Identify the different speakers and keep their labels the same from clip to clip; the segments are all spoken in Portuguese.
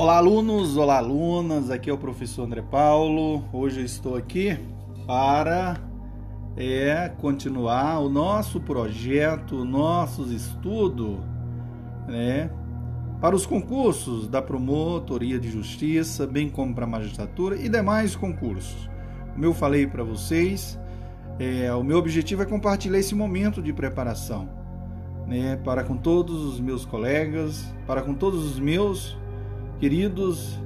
Speaker 1: Olá, alunos, olá, alunas. Aqui é o professor André Paulo. Hoje eu estou aqui para é, continuar o nosso projeto, nossos estudos, né, para os concursos da Promotoria de Justiça, bem como para a magistratura e demais concursos. Como eu falei para vocês, é, o meu objetivo é compartilhar esse momento de preparação, né, para com todos os meus colegas, para com todos os meus queridos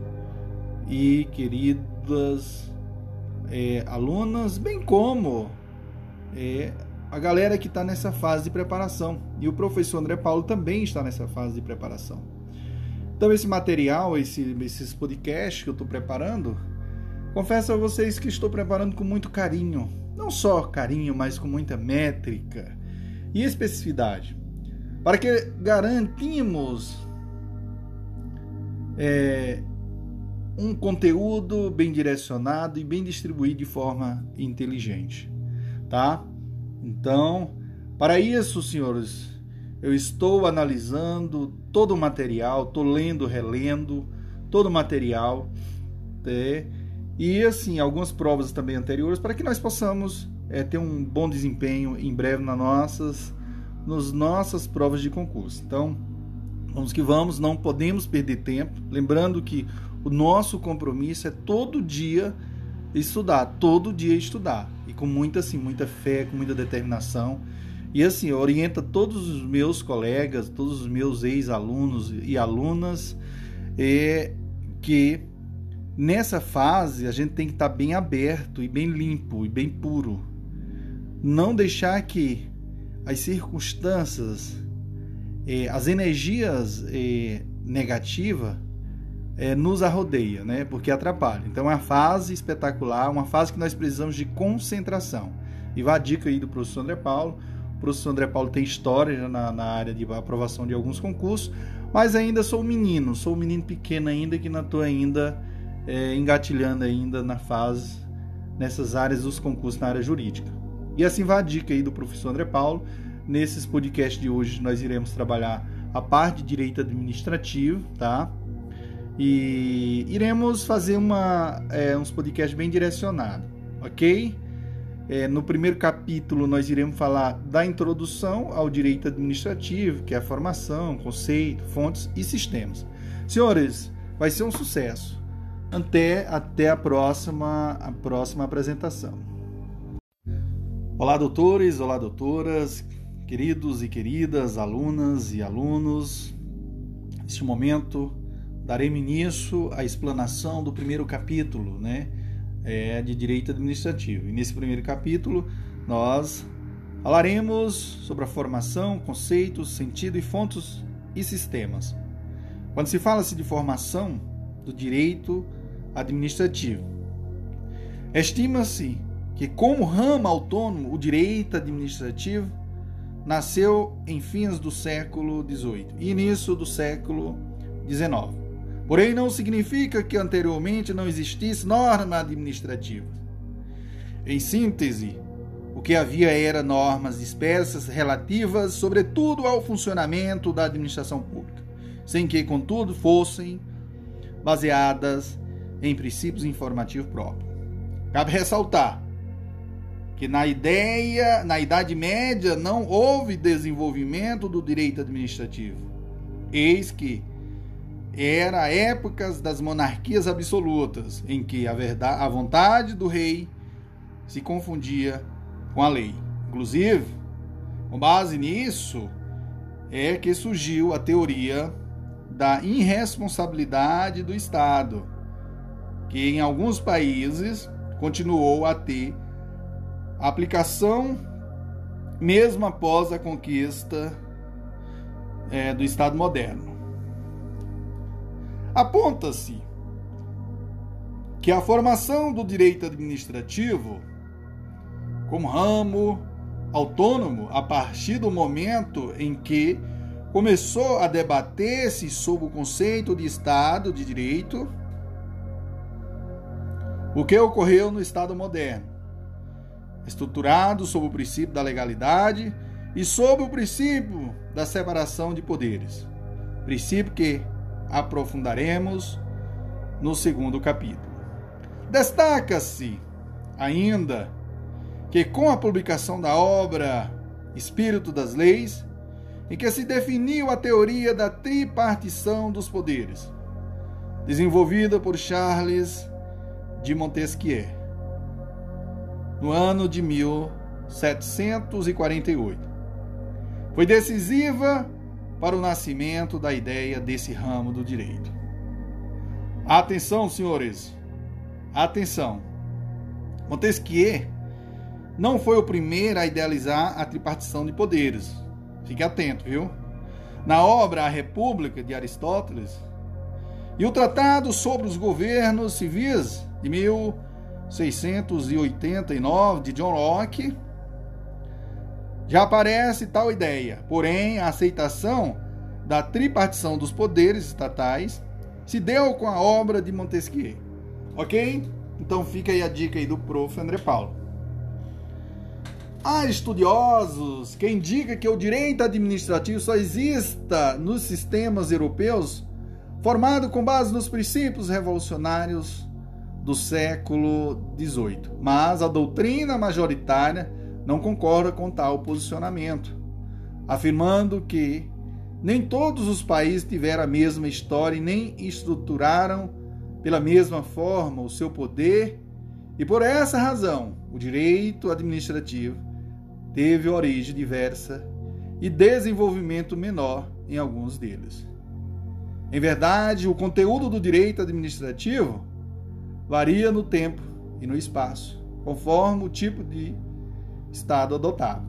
Speaker 1: e queridas é, alunas, bem como é, a galera que está nessa fase de preparação. E o professor André Paulo também está nessa fase de preparação. Então, esse material, esse, esses podcasts que eu estou preparando, confesso a vocês que estou preparando com muito carinho. Não só carinho, mas com muita métrica e especificidade. Para que garantimos é, um conteúdo bem direcionado e bem distribuído de forma inteligente, tá? Então, para isso, senhores, eu estou analisando todo o material, estou lendo, relendo todo o material, né? e assim algumas provas também anteriores para que nós possamos é, ter um bom desempenho em breve nas nossas, nos nossas provas de concurso. Então, Vamos que vamos, não podemos perder tempo. Lembrando que o nosso compromisso é todo dia estudar, todo dia estudar. E com muita, assim, muita fé, com muita determinação. E assim, orienta todos os meus colegas, todos os meus ex-alunos e alunas, é, que nessa fase a gente tem que estar bem aberto e bem limpo e bem puro. Não deixar que as circunstâncias é, as energias é, negativas é, nos arrodeia, né? Porque atrapalha. Então é uma fase espetacular, uma fase que nós precisamos de concentração. E vá a dica aí do professor André Paulo. O professor André Paulo tem história na, na área de aprovação de alguns concursos, mas ainda sou um menino, sou um menino pequeno ainda que não estou ainda é, engatilhando ainda na fase nessas áreas dos concursos na área jurídica. E assim vai a dica aí do professor André Paulo Nesses podcasts de hoje nós iremos trabalhar a parte de direito administrativo, tá? E iremos fazer uma, é, uns podcasts bem direcionados, ok? É, no primeiro capítulo nós iremos falar da introdução ao direito administrativo, que é a formação, conceito, fontes e sistemas. Senhores, vai ser um sucesso. Até, até a próxima, a próxima apresentação. Olá, doutores, olá, doutoras. Queridos e queridas alunas e alunos, neste momento darei-me início à explanação do primeiro capítulo né, é, de Direito Administrativo. E nesse primeiro capítulo nós falaremos sobre a formação, conceitos, sentido e fontes e sistemas. Quando se fala-se de formação do direito administrativo, estima-se que como ramo autônomo o direito administrativo nasceu em fins do século XVIII e início do século XIX. Porém, não significa que anteriormente não existisse norma administrativa. Em síntese, o que havia era normas dispersas relativas, sobretudo, ao funcionamento da administração pública, sem que, contudo, fossem baseadas em princípios informativos próprios. Cabe ressaltar que na ideia, na Idade Média não houve desenvolvimento do direito administrativo. Eis que era épocas das monarquias absolutas, em que a, verdade, a vontade do rei se confundia com a lei. Inclusive, com base nisso, é que surgiu a teoria da irresponsabilidade do Estado, que em alguns países continuou a ter a aplicação, mesmo após a conquista é, do Estado moderno. Aponta-se que a formação do direito administrativo como ramo autônomo a partir do momento em que começou a debater-se sobre o conceito de Estado de Direito, o que ocorreu no Estado moderno estruturado sob o princípio da legalidade e sob o princípio da separação de poderes. Princípio que aprofundaremos no segundo capítulo. Destaca-se ainda que com a publicação da obra Espírito das Leis, em que se definiu a teoria da tripartição dos poderes, desenvolvida por Charles de Montesquieu, no ano de 1748. Foi decisiva para o nascimento da ideia desse ramo do direito. Atenção, senhores. Atenção. Montesquieu não foi o primeiro a idealizar a tripartição de poderes. Fique atento, viu? Na obra A República de Aristóteles e o Tratado sobre os Governos Civis de 1689 de John Locke, já aparece tal ideia. Porém, a aceitação da tripartição dos poderes estatais se deu com a obra de Montesquieu. Ok? Então fica aí a dica aí do prof. André Paulo. Há estudiosos que indicam que o direito administrativo só exista nos sistemas europeus formado com base nos princípios revolucionários do século XVIII. Mas a doutrina majoritária não concorda com tal posicionamento, afirmando que nem todos os países tiveram a mesma história e nem estruturaram pela mesma forma o seu poder, e por essa razão o direito administrativo teve origem diversa e desenvolvimento menor em alguns deles. Em verdade, o conteúdo do direito administrativo varia no tempo e no espaço, conforme o tipo de Estado adotado.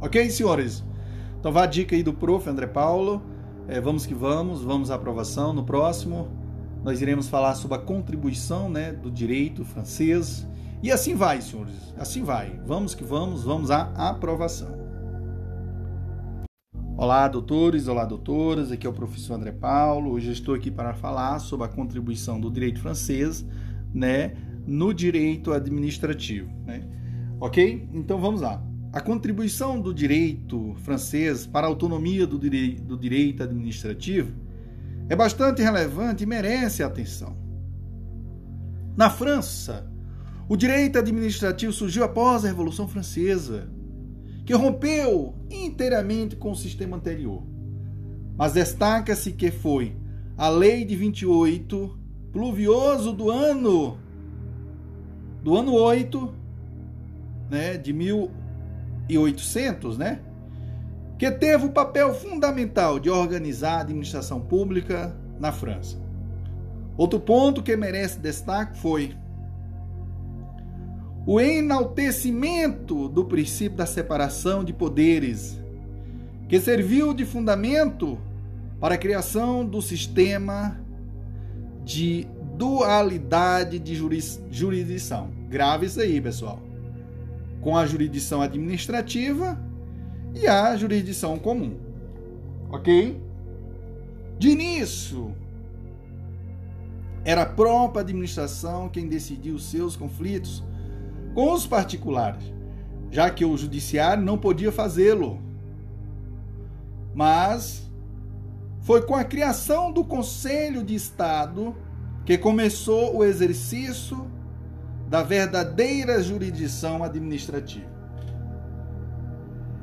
Speaker 1: Ok, senhores? Então vá a dica aí do prof. André Paulo. É, vamos que vamos, vamos à aprovação. No próximo, nós iremos falar sobre a contribuição né, do direito francês e assim vai, senhores. Assim vai. Vamos que vamos, vamos à aprovação. Olá, doutores, olá, doutoras. Aqui é o professor André Paulo. Hoje estou aqui para falar sobre a contribuição do direito francês, né, no direito administrativo, né? OK? Então vamos lá. A contribuição do direito francês para a autonomia do, direi do direito administrativo é bastante relevante e merece atenção. Na França, o direito administrativo surgiu após a Revolução Francesa, que rompeu inteiramente com o sistema anterior. Mas destaca-se que foi a Lei de 28, pluvioso do ano do ano 8, né, de 1800, né, que teve o papel fundamental de organizar a administração pública na França. Outro ponto que merece destaque foi o enaltecimento do princípio da separação de poderes, que serviu de fundamento para a criação do sistema de dualidade de jurisdição. Grave isso aí, pessoal. Com a jurisdição administrativa e a jurisdição comum. Ok? De início, era a própria administração quem decidia os seus conflitos com os particulares, já que o judiciário não podia fazê-lo. Mas foi com a criação do Conselho de Estado que começou o exercício da verdadeira jurisdição administrativa.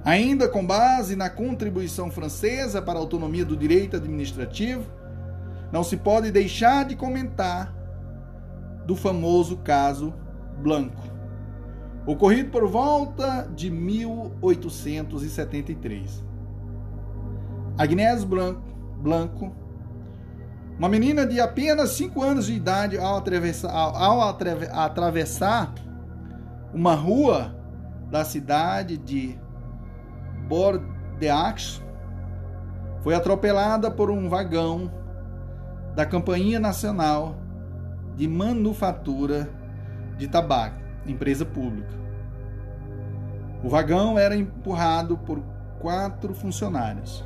Speaker 1: Ainda com base na contribuição francesa para a autonomia do direito administrativo, não se pode deixar de comentar do famoso caso Blanco ocorrido por volta de 1873. Agnès Blanco, uma menina de apenas 5 anos de idade, ao atravessar, ao atravessar uma rua da cidade de Bordeaux, foi atropelada por um vagão da Companhia Nacional de Manufatura de Tabaco empresa pública. O vagão era empurrado por quatro funcionários.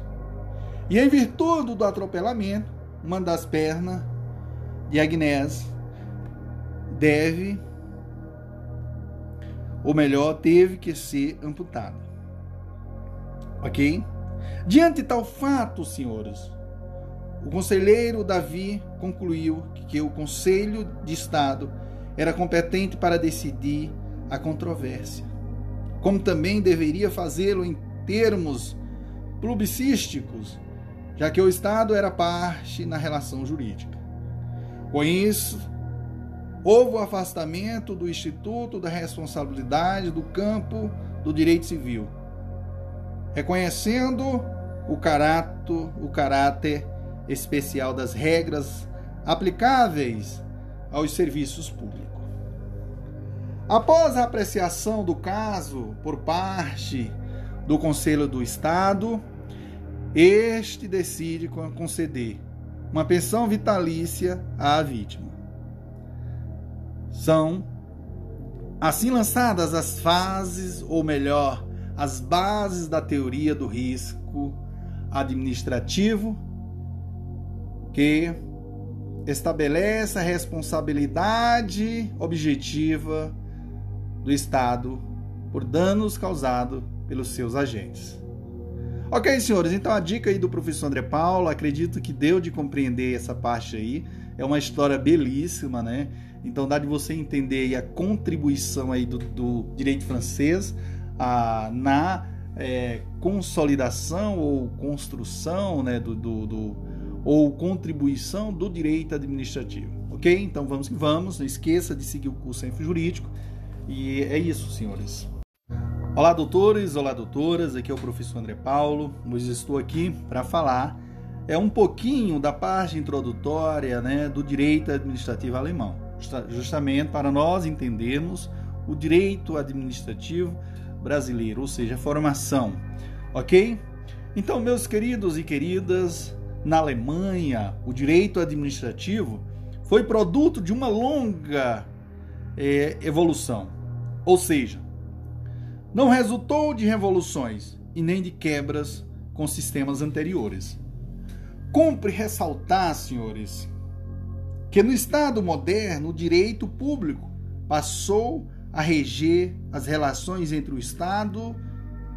Speaker 1: E em virtude do atropelamento, uma das pernas de Agnès deve, ou melhor, teve que ser amputada. Ok? Diante de tal fato, senhores, o conselheiro Davi concluiu que o Conselho de Estado era competente para decidir a controvérsia, como também deveria fazê-lo em termos plebiscísticos, já que o Estado era parte na relação jurídica. Com isso, houve o afastamento do Instituto da Responsabilidade do campo do direito civil, reconhecendo o caráter, o caráter especial das regras aplicáveis aos serviços públicos. Após a apreciação do caso por parte do Conselho do Estado, este decide conceder uma pensão vitalícia à vítima. São assim lançadas as fases, ou melhor, as bases da teoria do risco administrativo que estabelece a responsabilidade objetiva do Estado por danos causados pelos seus agentes. Ok, senhores, então a dica aí do professor André Paulo, acredito que deu de compreender essa parte aí. É uma história belíssima, né? Então dá de você entender a contribuição aí do, do direito francês a, na é, consolidação ou construção, né, do, do, do, ou contribuição do direito administrativo. Ok? Então vamos que vamos. Não esqueça de seguir o curso Info Jurídico. E é isso, senhores. Olá, doutores, olá, doutoras. Aqui é o professor André Paulo. Hoje estou aqui para falar é um pouquinho da parte introdutória né, do direito administrativo alemão, justamente para nós entendermos o direito administrativo brasileiro, ou seja, formação, ok? Então, meus queridos e queridas, na Alemanha, o direito administrativo foi produto de uma longa é, evolução, ou seja, não resultou de revoluções e nem de quebras com sistemas anteriores. Cumpre ressaltar, senhores, que no Estado moderno o direito público passou a reger as relações entre o Estado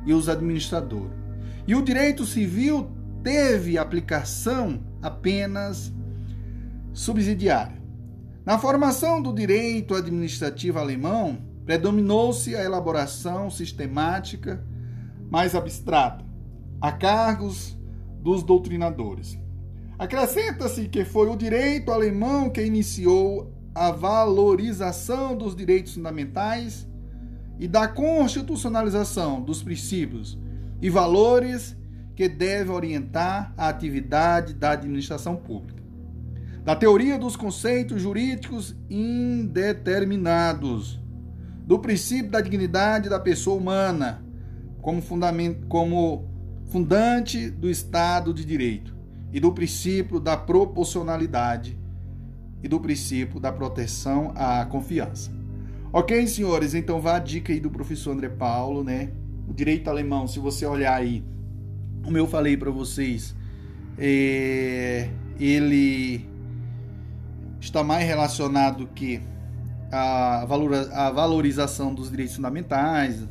Speaker 1: e os administradores. E o direito civil teve aplicação apenas subsidiária. Na formação do direito administrativo alemão, predominou-se a elaboração sistemática mais abstrata, a cargos dos doutrinadores. Acrescenta-se que foi o direito alemão que iniciou a valorização dos direitos fundamentais e da constitucionalização dos princípios e valores que devem orientar a atividade da administração pública da teoria dos conceitos jurídicos indeterminados, do princípio da dignidade da pessoa humana como, fundamento, como fundante do Estado de Direito e do princípio da proporcionalidade e do princípio da proteção à confiança. Ok, senhores, então vá a dica aí do professor André Paulo, né? O direito alemão, se você olhar aí, como eu falei para vocês, é, ele está mais relacionado que a, valorização dos direitos fundamentais,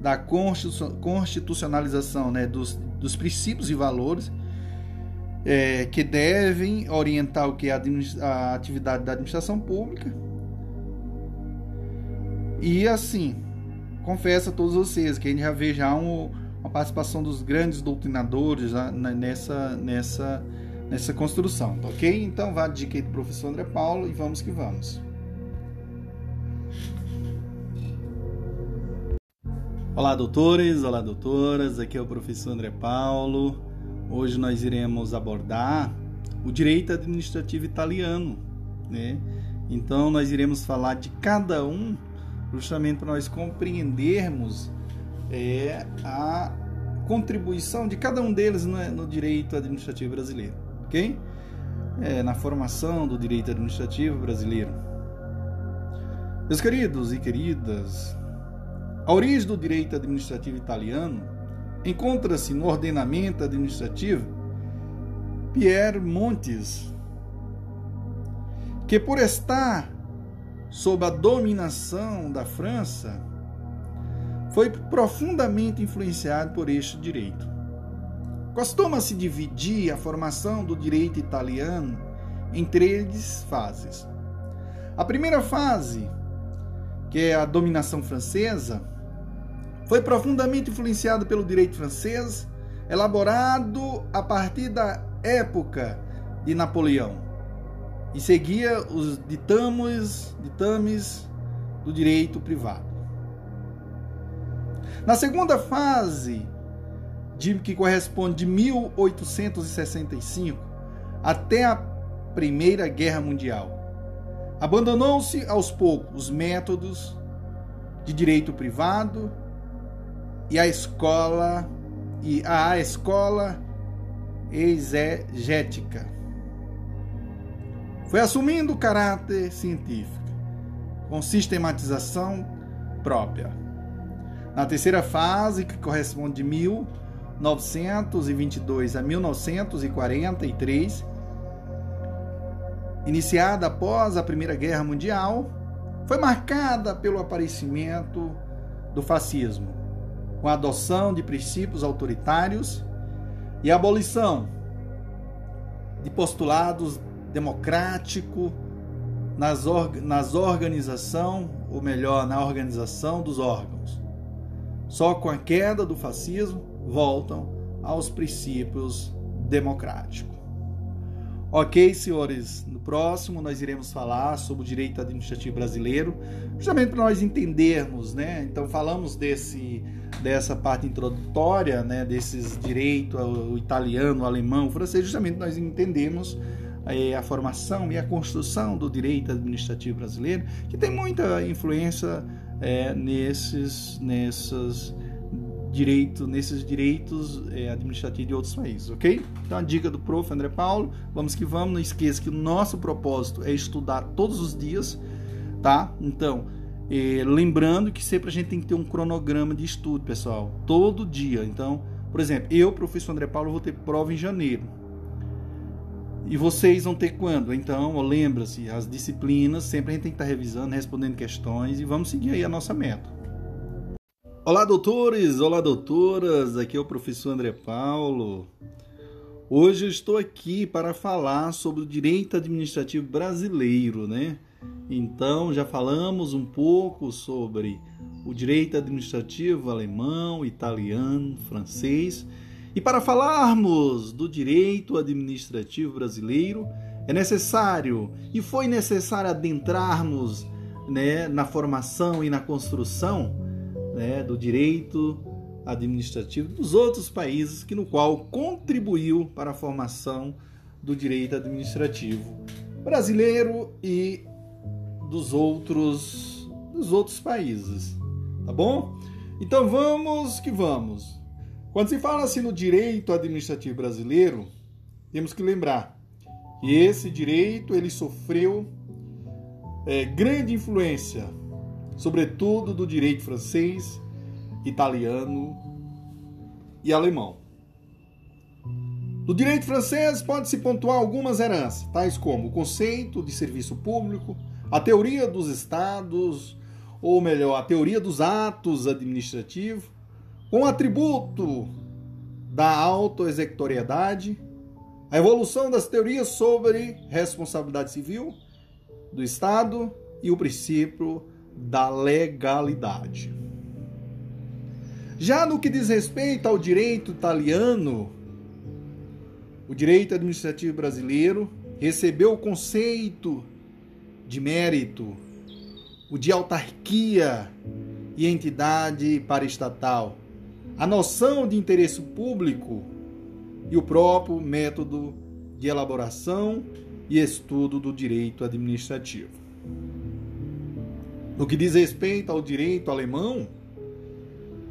Speaker 1: da constitucionalização né, dos, dos princípios e valores é, que devem orientar o que é a atividade da administração pública. E assim, confesso a todos vocês que a gente já vê já um, uma participação dos grandes doutrinadores nessa, nessa nessa construção, ok? Então vá a dica do professor André Paulo e vamos que vamos. Olá, doutores, olá, doutoras, aqui é o professor André Paulo. Hoje nós iremos abordar o direito administrativo italiano, né? Então nós iremos falar de cada um, justamente para nós compreendermos é, a contribuição de cada um deles no, no direito administrativo brasileiro ok? É, na formação do direito administrativo brasileiro. Meus queridos e queridas, a origem do direito administrativo italiano encontra-se no ordenamento administrativo Pierre Montes, que por estar sob a dominação da França, foi profundamente influenciado por este direito. Costuma-se dividir a formação do direito italiano em três fases. A primeira fase, que é a dominação francesa, foi profundamente influenciada pelo direito francês, elaborado a partir da época de Napoleão e seguia os ditames, ditames do direito privado. Na segunda fase, de, que corresponde de 1865 até a Primeira Guerra Mundial, abandonou-se aos poucos os métodos de direito privado e a escola e a escola exegética foi assumindo caráter científico, com sistematização própria. Na terceira fase, que corresponde de 1922 a 1943, iniciada após a Primeira Guerra Mundial, foi marcada pelo aparecimento do fascismo, com a adoção de princípios autoritários e a abolição de postulados democrático nas, or nas organização, ou melhor, na organização dos órgãos. Só com a queda do fascismo voltam aos princípios democráticos. Ok, senhores, no próximo nós iremos falar sobre o direito administrativo brasileiro, justamente para nós entendermos, né? Então falamos desse dessa parte introdutória, né, desses direitos, o italiano, o alemão, o francês, justamente nós entendemos a formação e a construção do direito administrativo brasileiro, que tem muita influência é, nesses, nesses, direito, nesses direitos é, administrativos de outros países, ok? Então a dica do prof. André Paulo, vamos que vamos, não esqueça que o nosso propósito é estudar todos os dias, tá? Então, é, lembrando que sempre a gente tem que ter um cronograma de estudo, pessoal, todo dia. Então, por exemplo, eu, professor André Paulo, vou ter prova em janeiro. E vocês vão ter quando? Então, lembra-se, as disciplinas, sempre a gente tem que estar revisando, respondendo questões e vamos seguir aí a nossa meta. Olá, doutores! Olá, doutoras! Aqui é o professor André Paulo. Hoje eu estou aqui para falar sobre o direito administrativo brasileiro, né? Então, já falamos um pouco sobre o direito administrativo alemão, italiano, francês e para falarmos do direito administrativo brasileiro, é necessário e foi necessário adentrarmos né, na formação e na construção né, do direito administrativo dos outros países que no qual contribuiu para a formação do direito administrativo brasileiro e dos outros dos outros países, tá bom? Então vamos que vamos. Quando se fala assim no direito administrativo brasileiro, temos que lembrar que esse direito ele sofreu é, grande influência, sobretudo do direito francês, italiano e alemão. No direito francês pode-se pontuar algumas heranças, tais como o conceito de serviço público, a teoria dos estados, ou melhor, a teoria dos atos administrativos, com o atributo da autoexecutoriedade, a evolução das teorias sobre responsabilidade civil do Estado e o princípio da legalidade. Já no que diz respeito ao direito italiano, o direito administrativo brasileiro recebeu o conceito de mérito, o de autarquia e entidade paraestatal a noção de interesse público e o próprio método de elaboração e estudo do direito administrativo. No que diz respeito ao direito alemão,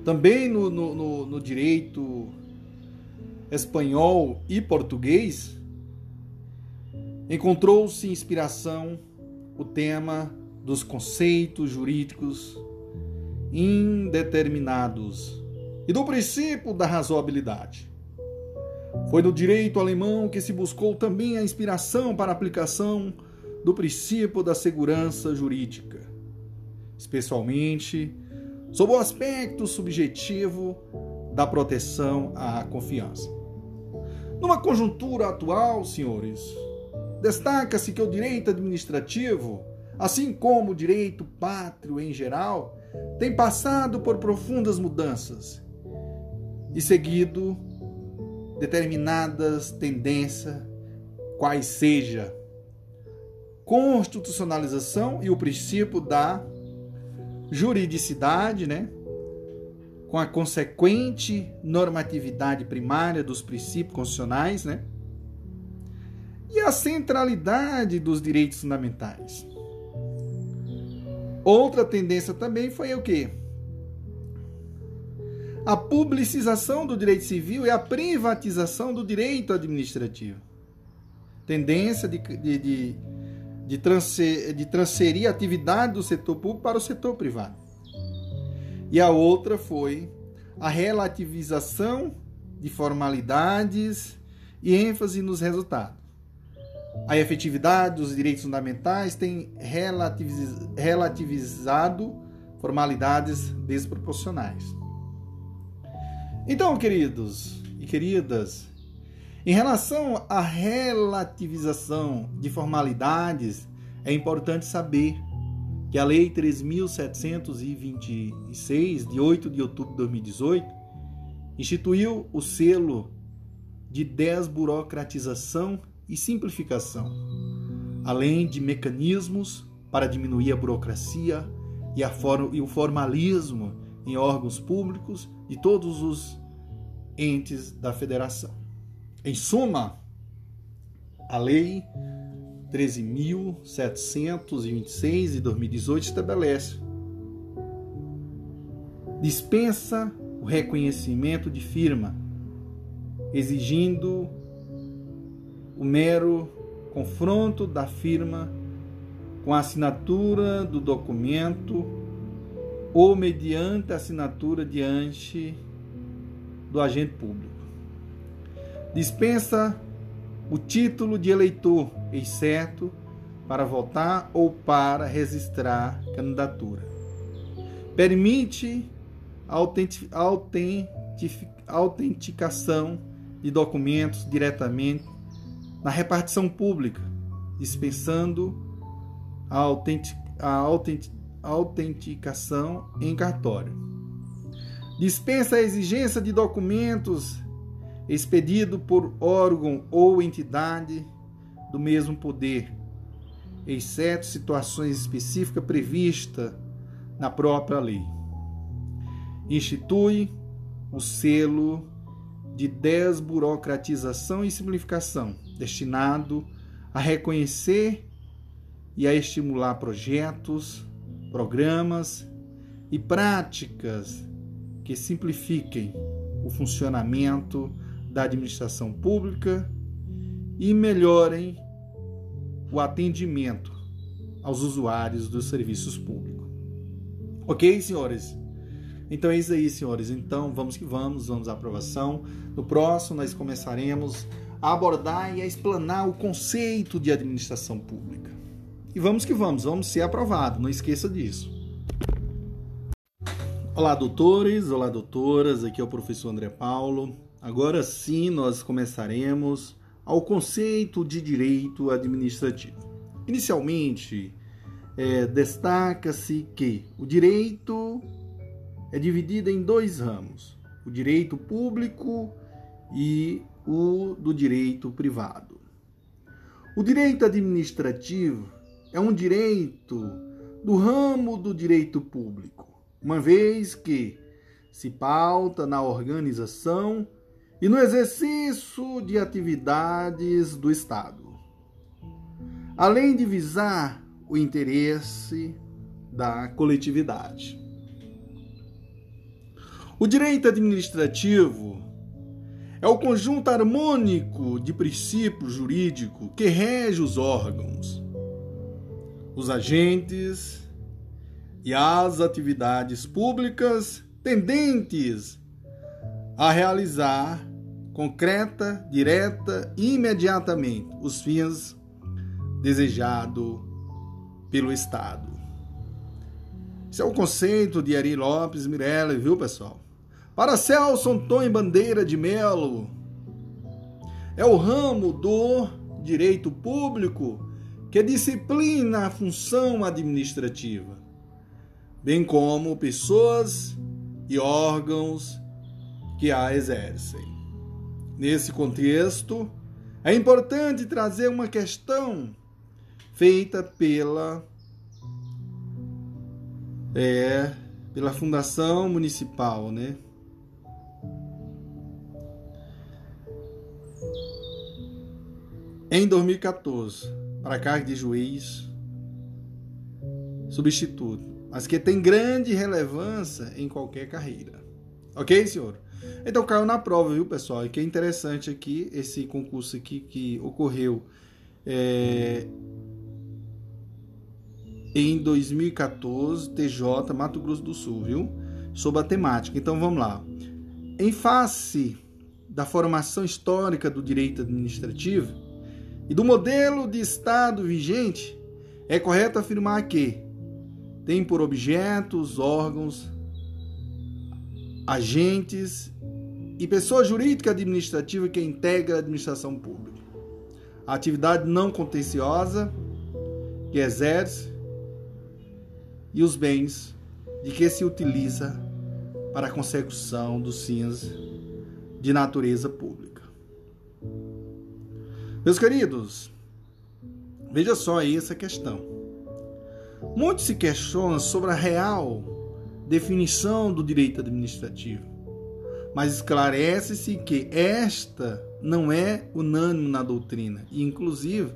Speaker 1: também no, no, no, no direito espanhol e português, encontrou-se inspiração o tema dos conceitos jurídicos indeterminados e do princípio da razoabilidade. Foi no direito alemão que se buscou também a inspiração para a aplicação do princípio da segurança jurídica, especialmente sob o aspecto subjetivo da proteção à confiança. Numa conjuntura atual, senhores, destaca-se que o direito administrativo, assim como o direito pátrio em geral, tem passado por profundas mudanças e seguido determinadas tendências, quais seja constitucionalização e o princípio da juridicidade, né? com a consequente normatividade primária dos princípios constitucionais, né? E a centralidade dos direitos fundamentais. Outra tendência também foi o quê? A publicização do direito civil e a privatização do direito administrativo. Tendência de, de, de, de, transfer, de transferir a atividade do setor público para o setor privado. E a outra foi a relativização de formalidades e ênfase nos resultados. A efetividade dos direitos fundamentais tem relativizado formalidades desproporcionais. Então, queridos e queridas, em relação à relativização de formalidades, é importante saber que a Lei 3.726, de 8 de outubro de 2018, instituiu o selo de desburocratização e simplificação, além de mecanismos para diminuir a burocracia e, a for e o formalismo em órgãos públicos de todos os entes da federação. Em suma, a lei 13.726 de 2018 estabelece dispensa o reconhecimento de firma, exigindo o mero confronto da firma com a assinatura do documento ou mediante a assinatura diante do agente público. Dispensa o título de eleitor, exceto para votar ou para registrar candidatura. Permite a autenticação de documentos diretamente na repartição pública, dispensando a, autenticação em cartório. Dispensa a exigência de documentos expedido por órgão ou entidade do mesmo poder, exceto situações específicas previstas na própria lei. Institui o selo de desburocratização e simplificação, destinado a reconhecer e a estimular projetos, programas e práticas que simplifiquem o funcionamento da administração pública e melhorem o atendimento aos usuários dos serviços públicos. Ok, senhores? Então é isso aí, senhores. Então vamos que vamos, vamos à aprovação. No próximo nós começaremos a abordar e a explanar o conceito de administração pública. E vamos que vamos, vamos ser aprovados, não esqueça disso. Olá, doutores, olá, doutoras, aqui é o professor André Paulo. Agora sim nós começaremos ao conceito de direito administrativo. Inicialmente, é, destaca-se que o direito é dividido em dois ramos: o direito público e o do direito privado. O direito administrativo é um direito do ramo do direito público, uma vez que se pauta na organização e no exercício de atividades do Estado, além de visar o interesse da coletividade. O direito administrativo é o conjunto harmônico de princípios jurídicos que rege os órgãos, os agentes e as atividades públicas tendentes a realizar concreta, direta e imediatamente os fins desejados pelo Estado. Esse é o conceito de Ari Lopes Mirella, viu, pessoal? Para Celso Antônio Bandeira de Melo, é o ramo do direito público que disciplina a função administrativa, bem como pessoas e órgãos que a exercem. Nesse contexto, é importante trazer uma questão feita pela é, pela Fundação Municipal, né? Em 2014, para cargo de juiz substituto, mas que tem grande relevância em qualquer carreira. Ok, senhor? Então caiu na prova, viu, pessoal? E que é interessante aqui esse concurso aqui que ocorreu é, em 2014, TJ Mato Grosso do Sul, viu? Sobre a temática. Então vamos lá. Em face da formação histórica do direito administrativo e do modelo de Estado vigente, é correto afirmar que tem por objetos, órgãos, agentes e pessoa jurídica administrativa que integra a administração pública. A atividade não contenciosa que exerce e os bens de que se utiliza para a consecução dos fins de natureza pública. Meus queridos, veja só aí essa questão. Muito se questiona sobre a real definição do direito administrativo, mas esclarece-se que esta não é unânime na doutrina e, inclusive,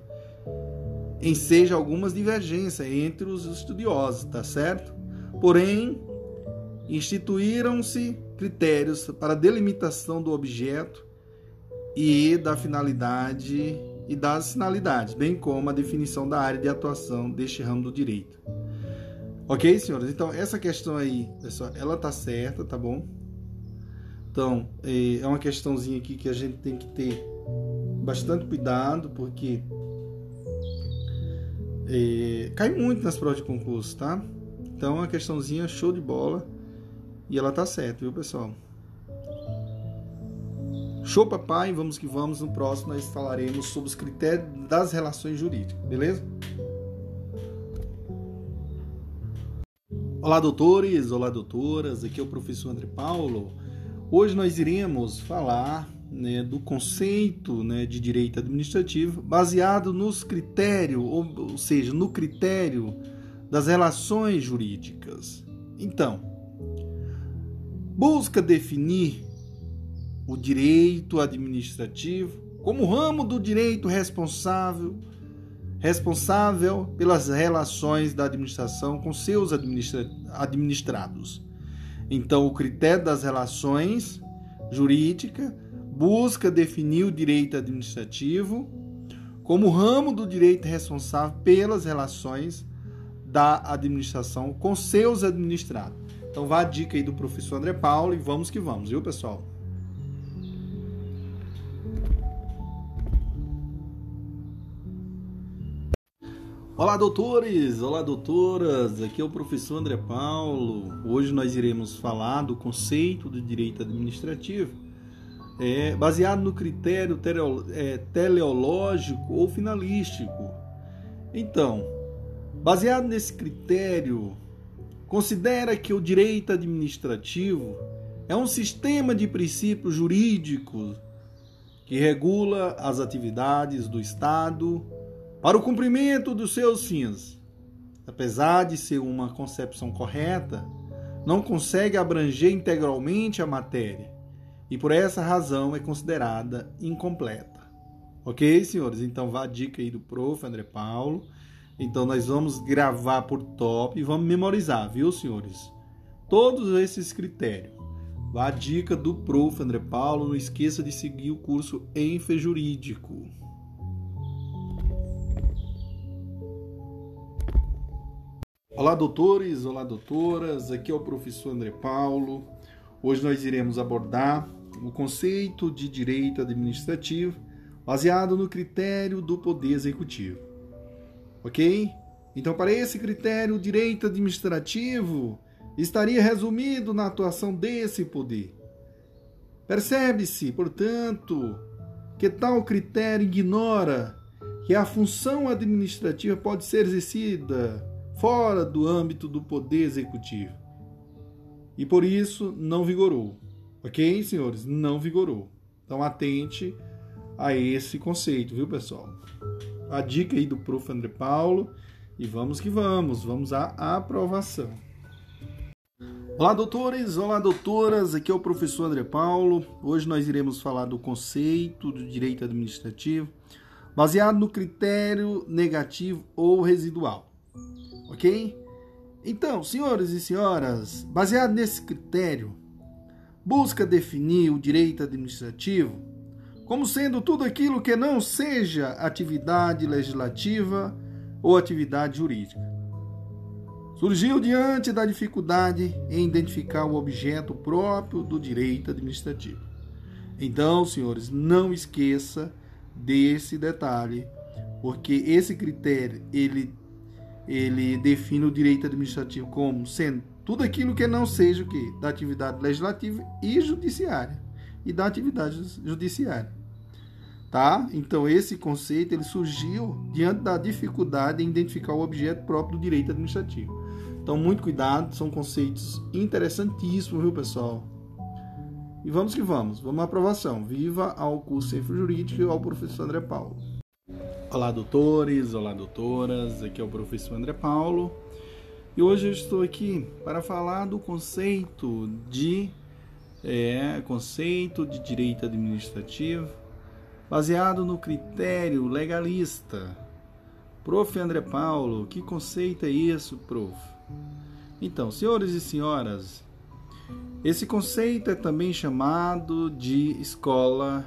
Speaker 1: enseja algumas divergências entre os estudiosos, tá certo? Porém, instituíram-se critérios para delimitação do objeto e da finalidade e das finalidades, bem como a definição da área de atuação deste ramo do direito. Ok, senhores? Então, essa questão aí, pessoal, ela tá certa, tá bom? Então, é, é uma questãozinha aqui que a gente tem que ter bastante cuidado, porque é, cai muito nas provas de concurso, tá? Então, é uma questãozinha show de bola e ela tá certa, viu, pessoal? Show, papai, vamos que vamos. No próximo nós falaremos sobre os critérios das relações jurídicas, beleza? Olá, doutores, olá, doutoras. Aqui é o professor André Paulo. Hoje nós iremos falar né, do conceito né, de direito administrativo baseado nos critérios, ou, ou seja, no critério das relações jurídicas. Então, busca definir o direito administrativo como ramo do direito responsável responsável pelas relações da administração com seus administra administrados. Então, o critério das relações jurídica busca definir o direito administrativo como ramo do direito responsável pelas relações da administração com seus administrados. Então vá a dica aí do professor André Paulo e vamos que vamos, viu, pessoal? Olá, doutores! Olá, doutoras! Aqui é o professor André Paulo. Hoje nós iremos falar do conceito do direito administrativo é, baseado no critério é, teleológico ou finalístico. Então, baseado nesse critério, considera que o direito administrativo é um sistema de princípios jurídicos que regula as atividades do Estado para o cumprimento dos seus fins. Apesar de ser uma concepção correta, não consegue abranger integralmente a matéria e por essa razão é considerada incompleta. Ok, senhores? Então vá a dica aí do prof. André Paulo. Então nós vamos gravar por top e vamos memorizar, viu, senhores? Todos esses critérios. Vá a dica do prof. André Paulo. Não esqueça de seguir o curso Enfe Jurídico. Olá, doutores, olá, doutoras. Aqui é o professor André Paulo. Hoje nós iremos abordar o conceito de direito administrativo baseado no critério do poder executivo. Ok? Então, para esse critério, o direito administrativo estaria resumido na atuação desse poder. Percebe-se, portanto, que tal critério ignora que a função administrativa pode ser exercida fora do âmbito do poder executivo. E por isso não vigorou. Ok, senhores? Não vigorou. Então atente a esse conceito, viu, pessoal? A dica aí do prof. André Paulo. E vamos que vamos, vamos à aprovação. Olá, doutores, olá, doutoras. Aqui é o professor André Paulo. Hoje nós iremos falar do conceito do direito administrativo baseado no critério negativo ou residual. Ok? Então, senhores e senhoras, baseado nesse critério, busca definir o direito administrativo como sendo tudo aquilo que não seja atividade legislativa ou atividade jurídica. Surgiu diante da dificuldade em identificar o objeto próprio do direito administrativo. Então, senhores, não esqueça desse detalhe, porque esse critério ele ele define o direito administrativo como sendo tudo aquilo que não seja o que da atividade legislativa e judiciária e da atividade judiciária. Tá? Então esse conceito ele surgiu diante da dificuldade em identificar o objeto próprio do direito administrativo. Então muito cuidado, são conceitos interessantíssimos, viu, pessoal? E vamos que vamos, vamos à aprovação. Viva ao curso Centro Jurídico e ao professor André Paulo. Olá, doutores, olá, doutoras. Aqui é o professor André Paulo. E hoje eu estou aqui para falar do conceito de é, conceito de direito administrativo baseado no critério legalista. Prof. André Paulo, que conceito é isso, prof? Então, senhores e senhoras, esse conceito é também chamado de escola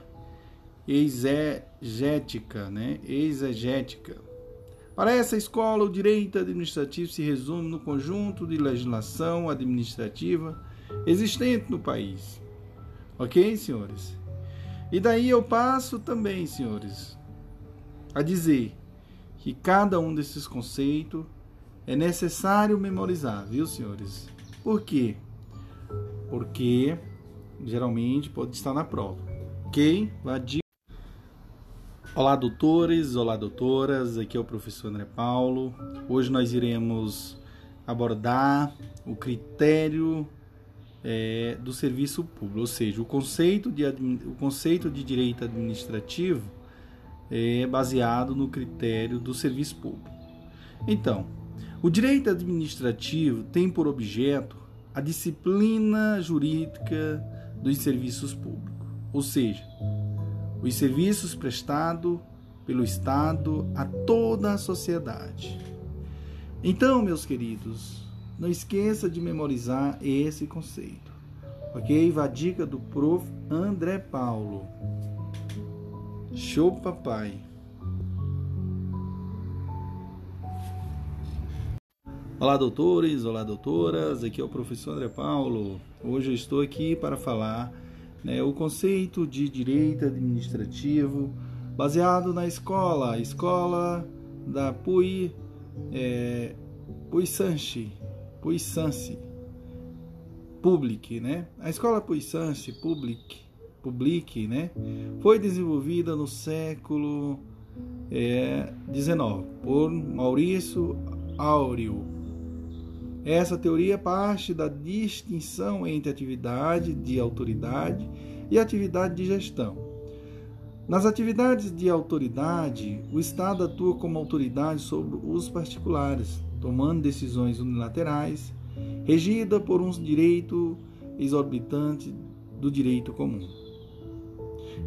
Speaker 1: exegética, né? Exegética. Para essa escola, o direito administrativo se resume no conjunto de legislação administrativa existente no país. Ok, senhores? E daí eu passo também, senhores, a dizer que cada um desses conceitos é necessário memorizar, viu, senhores? Por quê? porque geralmente pode estar na prova. Ok? Olá, doutores, olá, doutoras. Aqui é o professor André Paulo. Hoje nós iremos abordar o critério é, do serviço público, ou seja, o conceito de, o conceito de direito administrativo é baseado no critério do serviço público. Então, o direito administrativo tem por objeto a disciplina jurídica dos serviços públicos, ou seja, os serviços prestados pelo Estado a toda a sociedade. Então, meus queridos, não esqueça de memorizar esse conceito. Ok? A dica do prof. André Paulo. Show, papai! Olá, doutores, olá, doutoras. Aqui é o professor André Paulo. Hoje eu estou aqui para falar né, o conceito de direito administrativo baseado na escola, a escola da Pui, é, Puissance, Puissance Public, né? A escola Puissance Public, Public, né? Foi desenvolvida no século é, XIX por Maurício Áureo essa teoria parte da distinção entre atividade de autoridade e atividade de gestão. Nas atividades de autoridade, o Estado atua como autoridade sobre os particulares, tomando decisões unilaterais, regida por um direito exorbitante do direito comum.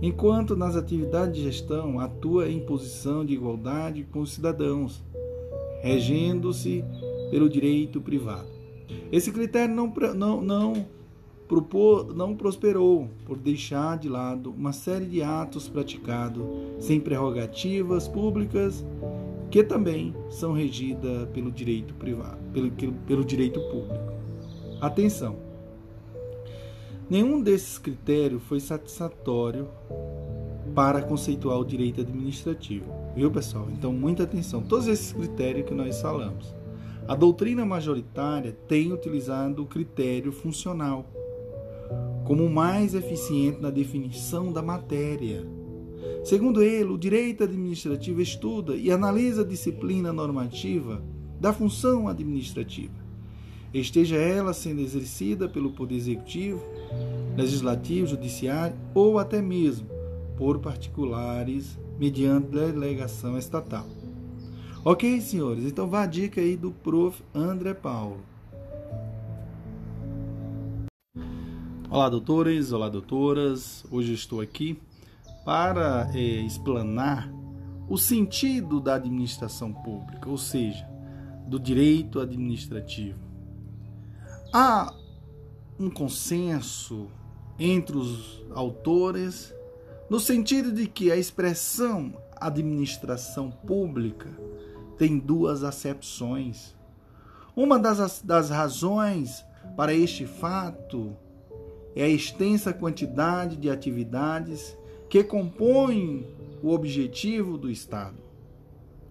Speaker 1: Enquanto nas atividades de gestão atua em posição de igualdade com os cidadãos, regendo-se pelo direito privado. Esse critério não, não, não, propor, não prosperou por deixar de lado uma série de atos praticados sem prerrogativas públicas que também são regidas pelo direito privado, pelo, pelo direito público. Atenção! Nenhum desses critérios foi satisfatório para conceituar o direito administrativo. Viu, pessoal? Então, muita atenção. Todos esses critérios que nós falamos. A doutrina majoritária tem utilizado o critério funcional como mais eficiente na definição da matéria, Segundo ele, o direito administrativo estuda e analisa a disciplina normativa da função administrativa, esteja ela sendo exercida pelo Poder Executivo, Legislativo, Judiciário ou até mesmo por particulares mediante delegação estatal. Ok, senhores? Então vá a dica aí do prof. André Paulo. Olá, doutores, olá, doutoras. Hoje estou aqui para é, explanar o sentido da administração pública, ou seja, do direito administrativo. Há um consenso entre os autores no sentido de que a expressão administração pública tem duas acepções. Uma das, das razões para este fato é a extensa quantidade de atividades que compõem o objetivo do Estado.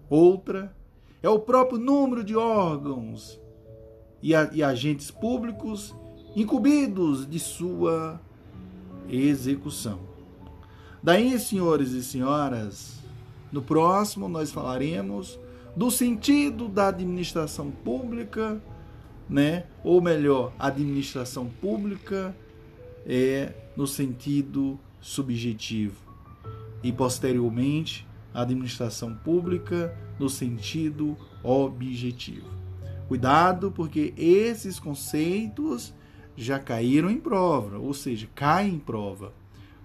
Speaker 1: Outra é o próprio número de órgãos e, a, e agentes públicos incumbidos de sua execução. Daí, senhores e senhoras, no próximo nós falaremos do sentido da administração pública, né? Ou melhor, administração pública é no sentido subjetivo e posteriormente administração pública no sentido objetivo. Cuidado, porque esses conceitos já caíram em prova, ou seja, caem em prova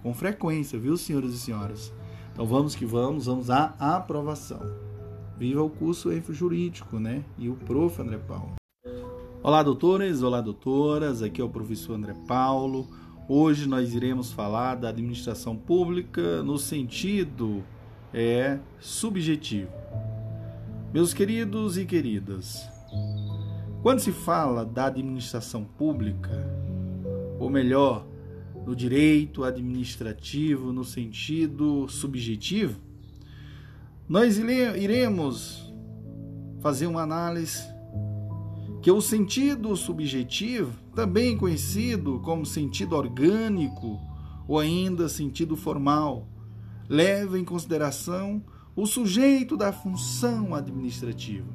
Speaker 1: com frequência, viu, senhores e senhoras? Então vamos que vamos, vamos à aprovação. Viva o curso Jurídico, né? E o prof. André Paulo. Olá, doutores, olá, doutoras. Aqui é o professor André Paulo. Hoje nós iremos falar da administração pública no sentido é subjetivo. Meus queridos e queridas, quando se fala da administração pública, ou melhor, no direito administrativo no sentido subjetivo, nós iremos fazer uma análise que o sentido subjetivo, também conhecido como sentido orgânico ou ainda sentido formal, leva em consideração o sujeito da função administrativa,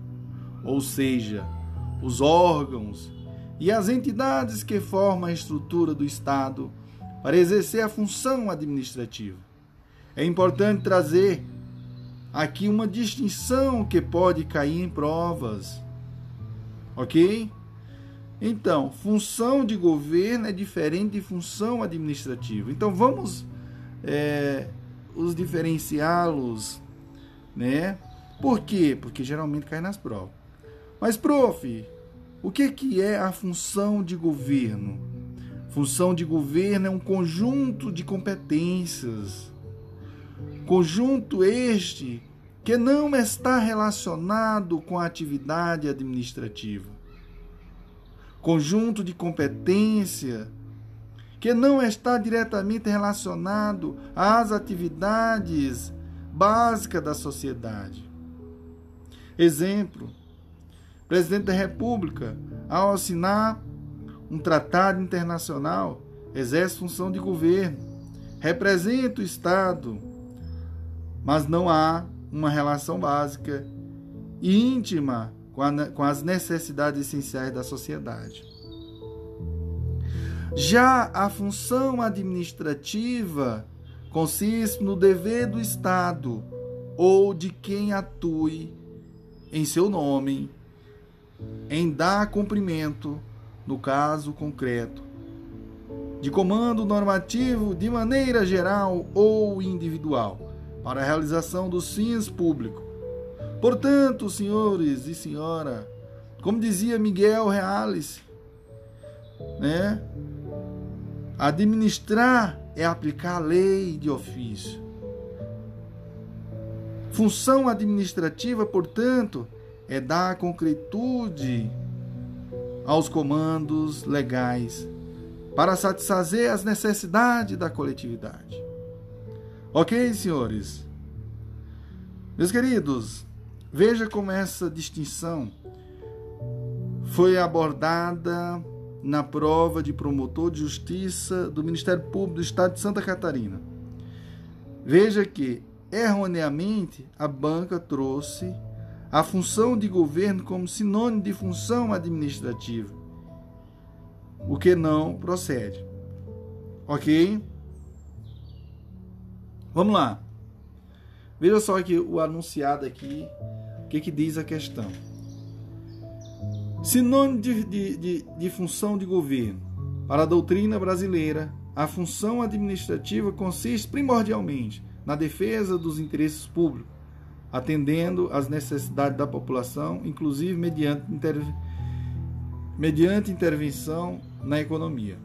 Speaker 1: ou seja, os órgãos e as entidades que formam a estrutura do Estado para exercer a função administrativa. É importante trazer aqui uma distinção que pode cair em provas Ok? Então, função de governo é diferente de função administrativa. Então, vamos é, os diferenciá-los, né? Por quê? Porque geralmente cai nas provas. Mas, prof, o que, que é a função de governo? Função de governo é um conjunto de competências. Conjunto este que não está relacionado com a atividade administrativa. Conjunto de competência que não está diretamente relacionado às atividades básicas da sociedade. Exemplo: presidente da República, ao assinar um tratado internacional, exerce função de governo, representa o Estado, mas não há uma relação básica e íntima com, a, com as necessidades essenciais da sociedade. Já a função administrativa consiste no dever do Estado ou de quem atue em seu nome em dar cumprimento, no caso concreto, de comando normativo de maneira geral ou individual para a realização dos fins públicos. Portanto, senhores e senhora, como dizia Miguel Reales, né? Administrar é aplicar a lei de ofício. Função administrativa, portanto, é dar concretude aos comandos legais para satisfazer as necessidades da coletividade. Ok, senhores? Meus queridos, veja como essa distinção foi abordada na prova de promotor de justiça do Ministério Público do Estado de Santa Catarina. Veja que, erroneamente, a banca trouxe a função de governo como sinônimo de função administrativa, o que não procede. Ok? Vamos lá. Veja só que o anunciado aqui, o que, que diz a questão. Sinônimo de, de, de, de função de governo. Para a doutrina brasileira, a função administrativa consiste primordialmente na defesa dos interesses públicos, atendendo às necessidades da população, inclusive mediante, inter... mediante intervenção na economia.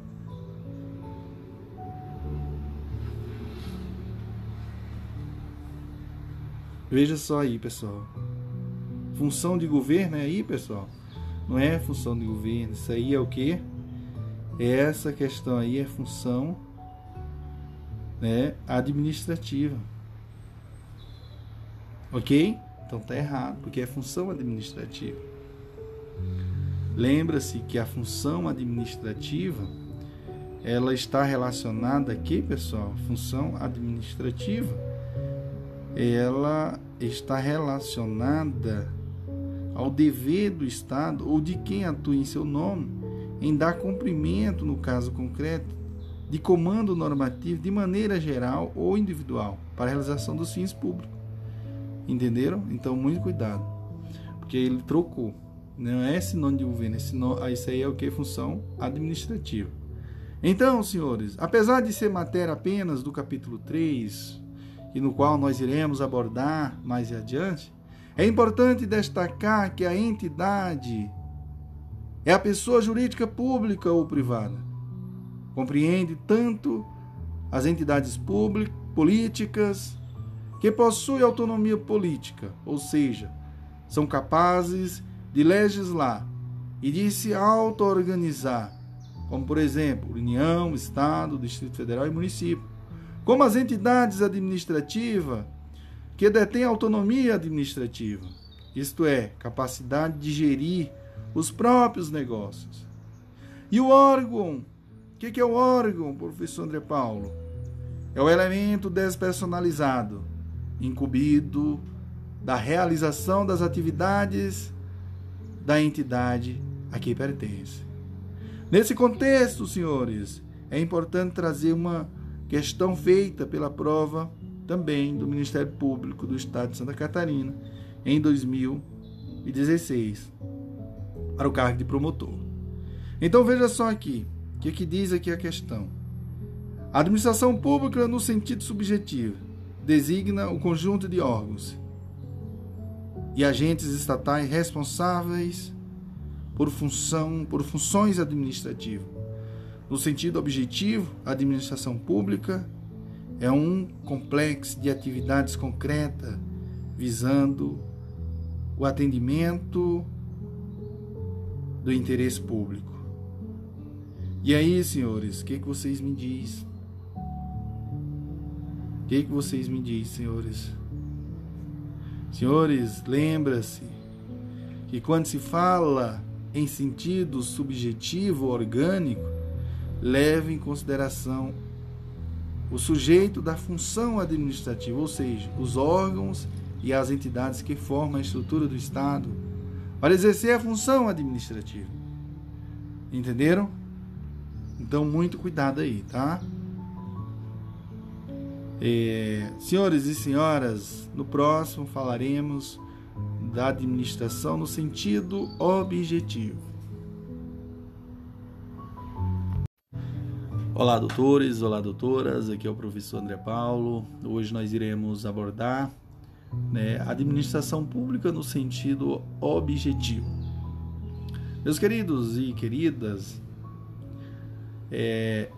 Speaker 1: Veja só aí, pessoal. Função de governo é aí, pessoal. Não é função de governo. Isso aí é o que? Essa questão aí é função né, administrativa. Ok? Então tá errado, porque é função administrativa. Lembra-se que a função administrativa ela está relacionada aqui, pessoal, função administrativa. Ela está relacionada ao dever do Estado ou de quem atua em seu nome em dar cumprimento, no caso concreto, de comando normativo de maneira geral ou individual para a realização dos fins públicos. Entenderam? Então, muito cuidado, porque ele trocou. Não é sinônimo de governo, é sinônimo, ah, isso aí é o que? Função administrativa. Então, senhores, apesar de ser matéria apenas do capítulo 3, e no qual nós iremos abordar mais adiante, é importante destacar que a entidade é a pessoa jurídica pública ou privada. Compreende tanto as entidades públicas, políticas que possuem autonomia política, ou seja, são capazes de legislar e de se auto-organizar, como por exemplo, União, Estado, Distrito Federal e município, como as entidades administrativas que detêm autonomia administrativa, isto é, capacidade de gerir os próprios negócios. E o órgão? O que é o órgão, professor André Paulo? É o elemento despersonalizado, incumbido da realização das atividades da entidade a que pertence. Nesse contexto, senhores, é importante trazer uma questão feita pela prova também do Ministério Público do Estado de Santa Catarina em 2016 para o cargo de promotor. Então veja só aqui, o que, que diz aqui a questão. A administração pública, no sentido subjetivo, designa o conjunto de órgãos e agentes estatais responsáveis por função, por funções administrativas. No sentido objetivo, a administração pública é um complexo de atividades concretas visando o atendimento do interesse público. E aí, senhores, o que, que vocês me dizem? O que, que vocês me dizem, senhores? Senhores, lembra-se que quando se fala em sentido subjetivo orgânico, leve em consideração o sujeito da função administrativa, ou seja, os órgãos e as entidades que formam a estrutura do Estado para exercer a função administrativa. Entenderam? Então, muito cuidado aí, tá? É, senhores e senhoras, no próximo falaremos da administração no sentido objetivo. Olá, doutores, olá, doutoras. Aqui é o professor André Paulo. Hoje nós iremos abordar né, administração pública no sentido objetivo. Meus queridos e queridas, é,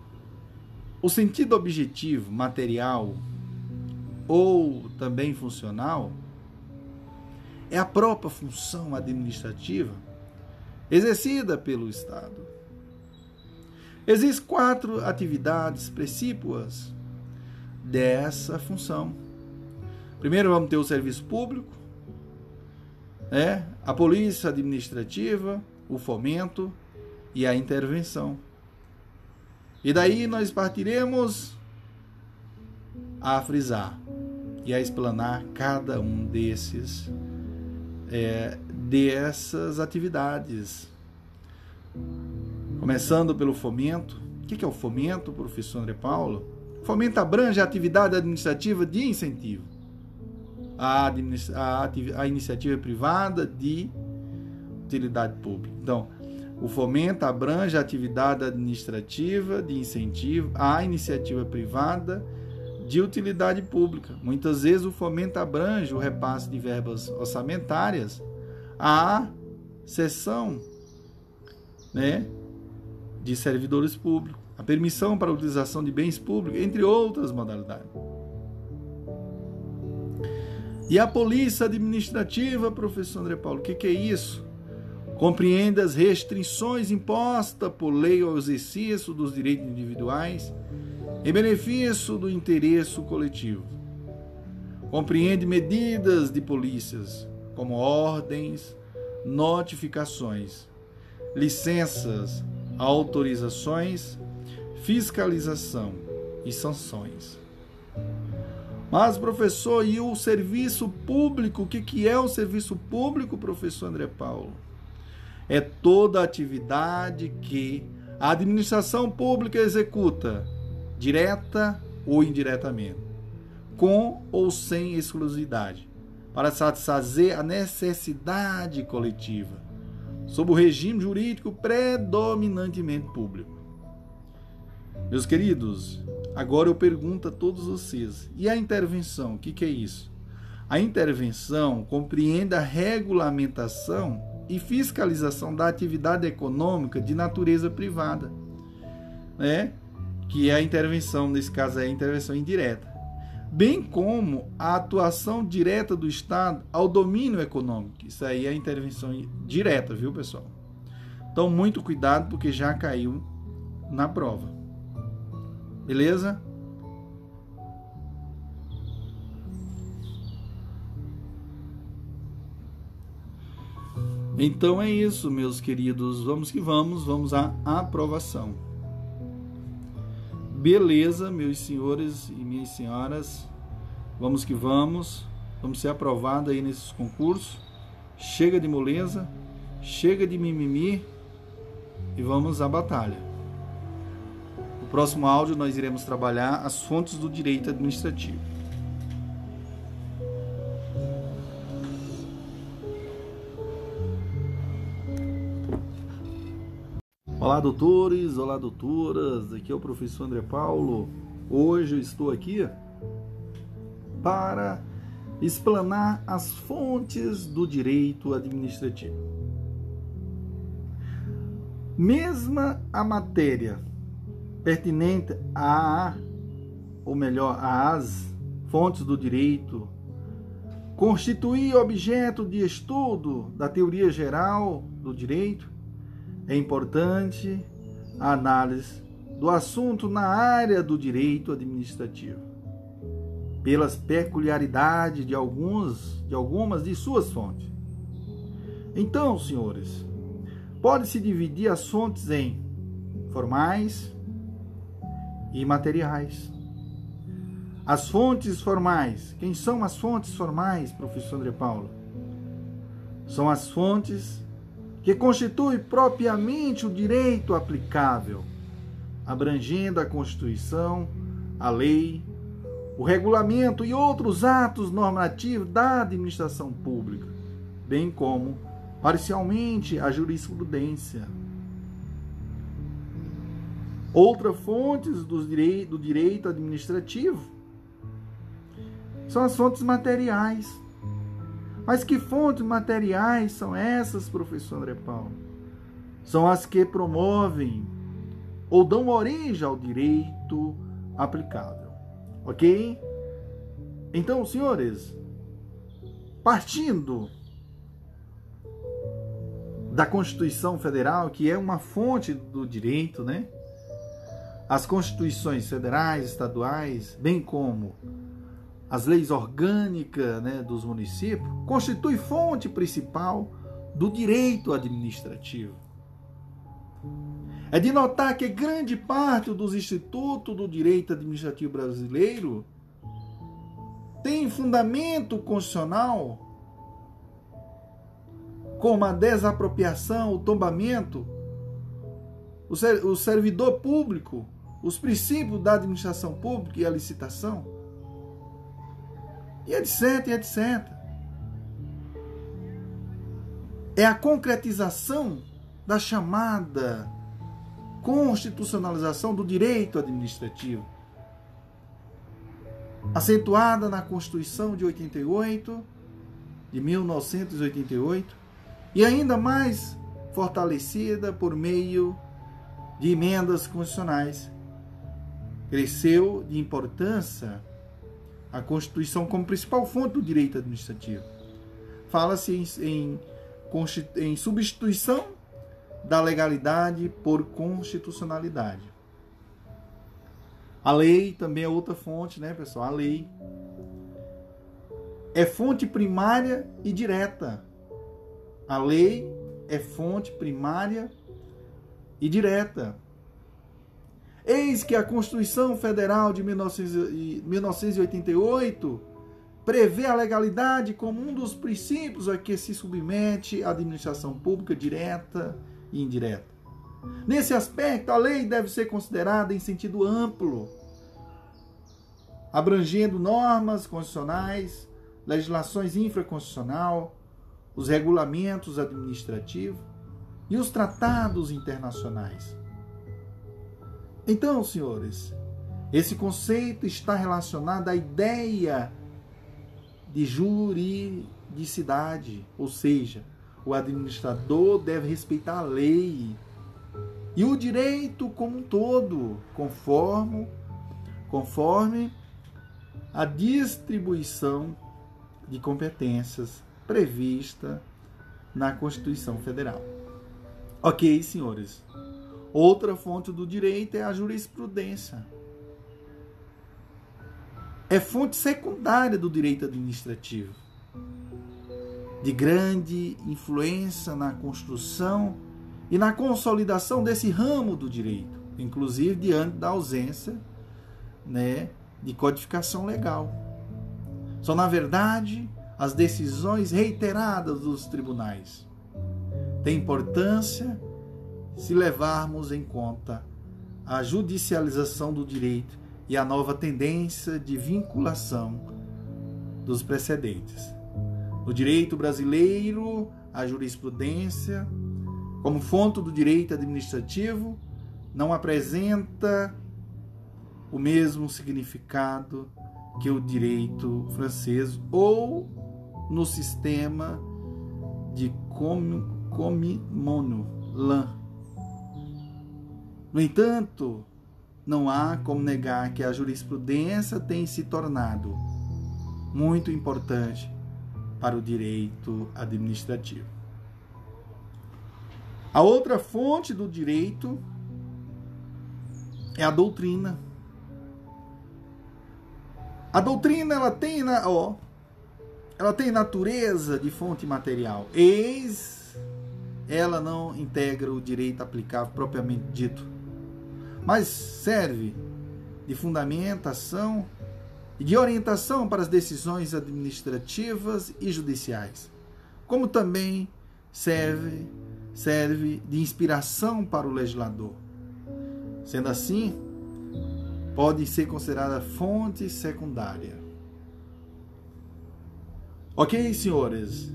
Speaker 1: o sentido objetivo, material ou também funcional é a própria função administrativa exercida pelo Estado. Existem quatro atividades precípuas dessa função Primeiro vamos ter o serviço público, né? a polícia administrativa, o fomento e a intervenção. E daí nós partiremos a frisar e a explanar cada um desses é, dessas atividades. Começando pelo fomento. O que é o fomento, professor André Paulo? Fomento abrange a atividade administrativa de incentivo à, a, a iniciativa privada de utilidade pública. Então, o fomento abrange a atividade administrativa de incentivo à iniciativa privada de utilidade pública. Muitas vezes o fomento abrange o repasse de verbas orçamentárias à seção né, de servidores públicos, a permissão para a utilização de bens públicos, entre outras modalidades. E a polícia administrativa, professor André Paulo, o que, que é isso? Compreende as restrições impostas por lei ao exercício dos direitos individuais em benefício do interesse coletivo. Compreende medidas de polícias, como ordens, notificações, licenças, autorizações, fiscalização e sanções. Mas, professor, e o serviço público? O que, que é o serviço público, professor André Paulo? É toda atividade que a administração pública executa direta ou indiretamente, com ou sem exclusividade, para satisfazer a necessidade coletiva, sob o regime jurídico predominantemente público. Meus queridos, agora eu pergunto a todos vocês: e a intervenção? O que, que é isso? A intervenção compreende a regulamentação e fiscalização da atividade econômica de natureza privada, né? que é a intervenção, nesse caso é a intervenção indireta, bem como a atuação direta do Estado ao domínio econômico. Isso aí é intervenção direta, viu, pessoal? Então, muito cuidado, porque já caiu na prova. Beleza? Então é isso, meus queridos. Vamos que vamos, vamos à aprovação. Beleza, meus senhores e minhas senhoras. Vamos que vamos. Vamos ser aprovados aí nesses concursos. Chega de moleza, chega de mimimi e vamos à batalha. No próximo áudio nós iremos trabalhar as fontes do direito administrativo. Olá, doutores, olá, doutoras. Aqui é o professor André Paulo. Hoje eu estou aqui para explanar as fontes do direito administrativo. Mesma a matéria pertinente a, ou melhor, às fontes do direito constituir objeto de estudo da teoria geral do direito, é importante a análise do assunto na área do direito administrativo, pelas peculiaridades de alguns de algumas de suas fontes. Então, senhores, pode-se dividir as fontes em formais e materiais. As fontes formais. Quem são as fontes formais, professor André Paulo? São as fontes que constitui propriamente o direito aplicável, abrangendo a Constituição, a lei, o regulamento e outros atos normativos da administração pública, bem como, parcialmente, a jurisprudência. Outra fontes do direito administrativo são as fontes materiais mas que fontes materiais são essas, professor André Paulo? São as que promovem ou dão origem ao direito aplicável. Ok? Então, senhores, partindo da Constituição Federal, que é uma fonte do direito, né? As constituições federais, estaduais, bem como as leis orgânicas né, dos municípios, constitui fonte principal do direito administrativo. É de notar que grande parte dos institutos do direito administrativo brasileiro tem fundamento constitucional, como a desapropriação, o tombamento, o servidor público, os princípios da administração pública e a licitação, e etc, e etc. É a concretização da chamada constitucionalização do direito administrativo, acentuada na Constituição de 88, de 1988, e ainda mais fortalecida por meio de emendas constitucionais. Cresceu de importância a Constituição como principal fonte do direito administrativo. Fala-se em, em, em substituição da legalidade por constitucionalidade. A lei também é outra fonte, né, pessoal? A lei é fonte primária e direta. A lei é fonte primária e direta. Eis que a Constituição Federal de 1988 prevê a legalidade como um dos princípios a que se submete a administração pública direta e indireta. Nesse aspecto, a lei deve ser considerada em sentido amplo, abrangendo normas constitucionais, legislações infraconstitucional, os regulamentos administrativos e os tratados internacionais. Então, senhores, esse conceito está relacionado à ideia de juridicidade, ou seja, o administrador deve respeitar a lei e o direito como um todo, conforme, conforme a distribuição de competências prevista na Constituição Federal. Ok, senhores. Outra fonte do direito é a jurisprudência. É fonte secundária do direito administrativo de grande influência na construção e na consolidação desse ramo do direito, inclusive diante da ausência né, de codificação legal. São, na verdade, as decisões reiteradas dos tribunais. Tem importância se levarmos em conta a judicialização do direito e a nova tendência de vinculação dos precedentes. No direito brasileiro, a jurisprudência, como fonte do direito administrativo, não apresenta o mesmo significado que o direito francês ou no sistema de comimono lan. No entanto, não há como negar que a jurisprudência tem se tornado muito importante para o direito administrativo. A outra fonte do direito é a doutrina. A doutrina ela tem, na, ó, ela tem natureza de fonte material. Eis ela não integra o direito aplicável propriamente dito, mas serve de fundamentação e de orientação para as decisões administrativas e judiciais, como também serve, serve de inspiração para o legislador. Sendo assim, pode ser considerada fonte secundária. Ok, senhores?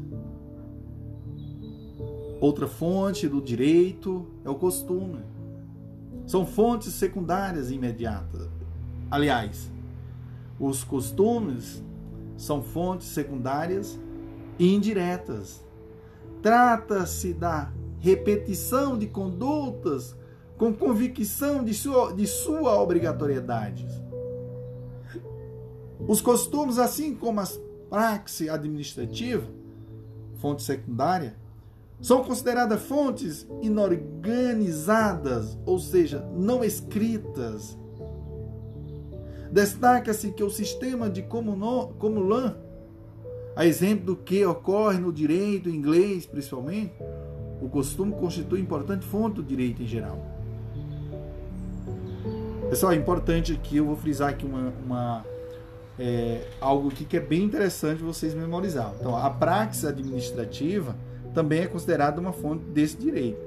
Speaker 1: Outra fonte do direito é o costume. São fontes secundárias imediatas. Aliás, os costumes são fontes secundárias indiretas. Trata-se da repetição de condutas com convicção de sua, de sua obrigatoriedade. Os costumes, assim como as praxe administrativa, fonte secundária, são consideradas fontes inorganizadas, ou seja, não escritas Destaca-se que o sistema de Comulan, a exemplo do que ocorre no direito inglês, principalmente, o costume constitui importante fonte do direito em geral. Pessoal, é importante aqui, eu vou frisar aqui uma, uma, é, algo aqui que é bem interessante vocês memorizar. Então, a praxis administrativa também é considerada uma fonte desse direito,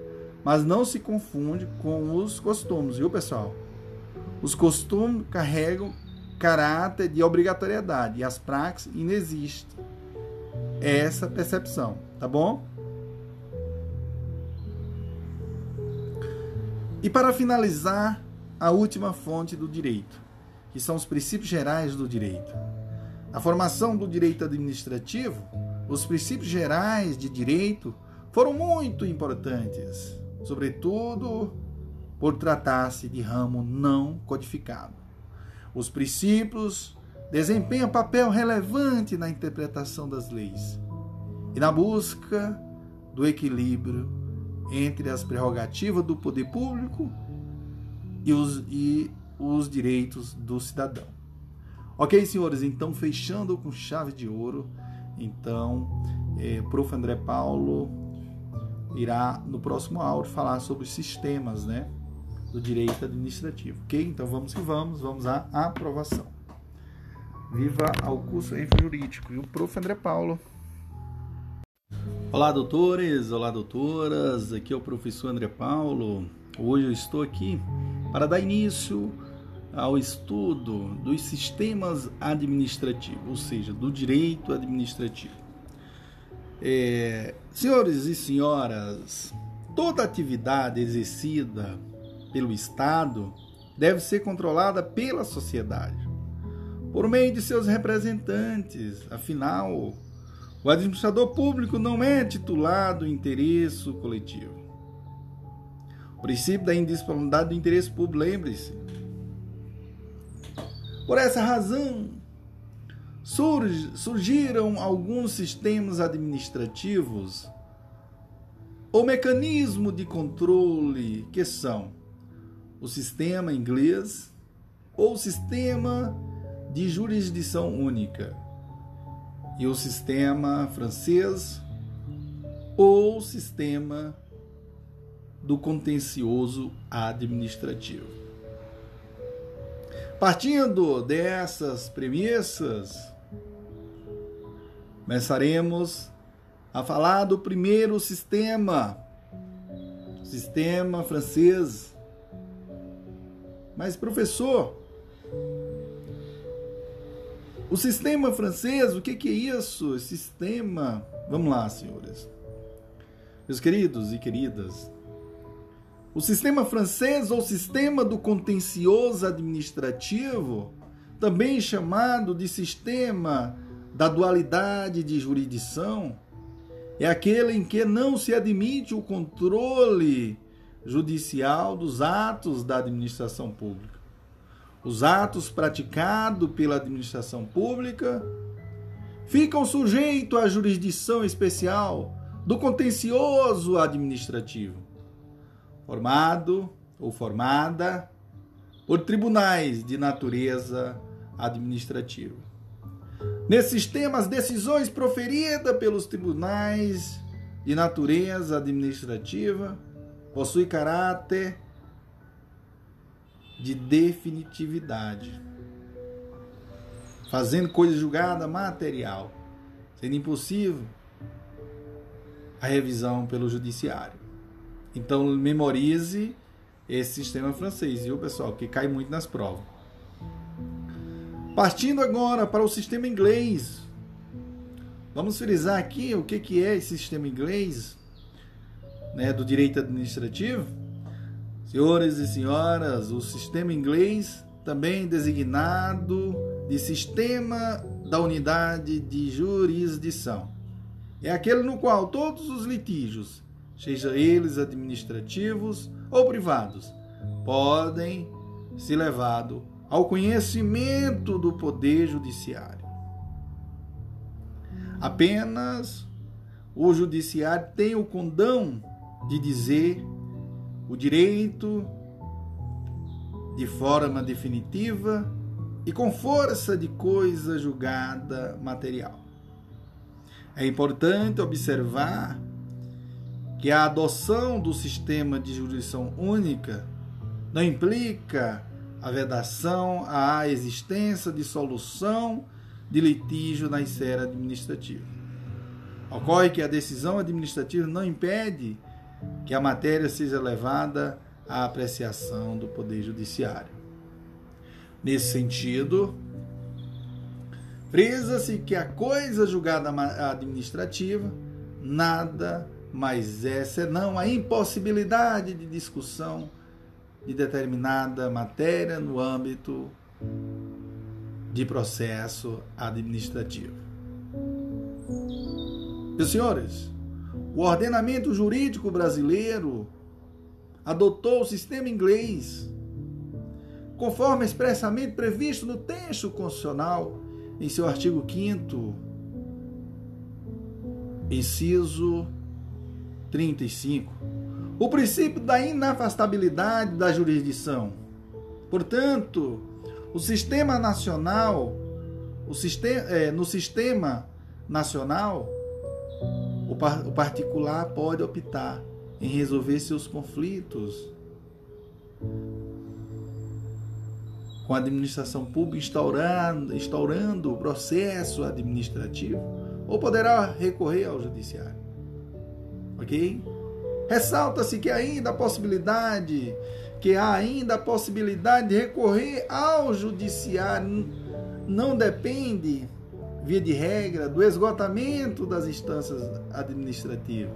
Speaker 1: mas não se confunde com os costumes, viu, pessoal? Os costumes carregam caráter de obrigatoriedade e as praxis inexiste essa percepção, tá bom? E para finalizar, a última fonte do direito, que são os princípios gerais do direito. Na formação do direito administrativo, os princípios gerais de direito foram muito importantes, sobretudo por tratar-se de ramo não codificado. Os princípios desempenham papel relevante na interpretação das leis e na busca do equilíbrio entre as prerrogativas do poder público e os, e os direitos do cidadão. Ok, senhores? Então, fechando com chave de ouro, então, é, o prof. André Paulo irá, no próximo áudio, falar sobre os sistemas né, do direito administrativo. Ok? Então, vamos que vamos, vamos à aprovação. Viva ao curso em jurídico. E o prof. André Paulo. Olá, doutores, olá, doutoras. Aqui é o professor André Paulo. Hoje eu estou aqui para dar início ao estudo dos sistemas administrativos, ou seja, do direito administrativo. É, senhores e senhoras, toda atividade exercida pelo Estado deve ser controlada pela sociedade, por meio de seus representantes. Afinal, o administrador público não é titulado interesse coletivo. O princípio da indisponibilidade do interesse público, lembre-se. Por essa razão, surgiram alguns sistemas administrativos ou mecanismo de controle que são o sistema inglês ou o sistema de jurisdição única e o sistema francês ou sistema do contencioso administrativo. Partindo dessas premissas, começaremos a falar do primeiro sistema, sistema francês. Mas, professor, o sistema francês, o que, é isso? Sistema. Vamos lá, senhores. Meus queridos e queridas, o sistema francês ou sistema do contencioso administrativo, também chamado de sistema da dualidade de jurisdição, é aquele em que não se admite o controle judicial dos atos da administração pública. Os atos praticados pela administração pública ficam sujeitos à jurisdição especial do contencioso administrativo, formado ou formada por tribunais de natureza administrativa. Nesse sistema, as decisões proferidas pelos tribunais de natureza administrativa possuem caráter de definitividade, fazendo coisa julgada material, sendo impossível a revisão pelo judiciário. Então memorize esse sistema francês, viu pessoal, que cai muito nas provas. Partindo agora para o sistema inglês. Vamos frisar aqui o que, que é esse sistema inglês né, do direito administrativo. Senhores e senhoras, o sistema inglês, também designado de Sistema da Unidade de Jurisdição, é aquele no qual todos os litígios, seja eles administrativos ou privados, podem ser levados ao conhecimento do Poder Judiciário. Apenas o Judiciário tem o condão de dizer o direito de forma definitiva e com força de coisa julgada material. É importante observar que a adoção do sistema de jurisdição única não implica a vedação, a existência de solução de litígio na esfera administrativa. Ocorre que a decisão administrativa não impede que a matéria seja levada à apreciação do Poder Judiciário. Nesse sentido, frisa-se que a coisa julgada administrativa nada mais é senão a impossibilidade de discussão de determinada matéria no âmbito de processo administrativo. Meus senhores, o ordenamento jurídico brasileiro adotou o sistema inglês, conforme expressamente previsto no texto constitucional, em seu artigo 5, inciso 35 o princípio da inafastabilidade da jurisdição. Portanto, o sistema nacional, o sistema, é, no sistema nacional, o, par, o particular pode optar em resolver seus conflitos com a administração pública instaurando, instaurando o processo administrativo ou poderá recorrer ao judiciário. Ok? Ressalta-se que ainda a possibilidade, que há ainda a possibilidade de recorrer ao judiciário não depende, via de regra, do esgotamento das instâncias administrativas.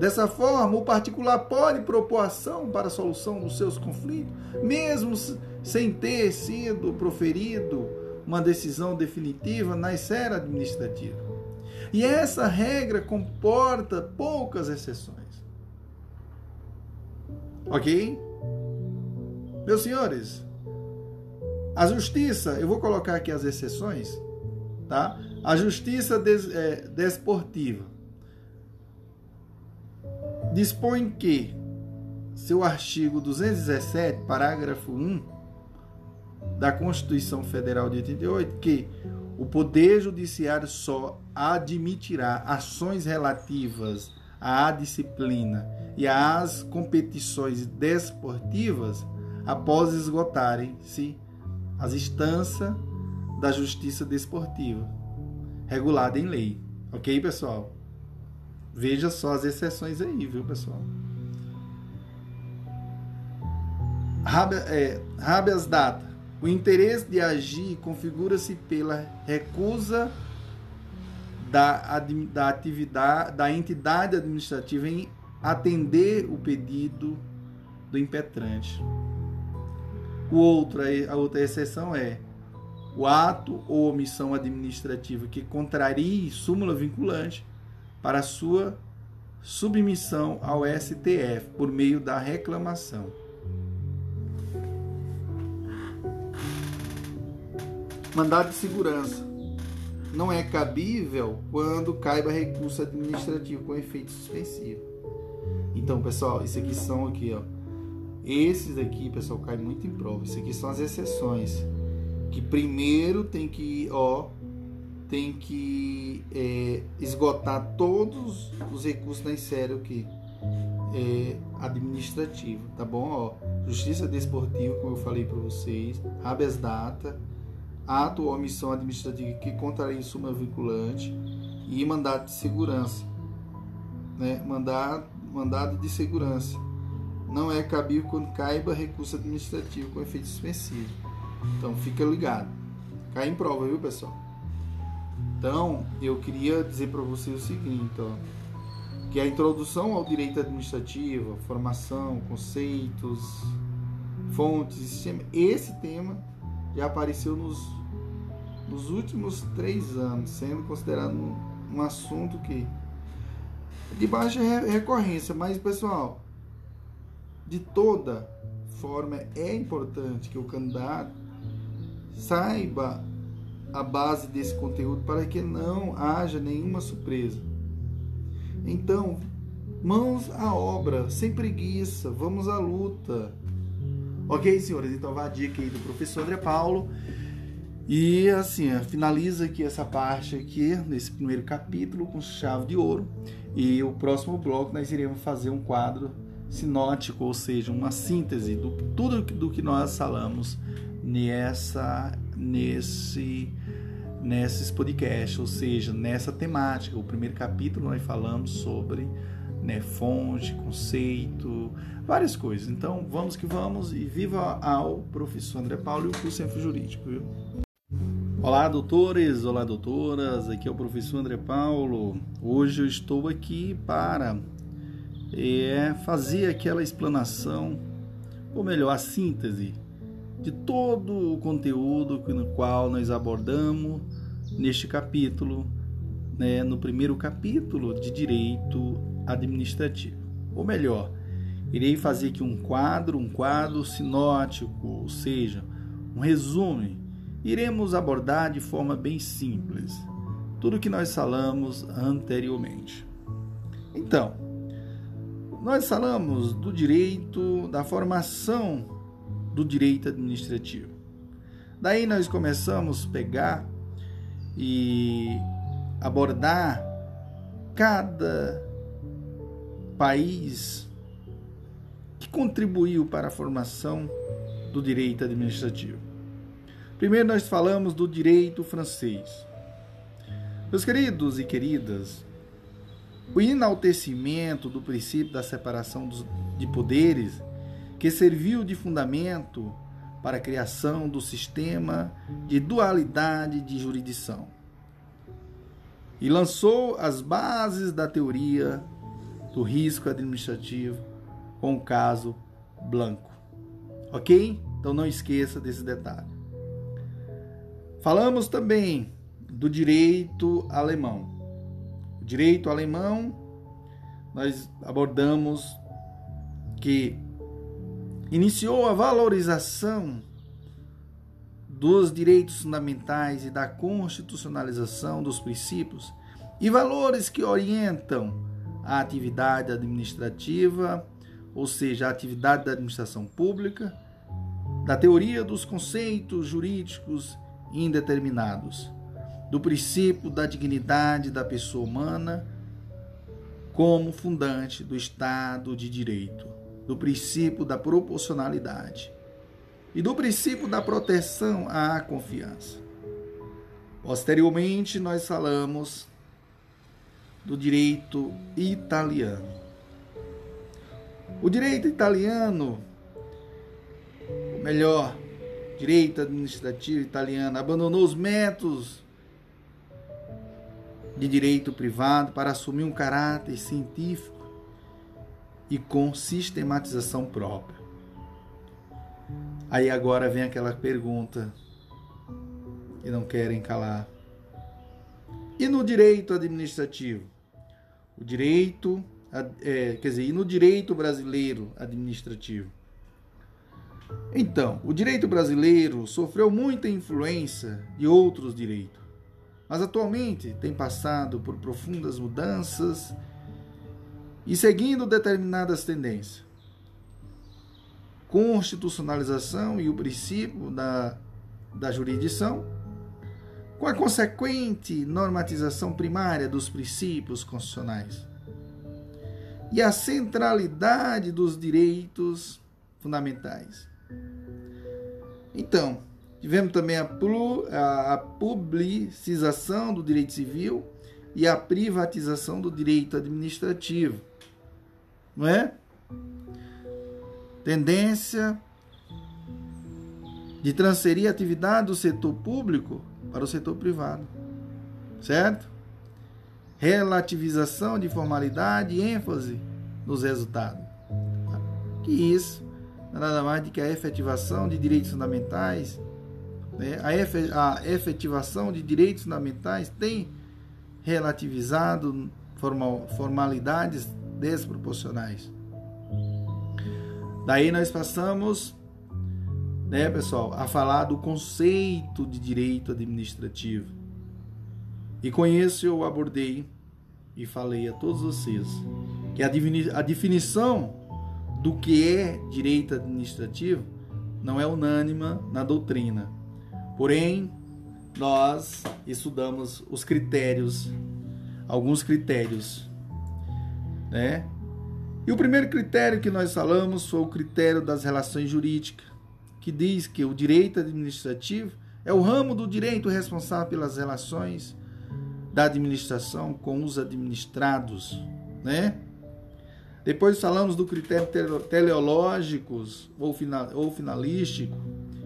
Speaker 1: Dessa forma, o particular pode propor ação para a solução dos seus conflitos, mesmo sem ter sido proferido uma decisão definitiva na esfera administrativa. E essa regra comporta poucas exceções. Ok? Meus senhores, a justiça, eu vou colocar aqui as exceções, tá? A justiça des, é, desportiva dispõe que seu artigo 217, parágrafo 1 da Constituição Federal de 88, que o Poder Judiciário só admitirá ações relativas à disciplina e às competições desportivas após esgotarem-se as instâncias da justiça desportiva, regulada em lei. Ok, pessoal? Veja só as exceções aí, viu, pessoal? É, habeas data. O interesse de agir configura-se pela recusa da, da atividade da entidade administrativa em atender o pedido do impetrante. O outro, a outra exceção é o ato ou omissão administrativa que contrarie súmula vinculante para sua submissão ao STF por meio da reclamação. Mandado de segurança não é cabível quando caiba recurso administrativo com efeito suspensivo. Então, pessoal, isso aqui são aqui, ó. Esses aqui, pessoal, cai muito em prova. Isso aqui são as exceções. Que primeiro tem que, ó, tem que é, esgotar todos os recursos na série que é, administrativo, tá bom? Ó, justiça desportiva, como eu falei para vocês, habeas data, ato ou omissão administrativa que contraria súmula vinculante e mandado de segurança. Né? Mandado, mandado de segurança. Não é cabível quando caiba recurso administrativo com efeito suspensivo. Então fica ligado. Cai em prova, viu pessoal? Então eu queria dizer para vocês o seguinte, ó, que a introdução ao direito administrativo, formação, conceitos, fontes, esse tema já apareceu nos nos últimos três anos, sendo considerado um, um assunto que de baixa recorrência, mas pessoal, de toda forma é importante que o candidato saiba a base desse conteúdo para que não haja nenhuma surpresa. Então, mãos à obra, sem preguiça, vamos à luta. Ok, senhores? Então, vá a dica aí do professor André Paulo. E assim, finaliza aqui essa parte aqui, nesse primeiro capítulo, com chave de ouro. E o próximo bloco nós iremos fazer um quadro sinótico, ou seja, uma síntese do tudo do que nós falamos nessa nesse nesses podcasts, ou seja, nessa temática. O primeiro capítulo nós falamos sobre né, fonte, conceito, várias coisas. Então, vamos que vamos e viva ao professor André Paulo e o curso Centro Jurídico. Viu? Olá, doutores, olá, doutoras. Aqui é o professor André Paulo. Hoje eu estou aqui para é, fazer aquela explanação, ou melhor, a síntese de todo o conteúdo no qual nós abordamos neste capítulo, né, no primeiro capítulo de direito administrativo. Ou melhor, irei fazer aqui um quadro, um quadro sinótico, ou seja, um resumo. Iremos abordar de forma bem simples tudo o que nós falamos anteriormente. Então, nós falamos do direito, da formação do direito administrativo. Daí nós começamos a pegar e abordar cada país que contribuiu para a formação do direito administrativo. Primeiro nós falamos do direito francês. Meus queridos e queridas, o enaltecimento do princípio da separação de poderes, que serviu de fundamento para a criação do sistema de dualidade de jurisdição e lançou as bases da teoria do risco administrativo com o caso Blanco. Ok? Então não esqueça desse detalhe. Falamos também do direito alemão. Direito alemão, nós abordamos que iniciou a valorização dos direitos fundamentais e da constitucionalização dos princípios e valores que orientam a atividade administrativa, ou seja, a atividade da administração pública, da teoria dos conceitos jurídicos indeterminados do princípio da dignidade da pessoa humana como fundante do Estado de Direito, do princípio da proporcionalidade e do princípio da proteção à confiança. Posteriormente, nós falamos do direito italiano. O direito italiano, melhor, direito administrativo italiano, abandonou os métodos de direito privado para assumir um caráter científico e com sistematização própria. Aí agora vem aquela pergunta que não querem calar. E no direito administrativo? O direito, é, quer dizer, e no direito brasileiro administrativo? Então, o direito brasileiro sofreu muita influência de outros direitos mas atualmente tem passado por profundas mudanças e seguindo determinadas tendências. Constitucionalização e o princípio da, da jurisdição, com a consequente normatização primária dos princípios constitucionais e a centralidade dos direitos fundamentais. Então, Tivemos também a, a, publicização do direito civil e a privatização do direito administrativo. Não é? Tendência de transferir a atividade do setor público para o setor privado. Certo? Relativização de formalidade e ênfase nos resultados. Que isso nada mais do que a efetivação de direitos fundamentais né, a efetivação de direitos fundamentais tem relativizado formal, formalidades desproporcionais. Daí nós passamos, né, pessoal, a falar do conceito de direito administrativo. E com isso eu abordei e falei a todos vocês que a definição do que é direito administrativo não é unânima na doutrina Porém, nós estudamos os critérios, alguns critérios, né? E o primeiro critério que nós falamos foi o critério das relações jurídicas, que diz que o direito administrativo é o ramo do direito responsável pelas relações da administração com os administrados, né? Depois falamos do critério final, ou finalístico,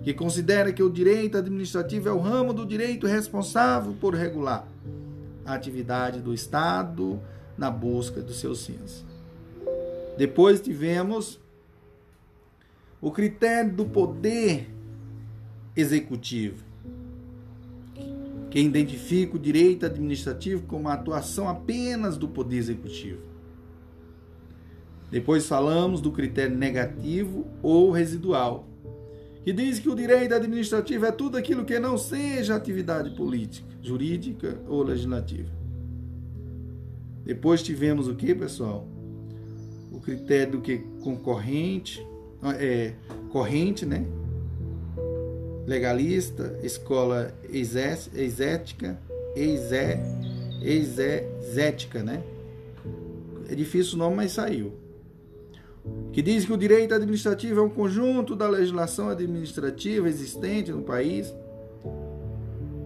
Speaker 1: que considera que o direito administrativo é o ramo do direito responsável por regular a atividade do Estado na busca dos seus fins. Depois tivemos o critério do poder executivo, que identifica o direito administrativo como a atuação apenas do poder executivo. Depois falamos do critério negativo ou residual, que diz que o direito administrativo é tudo aquilo que não seja atividade política, jurídica ou legislativa. Depois tivemos o que, pessoal? O critério do que concorrente, é corrente, né? Legalista, escola exética, exética, né? É difícil o nome, mas saiu que diz que o direito administrativo é um conjunto da legislação administrativa existente no país,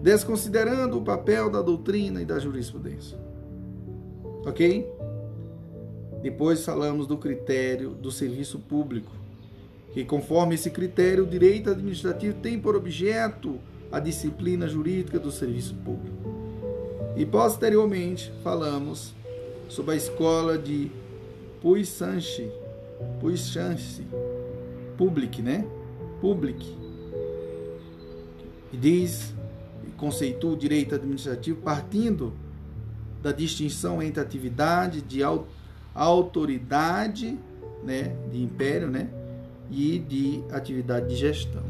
Speaker 1: desconsiderando o papel da doutrina e da jurisprudência. Ok? Depois falamos do critério do serviço público, que conforme esse critério, o direito administrativo tem por objeto a disciplina jurídica do serviço público. E posteriormente falamos sobre a escola de Puissance, chance public, né? Public. E diz, conceitua o direito administrativo partindo da distinção entre atividade de autoridade, né, de império, né, e de atividade de gestão.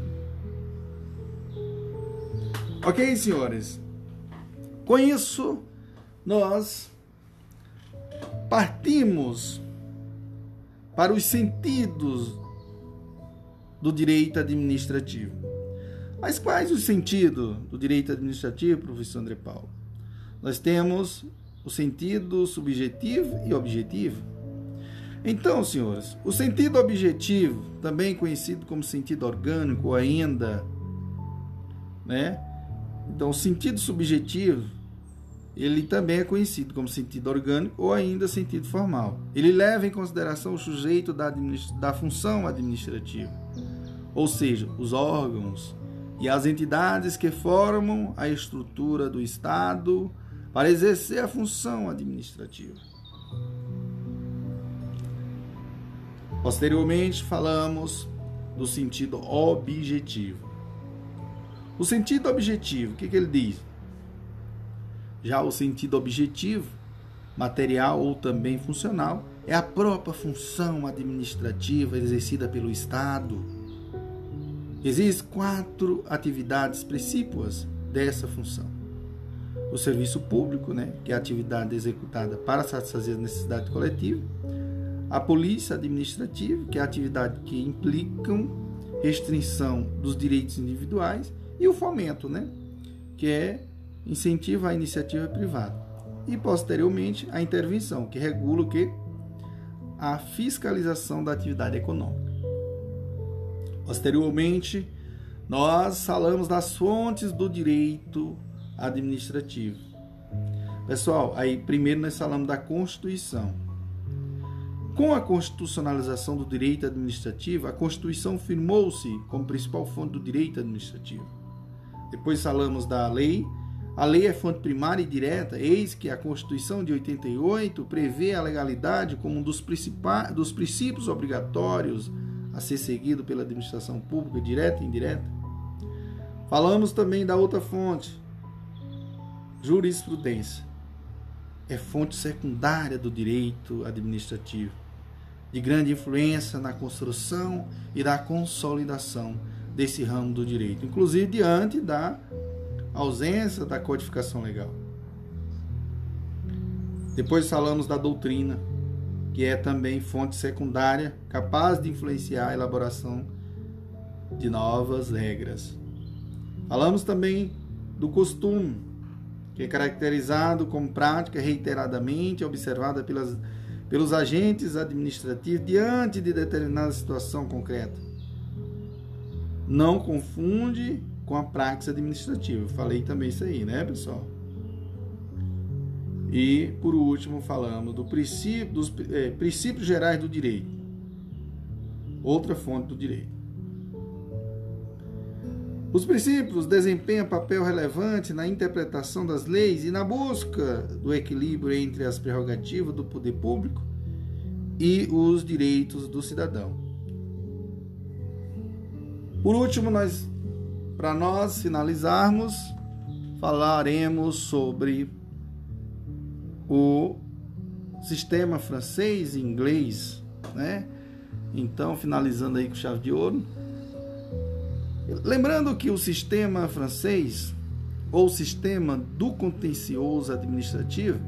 Speaker 1: Ok, senhores? Com isso, nós partimos para os sentidos do direito administrativo. Mas quais os sentidos do direito administrativo, professor André Paulo? Nós temos o sentido subjetivo e objetivo. Então, senhores, o sentido objetivo, também conhecido como sentido orgânico ainda, né? Então, o sentido subjetivo ele também é conhecido como sentido orgânico ou ainda sentido formal. Ele leva em consideração o sujeito da, da função administrativa, ou seja, os órgãos e as entidades que formam a estrutura do Estado para exercer a função administrativa. Posteriormente, falamos do sentido objetivo. O sentido objetivo, o que, que ele diz? Já o sentido objetivo, material ou também funcional, é a própria função administrativa exercida pelo Estado. Existem quatro atividades principais dessa função. O serviço público, né, que é a atividade executada para satisfazer a necessidade coletiva. A polícia administrativa, que é a atividade que implicam restrição dos direitos individuais. E o fomento, né, que é incentiva a iniciativa privada. E posteriormente a intervenção, que regula o que? A fiscalização da atividade econômica. Posteriormente, nós falamos das fontes do direito administrativo. Pessoal, aí primeiro nós falamos da Constituição. Com a constitucionalização do direito administrativo, a Constituição firmou-se como principal fonte do direito administrativo. Depois falamos da Lei a lei é fonte primária e direta, eis que a Constituição de 88 prevê a legalidade como um dos, dos princípios obrigatórios a ser seguido pela administração pública, direta e indireta. Falamos também da outra fonte, jurisprudência. É fonte secundária do direito administrativo, de grande influência na construção e da consolidação desse ramo do direito, inclusive diante da ausência da codificação legal. Depois falamos da doutrina, que é também fonte secundária capaz de influenciar a elaboração de novas regras. Falamos também do costume, que é caracterizado como prática reiteradamente observada pelas, pelos agentes administrativos diante de determinada situação concreta. Não confunde com a prática administrativa. Falei também isso aí, né, pessoal? E, por último, falamos do princípio, dos é, princípios gerais do direito. Outra fonte do direito. Os princípios desempenham papel relevante na interpretação das leis e na busca do equilíbrio entre as prerrogativas do poder público e os direitos do cidadão. Por último, nós para nós finalizarmos, falaremos sobre o sistema francês e inglês, né? Então, finalizando aí com chave de ouro, Lembrando que o sistema francês, ou sistema do contencioso administrativo,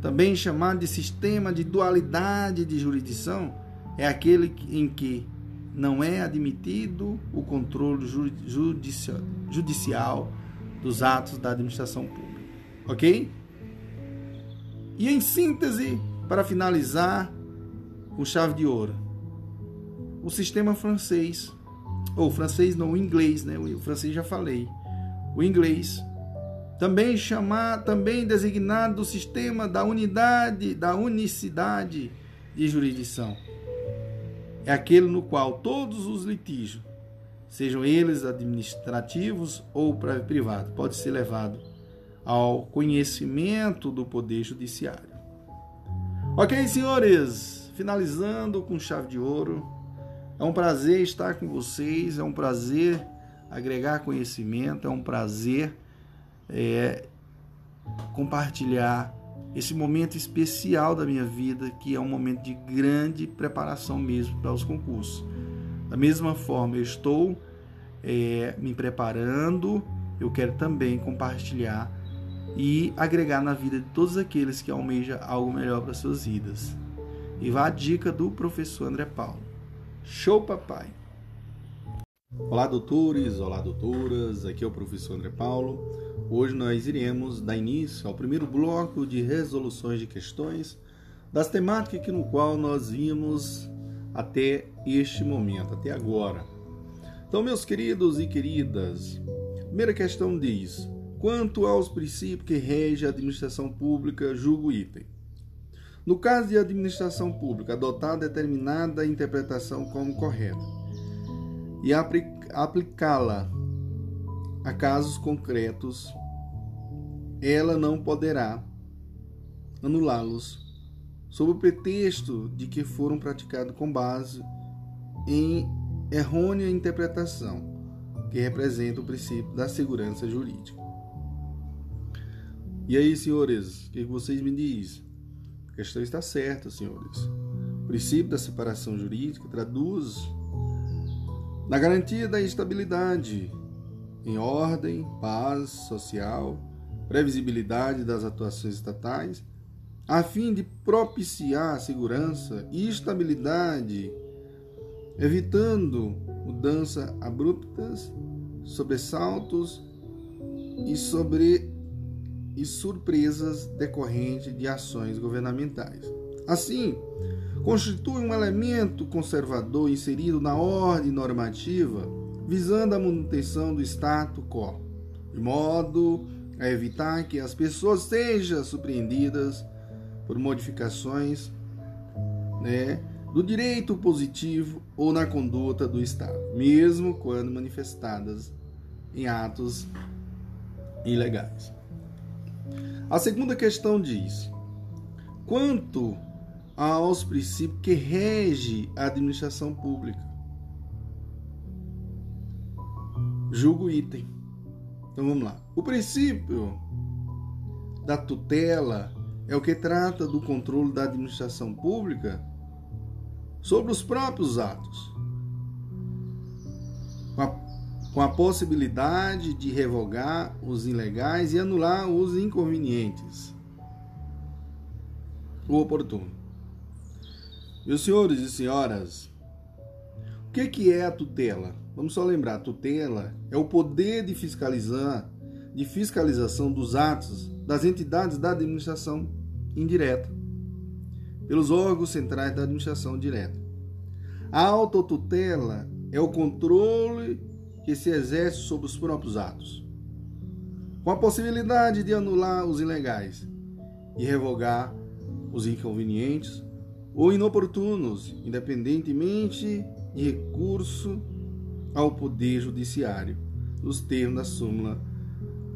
Speaker 1: também chamado de sistema de dualidade de jurisdição, é aquele em que não é admitido o controle judicial, dos atos da administração pública. Ok? E em síntese, para finalizar com chave de ouro, o sistema francês ou francês não, o inglês, né? O francês já falei. O inglês também chamar, também designado do sistema da unidade, da unicidade de jurisdição. É aquele no qual todos os litígios, sejam eles administrativos ou privados, pode ser levado ao conhecimento do poder judiciário. OK, senhores, finalizando com chave de ouro, é um prazer estar com vocês, é um prazer agregar conhecimento, é um prazer é, compartilhar esse momento especial da minha vida, que é um momento de grande preparação mesmo para os concursos. Da mesma forma, eu estou é, me preparando, eu quero também compartilhar e agregar na vida de todos aqueles que almejam algo melhor para suas vidas. E vá a dica do professor André Paulo. Show, papai! Olá, doutores, olá, doutoras, aqui é o professor André Paulo. Hoje nós iremos dar início ao primeiro bloco de resoluções de questões das temáticas no qual nós vimos até este momento, até agora. Então, meus queridos e queridas, primeira questão diz: quanto aos princípios que regem a administração pública, julgo item. No caso de administração pública, adotar determinada interpretação como correta e aplicá-la a casos concretos, ela não poderá anulá-los sob o pretexto de que foram praticados com base em errônea interpretação, que representa o princípio da segurança jurídica. E aí, senhores, o que vocês me dizem? A questão está certa, senhores. O princípio da separação jurídica traduz na garantia da estabilidade em ordem, paz social, previsibilidade das atuações estatais, a fim de propiciar segurança e estabilidade, evitando mudanças abruptas, sobressaltos e sobre e surpresas decorrentes de ações governamentais. Assim, constitui um elemento conservador inserido na ordem normativa, visando a manutenção do status quo, de modo a evitar que as pessoas sejam surpreendidas por modificações né, do direito positivo ou na conduta do Estado, mesmo quando manifestadas em atos ilegais. A segunda questão diz: quanto aos princípios que rege a administração pública, julgo item. Então vamos lá. O princípio da tutela é o que trata do controle da administração pública sobre os próprios atos, com a com a possibilidade de revogar os ilegais e anular os inconvenientes. O oportuno. Meus senhores e senhoras, o que, que é a tutela? Vamos só lembrar, tutela é o poder de fiscalizar, de fiscalização dos atos das entidades da administração indireta, pelos órgãos centrais da administração direta. A autotutela é o controle que se exerce sobre os próprios atos, com a possibilidade de anular os ilegais e revogar os inconvenientes ou inoportunos, independentemente de recurso ao Poder Judiciário, nos termos da súmula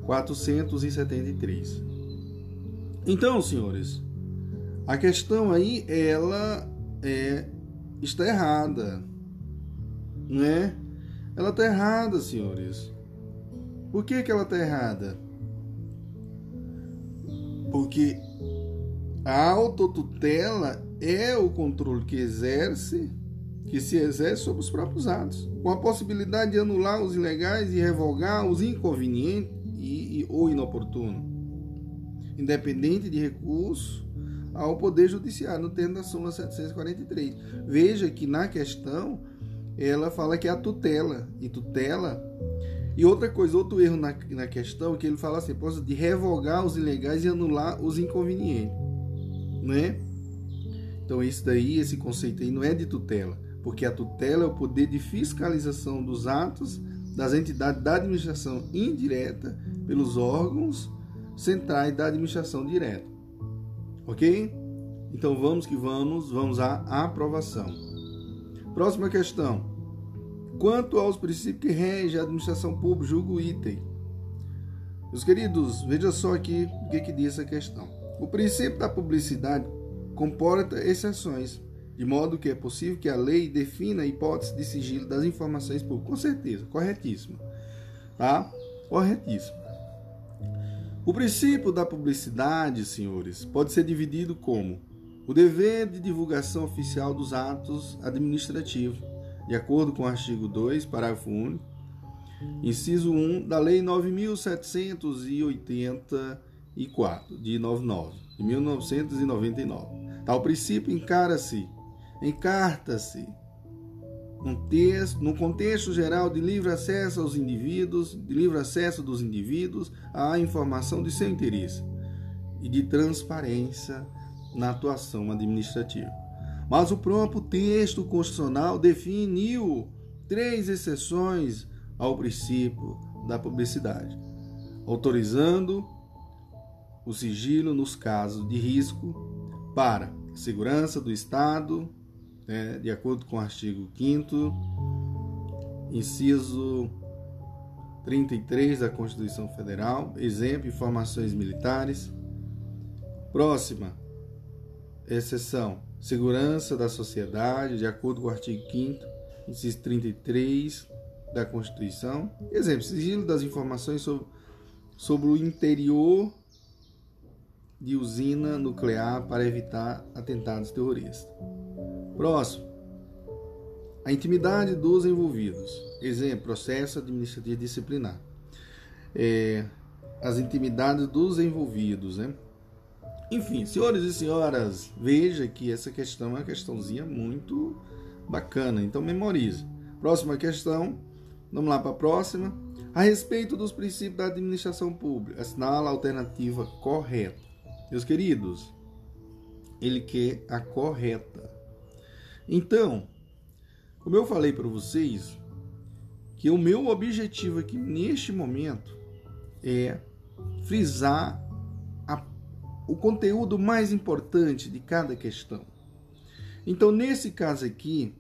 Speaker 1: 473. Então, senhores, a questão aí ela é está errada, né? Ela está errada, senhores. Por que que ela está errada? Porque a autotutela é o controle que exerce, que se exerce sobre os próprios atos, com a possibilidade de anular os ilegais e revogar os inconvenientes e, e, ou inoportunos, independente de recurso ao Poder Judiciário, no termo da súmula 743. Veja que na questão ela fala que é a tutela, e tutela. E outra coisa, outro erro na, na questão, que ele fala assim, posso de revogar os ilegais e anular os inconvenientes, né? Então isso daí, esse conceito aí não é de tutela, porque a tutela é o poder de fiscalização dos atos das entidades da administração indireta pelos órgãos centrais da administração direta. Ok? Então vamos que vamos, vamos à aprovação. Próxima questão. Quanto aos princípios que regem a administração pública, julgo item. Meus queridos, veja só aqui o que, que diz essa questão. O princípio da publicidade comporta exceções, de modo que é possível que a lei defina a hipótese de sigilo das informações públicas. Com certeza, corretíssimo. Tá? Corretíssimo. O princípio da publicidade, senhores, pode ser dividido como o dever de divulgação oficial dos atos administrativos, de acordo com o artigo 2, parágrafo único, inciso 1 da Lei 9784 de 99, de 1999. Tal princípio encara-se, encarta-se no contexto geral de livre acesso aos indivíduos, de livre acesso dos indivíduos à informação de seu interesse e de transparência na atuação administrativa. Mas o próprio texto constitucional definiu três exceções ao princípio da publicidade, autorizando o sigilo nos casos de risco para segurança do Estado, né, de acordo com o artigo 5 inciso 33 da Constituição Federal, exemplo, informações militares. Próxima exceção, segurança da sociedade, de acordo com o artigo 5 inciso 33 da Constituição. Exemplo, sigilo das informações sobre, sobre o interior de usina nuclear para evitar atentados terroristas. Próximo. A intimidade dos envolvidos. Exemplo, processo administrativo disciplinar. É, as intimidades dos envolvidos, né? Enfim, senhores e senhoras, veja que essa questão é uma questãozinha muito bacana, então memorize. Próxima questão, vamos lá para a próxima. A respeito dos princípios da administração pública, assinala a alternativa correta. Meus queridos, ele quer a correta. Então, como eu falei para vocês, que o meu objetivo aqui neste momento é frisar a, o conteúdo mais importante de cada questão. Então, nesse caso aqui,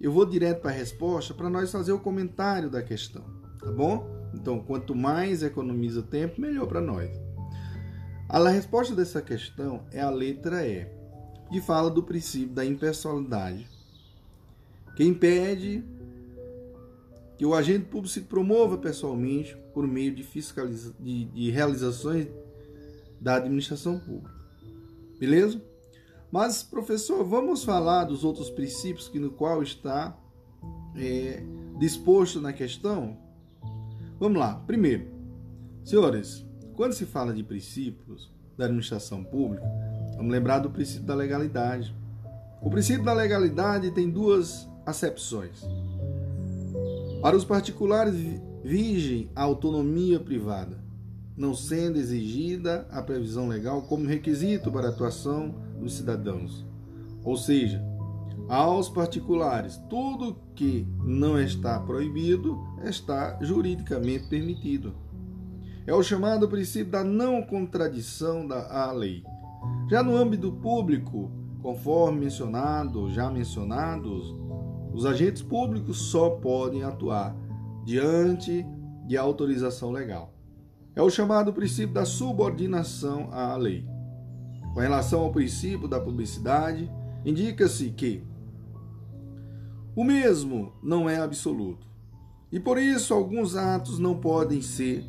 Speaker 1: eu vou direto para a resposta para nós fazer o comentário da questão, tá bom? Então, quanto mais economiza tempo, melhor para nós. A resposta dessa questão é a letra E que fala do princípio da impessoalidade, que impede que o agente público se promova pessoalmente por meio de, fiscaliza de, de realizações da administração pública. Beleza? Mas, professor, vamos falar dos outros princípios que no qual está é, disposto na questão? Vamos lá. Primeiro, senhores, quando se fala de princípios da administração pública, Vamos lembrar do princípio da legalidade. O princípio da legalidade tem duas acepções. Para os particulares, vigem a autonomia privada, não sendo exigida a previsão legal como requisito para a atuação dos cidadãos.
Speaker 2: Ou seja, aos particulares, tudo que não está proibido está juridicamente permitido. É o chamado princípio da não contradição da lei. Já no âmbito público, conforme mencionado, já mencionados, os agentes públicos só podem atuar diante de autorização legal. É o chamado princípio da subordinação à lei. Com relação ao princípio da publicidade, indica-se que o mesmo não é absoluto. E por isso alguns atos não podem ser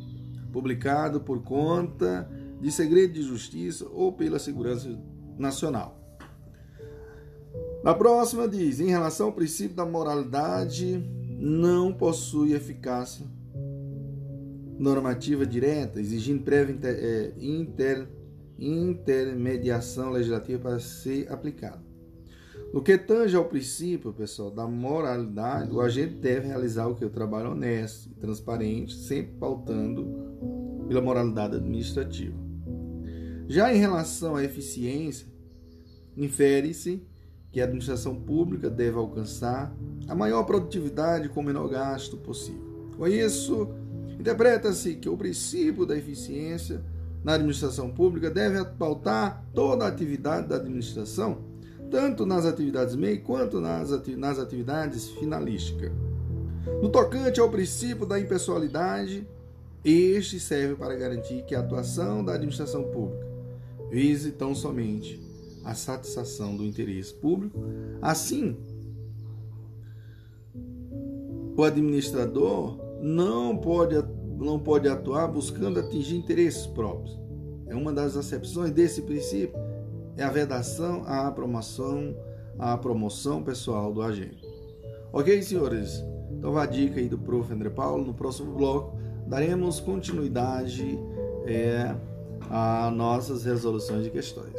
Speaker 2: publicados por conta de segredo de justiça ou pela segurança nacional. Na próxima diz: em relação ao princípio da moralidade, não possui eficácia normativa direta, exigindo prévia é, inter, intermediação legislativa para ser aplicado. No que tange ao princípio, pessoal, da moralidade, o agente deve realizar o que? O trabalho honesto e transparente, sempre pautando pela moralidade administrativa. Já em relação à eficiência, infere-se que a administração pública deve alcançar a maior produtividade com o menor gasto possível. Com isso, interpreta-se que o princípio da eficiência na administração pública deve pautar toda a atividade da administração, tanto nas atividades MEI quanto nas atividades finalísticas. No tocante ao princípio da impessoalidade, este serve para garantir que a atuação da administração pública vise tão somente a satisfação do interesse público. Assim, o administrador não pode, não pode atuar buscando atingir interesses próprios. É uma das acepções desse princípio é a vedação à promoção, à promoção pessoal do agente. Ok, senhores? Então, a dica aí do prof. André Paulo. No próximo bloco, daremos continuidade é, a nossas resoluções de questões.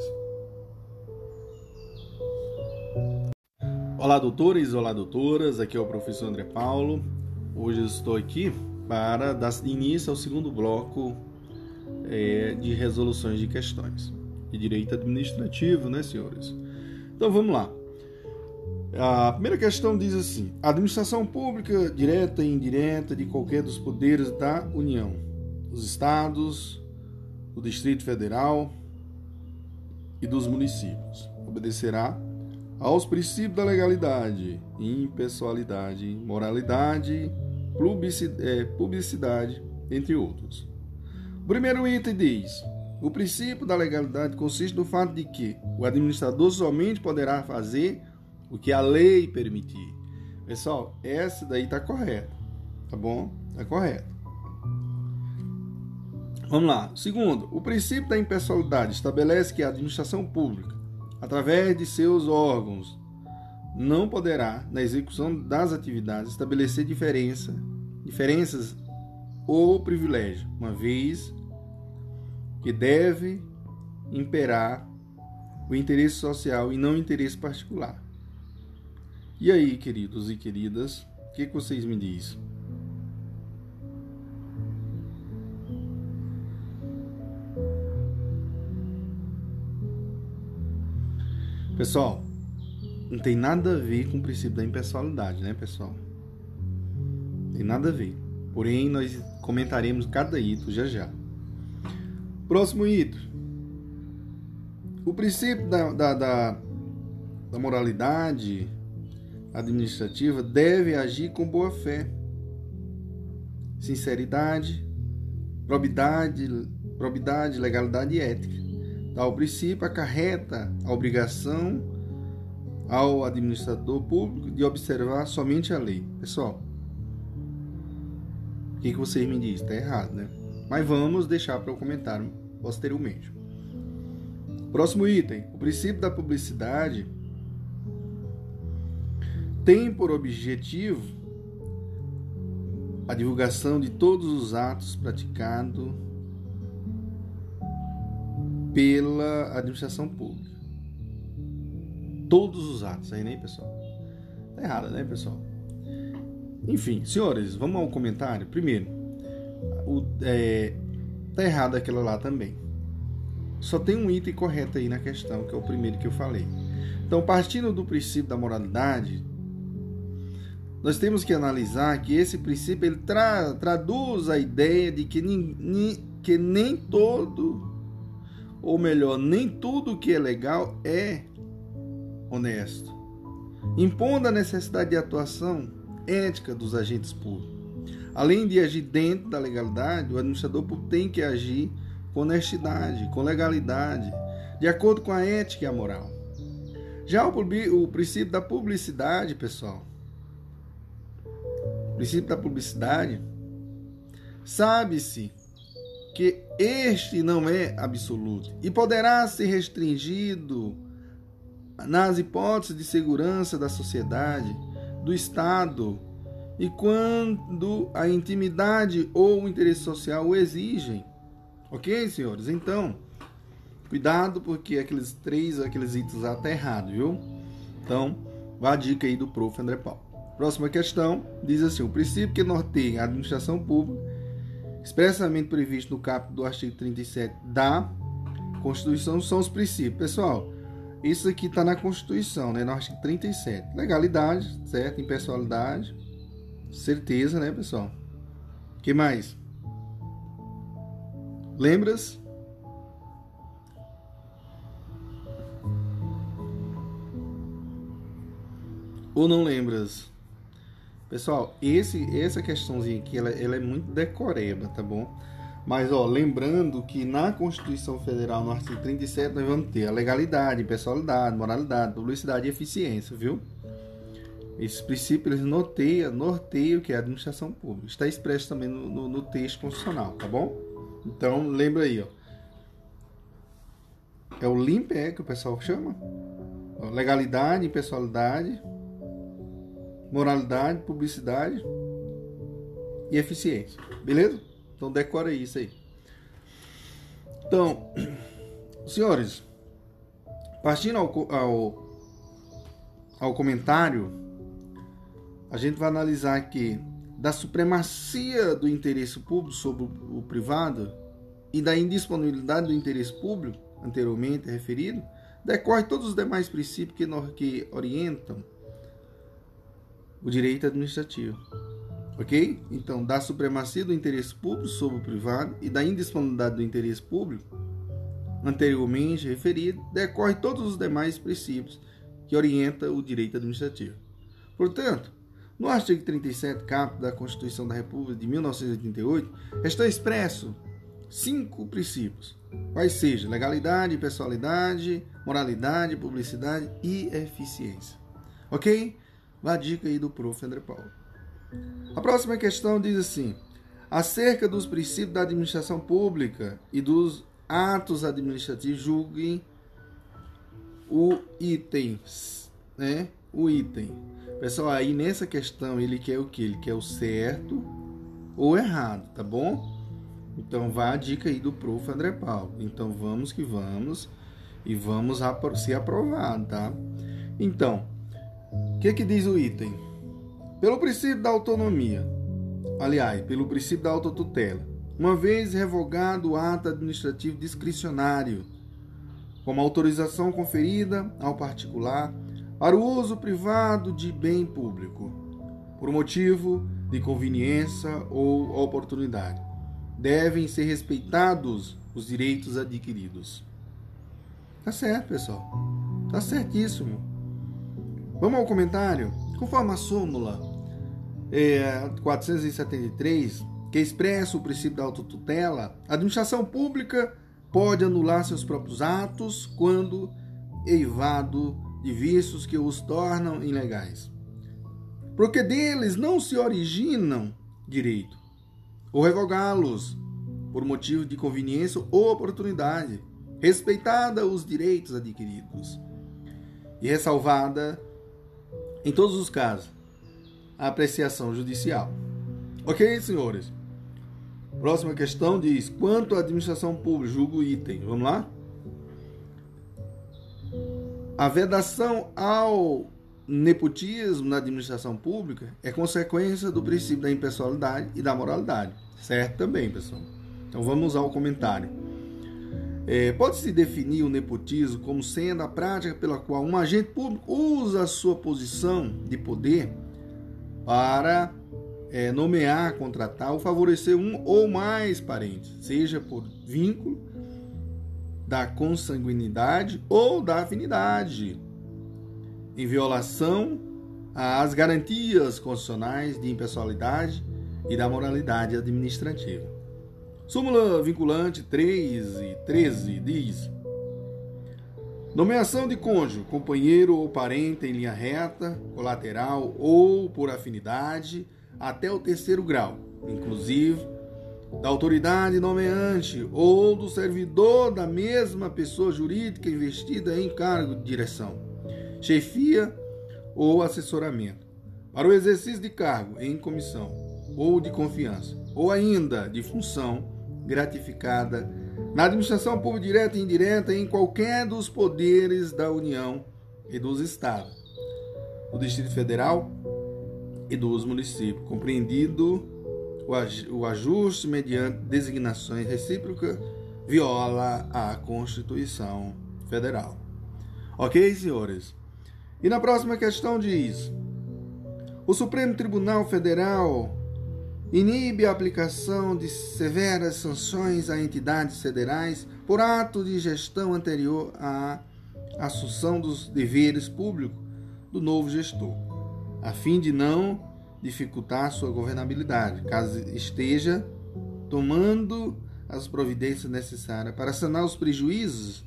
Speaker 2: Olá, doutores, olá, doutoras. Aqui é o professor André Paulo. Hoje estou aqui para dar início ao segundo bloco é, de resoluções de questões de direito administrativo, né, senhores? Então vamos lá. A primeira questão diz assim: a administração pública direta e indireta de qualquer dos poderes da União, dos estados, do Distrito Federal e dos municípios obedecerá aos princípios da legalidade, impessoalidade, moralidade, é, publicidade, entre outros. O primeiro item diz: o princípio da legalidade consiste no fato de que o administrador somente poderá fazer o que a lei permitir. Pessoal, essa daí está correta, tá bom? Está correto. Vamos lá. Segundo, o princípio da impessoalidade estabelece que a administração pública através de seus órgãos, não poderá, na execução das atividades, estabelecer diferença, diferenças ou privilégio, uma vez que deve imperar o interesse social e não o interesse particular. E aí, queridos e queridas, o que, que vocês me dizem? Pessoal, não tem nada a ver com o princípio da impessoalidade, né, pessoal? Tem nada a ver. Porém, nós comentaremos cada item já já. Próximo item. O princípio da, da, da, da moralidade administrativa deve agir com boa fé, sinceridade, probidade, probidade, legalidade e ética. Tal princípio acarreta a obrigação ao administrador público de observar somente a lei. Pessoal, o que, que vocês me dizem? Está errado, né? Mas vamos deixar para o comentário posteriormente. Próximo item: o princípio da publicidade tem por objetivo a divulgação de todos os atos praticados pela administração pública. Todos os atos aí, né, pessoal? Tá errado, né, pessoal? Enfim, senhores, vamos ao comentário. Primeiro, o, é, tá errado aquilo lá também. Só tem um item correto aí na questão, que é o primeiro que eu falei. Então, partindo do princípio da moralidade, nós temos que analisar que esse princípio ele tra traduz a ideia de que, ni, que nem todo, ou melhor, nem tudo que é legal é honesto, impondo a necessidade de atuação ética dos agentes públicos. Além de agir dentro da legalidade, o administrador público tem que agir com honestidade, com legalidade, de acordo com a ética e a moral. Já o, o princípio da publicidade, pessoal, o princípio da publicidade, sabe-se que este não é absoluto e poderá ser restringido nas hipóteses de segurança da sociedade, do Estado e quando a intimidade ou o interesse social o exigem. Ok, senhores? Então, cuidado porque aqueles três, aqueles itens lá tá viu? Então, vá a dica aí do prof. André Paulo. Próxima questão diz assim: o princípio que norteia a administração pública, expressamente previsto no capítulo do artigo 37 da Constituição, são os princípios. Pessoal, isso aqui está na Constituição, né? No artigo 37. Legalidade, certo? Impessoalidade. Certeza, né, pessoal? O que mais? Lembras? Ou não lembras? Pessoal, esse, essa questãozinha aqui, ela, ela é muito decoreba, tá bom? Mas, ó, lembrando que na Constituição Federal, no artigo 37, nós vamos ter a legalidade, impessoalidade, moralidade, publicidade e eficiência, viu? Esses princípios eles norteiam que é a administração pública. Está expresso também no, no, no texto constitucional, tá bom? Então, lembra aí, ó. É o LIMPE que o pessoal chama. Legalidade, impessoalidade, moralidade, publicidade e eficiência. Beleza? Então decora isso aí. Então, senhores, partindo ao, ao, ao comentário, a gente vai analisar aqui da supremacia do interesse público sobre o privado e da indisponibilidade do interesse público, anteriormente referido, decorre todos os demais princípios que, que orientam o direito administrativo. Ok? Então, da supremacia do interesse público sobre o privado e da indisponibilidade do interesse público, anteriormente referido, decorre todos os demais princípios que orientam o direito administrativo. Portanto, no artigo 37, caput da Constituição da República de 1988, está expresso cinco princípios, quais sejam legalidade, pessoalidade, moralidade, publicidade e eficiência. Ok? A dica aí do prof. André Paulo. A próxima questão diz assim: acerca dos princípios da administração pública e dos atos administrativos, julguem o item, né? O item. Pessoal, aí nessa questão ele quer o que? Ele quer o certo ou errado, tá bom? Então vá a dica aí do prof. André Paulo. Então vamos que vamos e vamos ser aprovado, tá? Então, o que, que diz o item? Pelo princípio da autonomia, aliás, pelo princípio da autotutela, uma vez revogado o ato administrativo discricionário, como autorização conferida ao particular para o uso privado de bem público, por motivo de conveniência ou oportunidade, devem ser respeitados os direitos adquiridos. Tá certo, pessoal. Tá certíssimo. Vamos ao comentário? Conforme a súmula é, 473, que expressa o princípio da autotutela, a administração pública pode anular seus próprios atos quando eivado de vícios que os tornam ilegais. Porque deles não se originam direito, ou revogá-los por motivo de conveniência ou oportunidade, respeitada os direitos adquiridos e ressalvada em todos os casos, a apreciação judicial. Ok, senhores? Próxima questão diz: quanto à administração pública, julgo item. Vamos lá? A vedação ao nepotismo na administração pública é consequência do princípio da impessoalidade e da moralidade. Certo também, pessoal. Então vamos ao comentário. É, Pode-se definir o nepotismo como sendo a prática pela qual um agente público usa a sua posição de poder para é, nomear, contratar ou favorecer um ou mais parentes, seja por vínculo da consanguinidade ou da afinidade, em violação às garantias constitucionais de impessoalidade e da moralidade administrativa. Súmula vinculante 3 e 13 diz: Nomeação de cônjuge, companheiro ou parente em linha reta, colateral ou por afinidade, até o terceiro grau, inclusive da autoridade nomeante ou do servidor da mesma pessoa jurídica investida em cargo de direção, chefia ou assessoramento, para o exercício de cargo em comissão ou de confiança, ou ainda de função gratificada na administração pública direta e indireta em qualquer dos poderes da União e dos Estados, do Distrito Federal e dos municípios, compreendido o ajuste mediante designações recíprocas viola a Constituição Federal. Ok, senhores? E na próxima questão diz: o Supremo Tribunal Federal inibe a aplicação de severas sanções a entidades federais por ato de gestão anterior à assunção dos deveres públicos do novo gestor, a fim de não dificultar sua governabilidade, caso esteja tomando as providências necessárias para sanar os prejuízos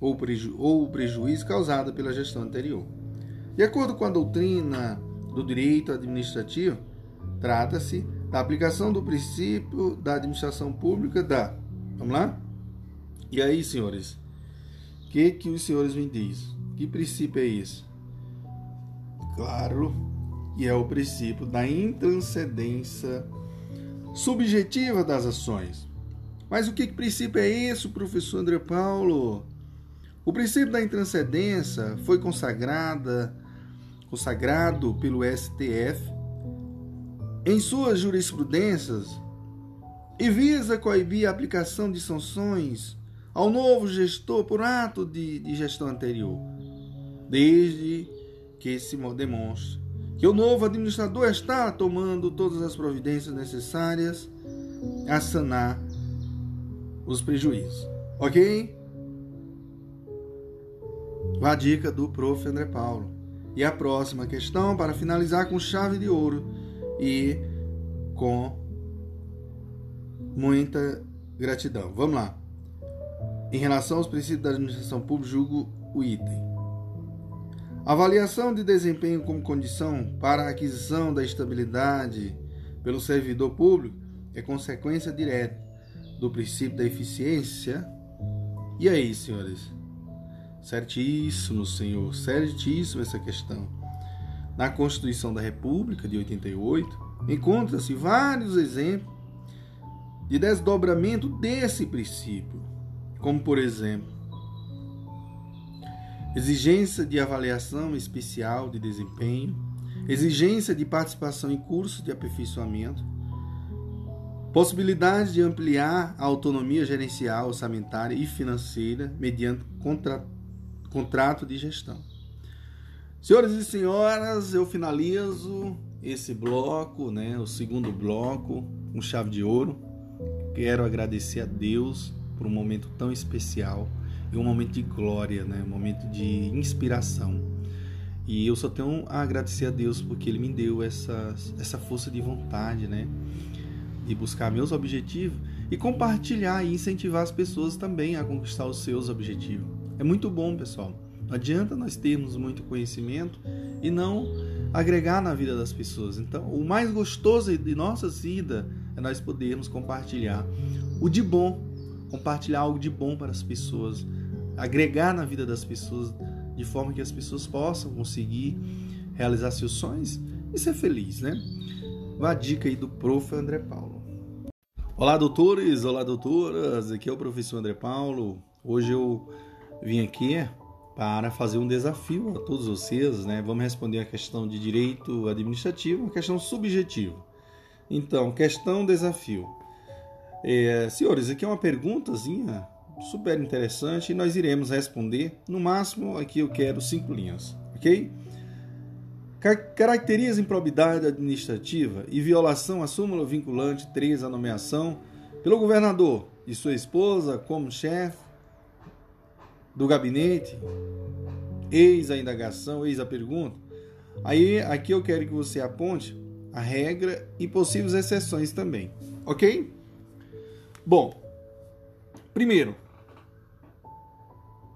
Speaker 2: ou, preju ou o prejuízo causado pela gestão anterior. De acordo com a doutrina do direito administrativo, trata-se da aplicação do princípio da administração pública da. Vamos lá? E aí, senhores? O que, que os senhores me dizem? Que princípio é esse? Claro, e é o princípio da intranscendência subjetiva das ações. Mas o que, que princípio é esse, professor André Paulo? O princípio da intranscendência foi consagrada, consagrado pelo STF em suas jurisprudências e visa coibir a aplicação de sanções ao novo gestor por ato de, de gestão anterior, desde que se demonstre que o novo administrador está tomando todas as providências necessárias a sanar os prejuízos. Ok? A dica do prof. André Paulo. E a próxima questão, para finalizar com chave de ouro e com muita gratidão. Vamos lá. Em relação aos princípios da administração pública, julgo o item. Avaliação de desempenho como condição para a aquisição da estabilidade pelo servidor público é consequência direta do princípio da eficiência. E aí, senhores? Certíssimo, senhor, certíssimo essa questão. Na Constituição da República de 88, encontra-se vários exemplos de desdobramento desse princípio, como por exemplo, exigência de avaliação especial de desempenho, exigência de participação em cursos de aperfeiçoamento, possibilidade de ampliar a autonomia gerencial, orçamentária e financeira mediante contra, contrato de gestão. Senhoras e senhoras, eu finalizo esse bloco, né, o segundo bloco, com chave de ouro. Quero agradecer a Deus por um momento tão especial e um momento de glória, né, um momento de inspiração. E eu só tenho a agradecer a Deus porque Ele me deu essa, essa força de vontade, né, de buscar meus objetivos e compartilhar e incentivar as pessoas também a conquistar os seus objetivos. É muito bom, pessoal. Não adianta nós termos muito conhecimento e não agregar na vida das pessoas. Então, o mais gostoso de nossa vida é nós podermos compartilhar o de bom, compartilhar algo de bom para as pessoas, agregar na vida das pessoas de forma que as pessoas possam conseguir realizar seus sonhos e ser feliz, né? Uma dica aí do prof. André Paulo. Olá, doutores, olá, doutoras. Aqui é o professor André Paulo. Hoje eu vim aqui para fazer um desafio a todos vocês, né? Vamos responder a questão de direito administrativo, uma questão subjetiva. Então, questão desafio. É, senhores, aqui é uma perguntazinha super interessante e nós iremos responder. No máximo, aqui eu quero cinco linhas, ok? Caracteriza improbidade administrativa e violação à súmula vinculante 3 a nomeação pelo governador e sua esposa como chefe do gabinete, eis a indagação, eis a pergunta. Aí aqui eu quero que você aponte a regra e possíveis exceções também, ok? Bom, primeiro,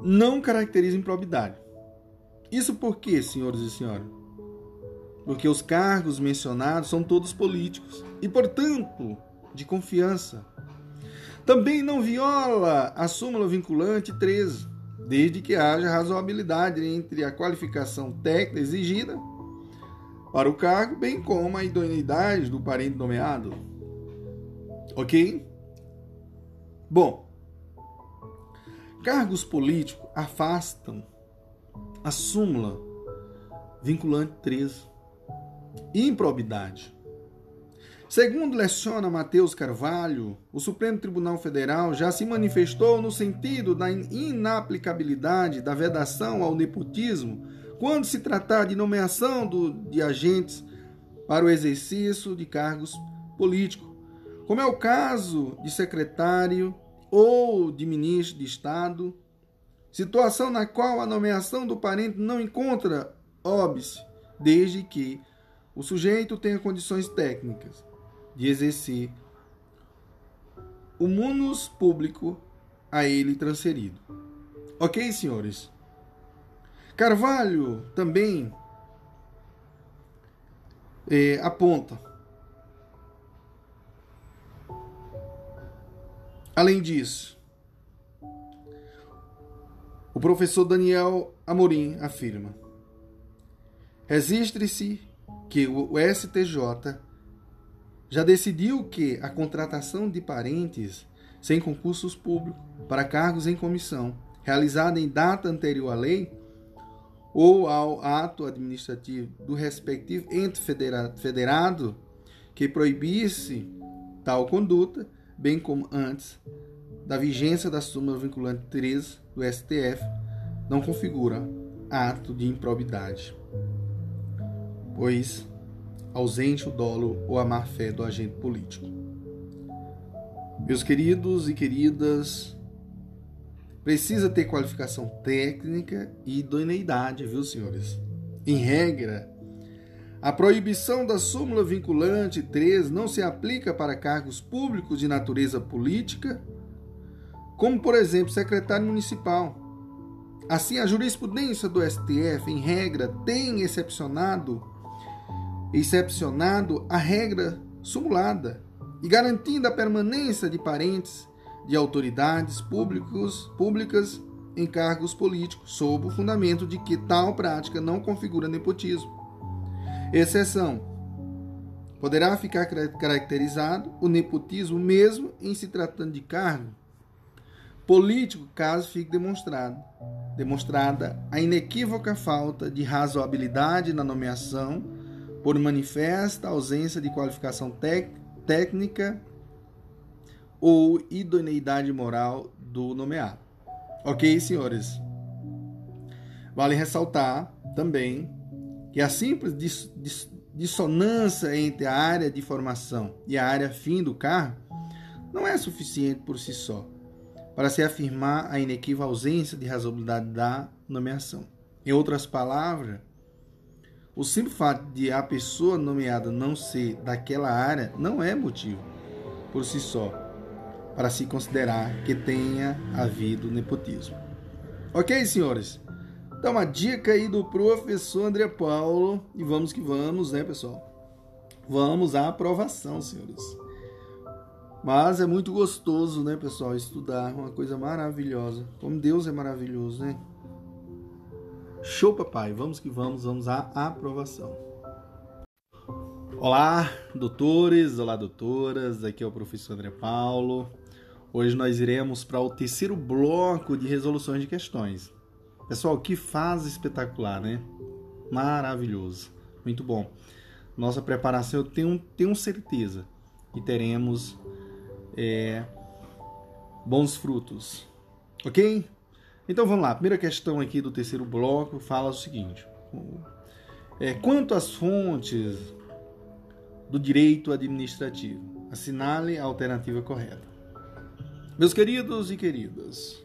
Speaker 2: não caracteriza improbidade. Isso por quê, senhores e senhoras? Porque os cargos mencionados são todos políticos e, portanto, de confiança. Também não viola a súmula vinculante 13, desde que haja razoabilidade entre a qualificação técnica exigida para o cargo, bem como a idoneidade do parente nomeado. Ok? Bom, cargos políticos afastam a súmula vinculante 13. Improbidade. Segundo leciona Mateus Carvalho, o Supremo Tribunal Federal já se manifestou no sentido da inaplicabilidade da vedação ao nepotismo quando se tratar de nomeação do, de agentes para o exercício de cargos políticos, como é o caso de secretário ou de ministro de Estado, situação na qual a nomeação do parente não encontra óbice, desde que o sujeito tenha condições técnicas de exercer o munus público a ele transferido. Ok, senhores? Carvalho também é, aponta. Além disso, o professor Daniel Amorim afirma: registre-se que o STJ já decidiu que a contratação de parentes sem concursos públicos para cargos em comissão, realizada em data anterior à lei ou ao ato administrativo do respectivo ente federado que proibisse tal conduta, bem como antes da vigência da súmula vinculante 13 do STF, não configura ato de improbidade, pois ausente o dolo ou a má-fé do agente político. Meus queridos e queridas, precisa ter qualificação técnica e idoneidade, viu, senhores? Em regra, a proibição da súmula vinculante 3 não se aplica para cargos públicos de natureza política, como, por exemplo, secretário municipal. Assim, a jurisprudência do STF, em regra, tem excepcionado excepcionado a regra sumulada e garantindo a permanência de parentes de autoridades públicos, públicas em cargos políticos, sob o fundamento de que tal prática não configura nepotismo. Exceção: poderá ficar caracterizado o nepotismo mesmo em se tratando de cargo político, caso fique demonstrado demonstrada a inequívoca falta de razoabilidade na nomeação por manifesta ausência de qualificação técnica ou idoneidade moral do nomeado. Ok, senhores? Vale ressaltar também que a simples dis dis dissonância entre a área de formação e a área fim do cargo não é suficiente por si só para se afirmar a inequívoca ausência de razoabilidade da nomeação. Em outras palavras, o simples fato de a pessoa nomeada não ser daquela área não é motivo, por si só, para se considerar que tenha havido nepotismo. Ok, senhores? Então, uma dica aí do professor André Paulo. E vamos que vamos, né, pessoal? Vamos à aprovação, senhores. Mas é muito gostoso, né, pessoal? Estudar, uma coisa maravilhosa. Como Deus é maravilhoso, né? Show, papai. Vamos que vamos, vamos à aprovação. Olá, doutores, olá, doutoras. Aqui é o professor André Paulo. Hoje nós iremos para o terceiro bloco de resoluções de questões. Pessoal, que fase espetacular, né? Maravilhoso. Muito bom. Nossa preparação, eu tenho, tenho certeza que teremos é, bons frutos.
Speaker 1: Ok? Então vamos lá. A primeira questão aqui do terceiro bloco fala o seguinte: é, quanto às fontes do direito administrativo, assinale a alternativa correta. Meus queridos e queridas,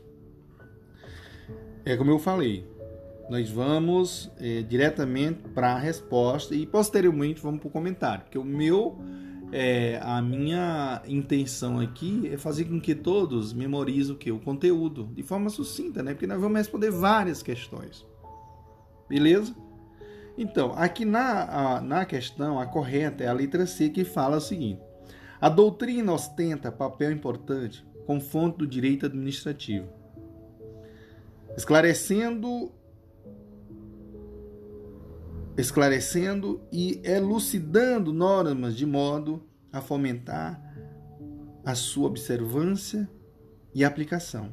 Speaker 1: é como eu falei, nós vamos é, diretamente para a resposta e posteriormente vamos para o comentário, porque o meu, é, a minha intenção aqui é fazer com que todos memorizem o que o conteúdo de forma sucinta, né? Porque nós vamos responder várias questões, beleza? Então, aqui na, a, na questão, a correta é a letra C que fala o seguinte: a doutrina ostenta papel importante com fonte do direito administrativo, esclarecendo esclarecendo e elucidando normas de modo a fomentar a sua observância e aplicação.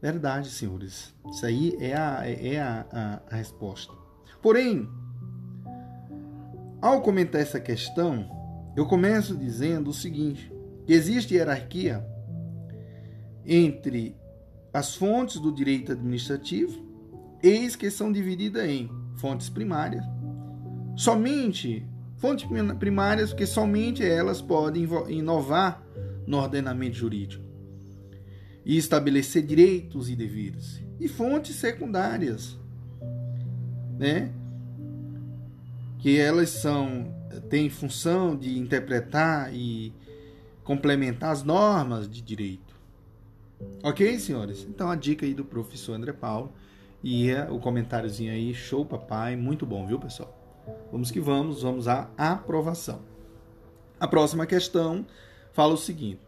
Speaker 1: Verdade, senhores. Isso aí é a, é a, a, a resposta. Porém, ao comentar essa questão, eu começo dizendo o seguinte: que existe hierarquia entre as fontes do direito administrativo, eis que são divididas em fontes primárias, somente fontes primárias, porque somente elas podem inovar no ordenamento jurídico e estabelecer direitos e deveres, e fontes secundárias, né? Que elas são têm função de interpretar e complementar as normas de direito. Ok, senhores? Então a dica aí do professor André Paulo e é o comentáriozinho aí, show papai, muito bom, viu, pessoal? Vamos que vamos, vamos à aprovação. A próxima questão fala o seguinte: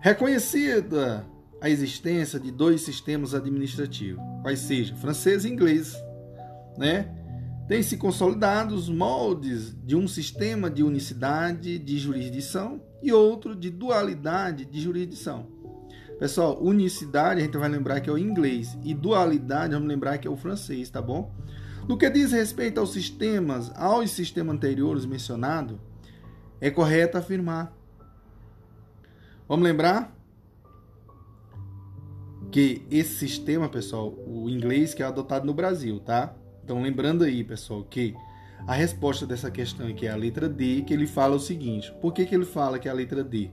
Speaker 1: Reconhecida a existência de dois sistemas administrativos, quais sejam francês e inglês, né? Tem se consolidado os moldes de um sistema de unicidade de jurisdição e outro de dualidade de jurisdição. Pessoal, unicidade a gente vai lembrar que é o inglês e dualidade vamos lembrar que é o francês, tá bom? No que diz respeito aos sistemas, aos sistemas anteriores mencionados, é correto afirmar. Vamos lembrar que esse sistema, pessoal, o inglês que é adotado no Brasil, tá? Então lembrando aí, pessoal, que a resposta dessa questão aqui é a letra D, que ele fala o seguinte. Por que, que ele fala que é a letra D?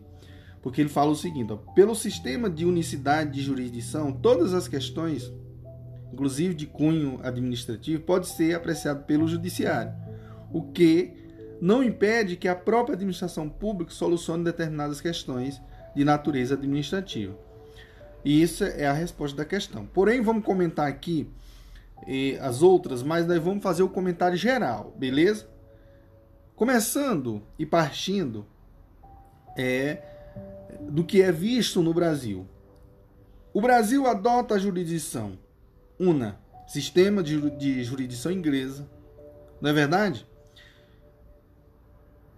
Speaker 1: Porque ele fala o seguinte: ó, pelo sistema de unicidade de jurisdição, todas as questões, inclusive de cunho administrativo, pode ser apreciado pelo judiciário, o que não impede que a própria administração pública solucione determinadas questões de natureza administrativa. E isso é a resposta da questão. Porém, vamos comentar aqui eh, as outras, mas nós vamos fazer o comentário geral, beleza? Começando e partindo é do que é visto no Brasil. O Brasil adota a jurisdição UNA, Sistema de Jurisdição Inglesa, não é verdade?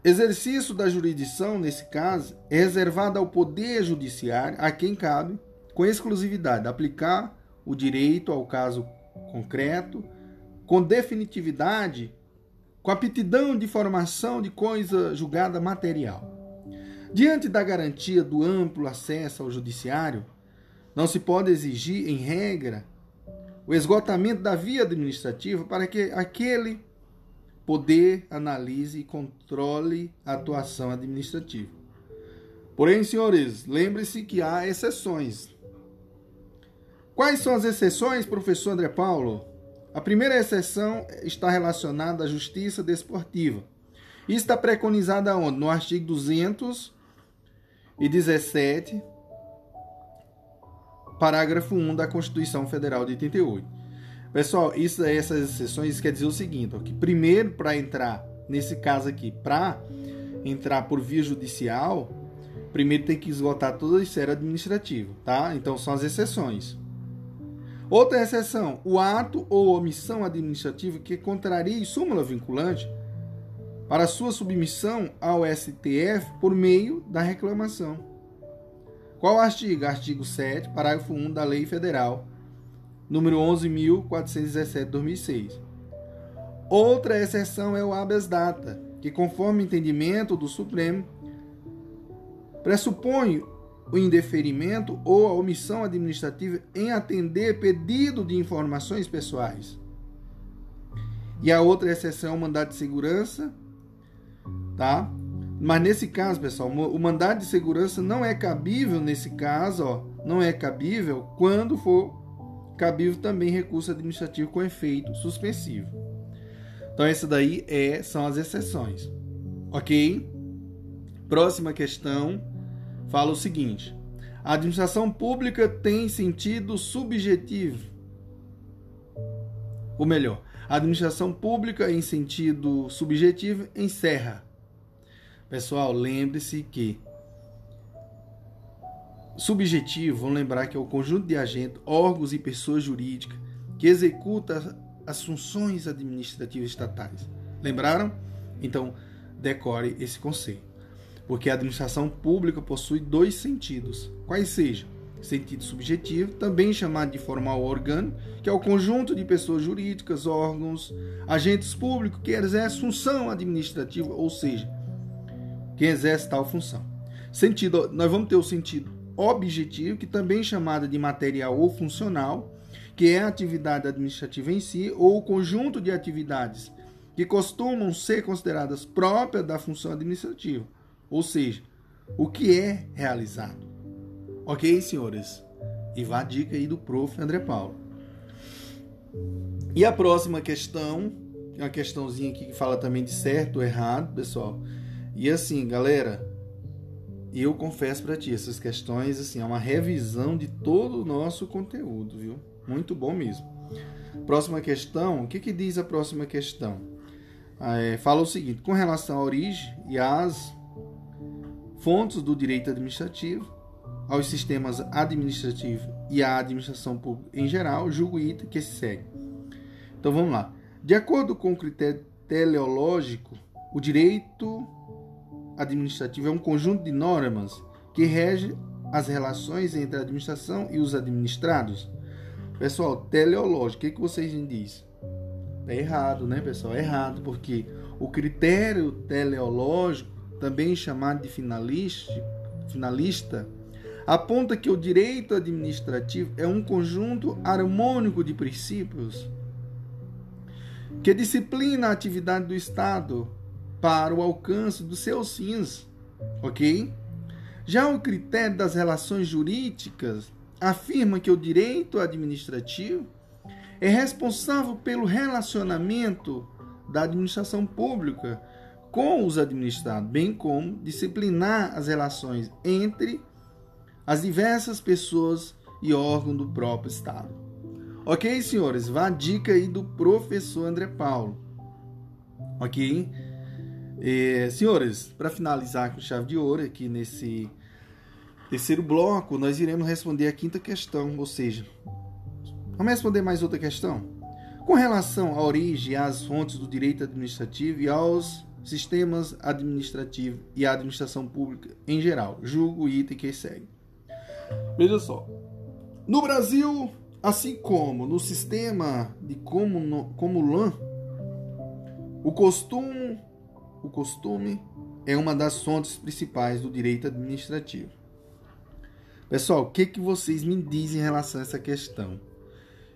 Speaker 1: Exercício da jurisdição, nesse caso, é reservado ao Poder Judiciário, a quem cabe, com exclusividade, aplicar o direito ao caso concreto, com definitividade, com aptidão de formação de coisa julgada material. Diante da garantia do amplo acesso ao judiciário, não se pode exigir, em regra, o esgotamento da via administrativa para que aquele poder analise e controle a atuação administrativa. Porém, senhores, lembre-se que há exceções. Quais são as exceções, professor André Paulo? A primeira exceção está relacionada à justiça desportiva. E está preconizada onde? No artigo 200 e 17, parágrafo 1 da Constituição Federal de 88. Pessoal, isso, essas exceções quer dizer o seguinte, ó, que primeiro para entrar, nesse caso aqui, para entrar por via judicial, primeiro tem que esgotar toda a esfera administrativa, tá? Então são as exceções. Outra exceção, o ato ou omissão administrativa que contraria súmula vinculante para sua submissão ao STF por meio da reclamação. Qual artigo? Artigo 7, parágrafo 1 da Lei Federal número 11.417/2006. Outra exceção é o habeas data, que conforme entendimento do Supremo pressupõe
Speaker 2: o indeferimento ou a omissão administrativa em atender pedido de informações pessoais. E a outra exceção é o mandado de segurança, tá? Mas nesse caso, pessoal, o mandado de segurança não é cabível nesse caso, ó, não é cabível quando for cabível também recurso administrativo com efeito suspensivo. Então essa daí é são as exceções. OK? Próxima questão fala o seguinte: a administração pública tem sentido subjetivo. Ou melhor, a administração pública em sentido subjetivo encerra. Pessoal, lembre-se que subjetivo, vamos lembrar que é o conjunto de agentes, órgãos e pessoas jurídicas que executa as funções administrativas estatais. Lembraram? Então, decore esse conceito porque a administração pública possui dois sentidos, quais sejam sentido subjetivo, também chamado de formal orgânico, que é o conjunto de pessoas jurídicas, órgãos, agentes públicos que exercem função administrativa, ou seja, quem exerce tal função. Sentido, nós vamos ter o sentido objetivo, que também é chamado de material ou funcional, que é a atividade administrativa em si, ou o conjunto de atividades que costumam ser consideradas próprias da função administrativa ou seja, o que é realizado. Ok, senhores? E vá a dica aí do prof. André Paulo. E a próxima questão, é uma questãozinha aqui que fala também de certo ou errado, pessoal. E assim, galera, eu confesso para ti, essas questões assim, é uma revisão de todo o nosso conteúdo, viu? Muito bom mesmo. Próxima questão, o que, que diz a próxima questão? É, fala o seguinte: com relação à origem e às fontes do direito administrativo, aos sistemas administrativo e à administração pública em geral, julgo item que se segue. Então vamos lá. De acordo com o critério teleológico, o direito administrativo é um conjunto de normas que rege as relações entre a administração e os administrados. Pessoal, teleológico, o que, que vocês me dizem? É errado, né, pessoal? É errado, porque o critério teleológico também chamado de finalista, finalista, aponta que o direito administrativo é um conjunto harmônico de princípios que disciplina a atividade do Estado para o alcance dos seus fins, ok? Já o critério das relações jurídicas afirma que o direito administrativo é responsável pelo relacionamento da administração pública com os administrados, bem como disciplinar as relações entre as diversas pessoas e órgãos do próprio Estado. Ok, senhores? Vá a dica aí do professor André Paulo. Ok? É, senhores, para finalizar com chave de ouro aqui nesse terceiro bloco, nós iremos responder a quinta questão, ou seja, vamos responder mais outra questão? Com relação à origem e às fontes do direito administrativo e aos sistemas administrativos e a administração pública em geral. Julgo o item que segue. Veja só. No Brasil, assim como no sistema de Comulan, o costume, o costume é uma das fontes principais do direito administrativo. Pessoal, o que, que vocês me dizem em relação a essa questão?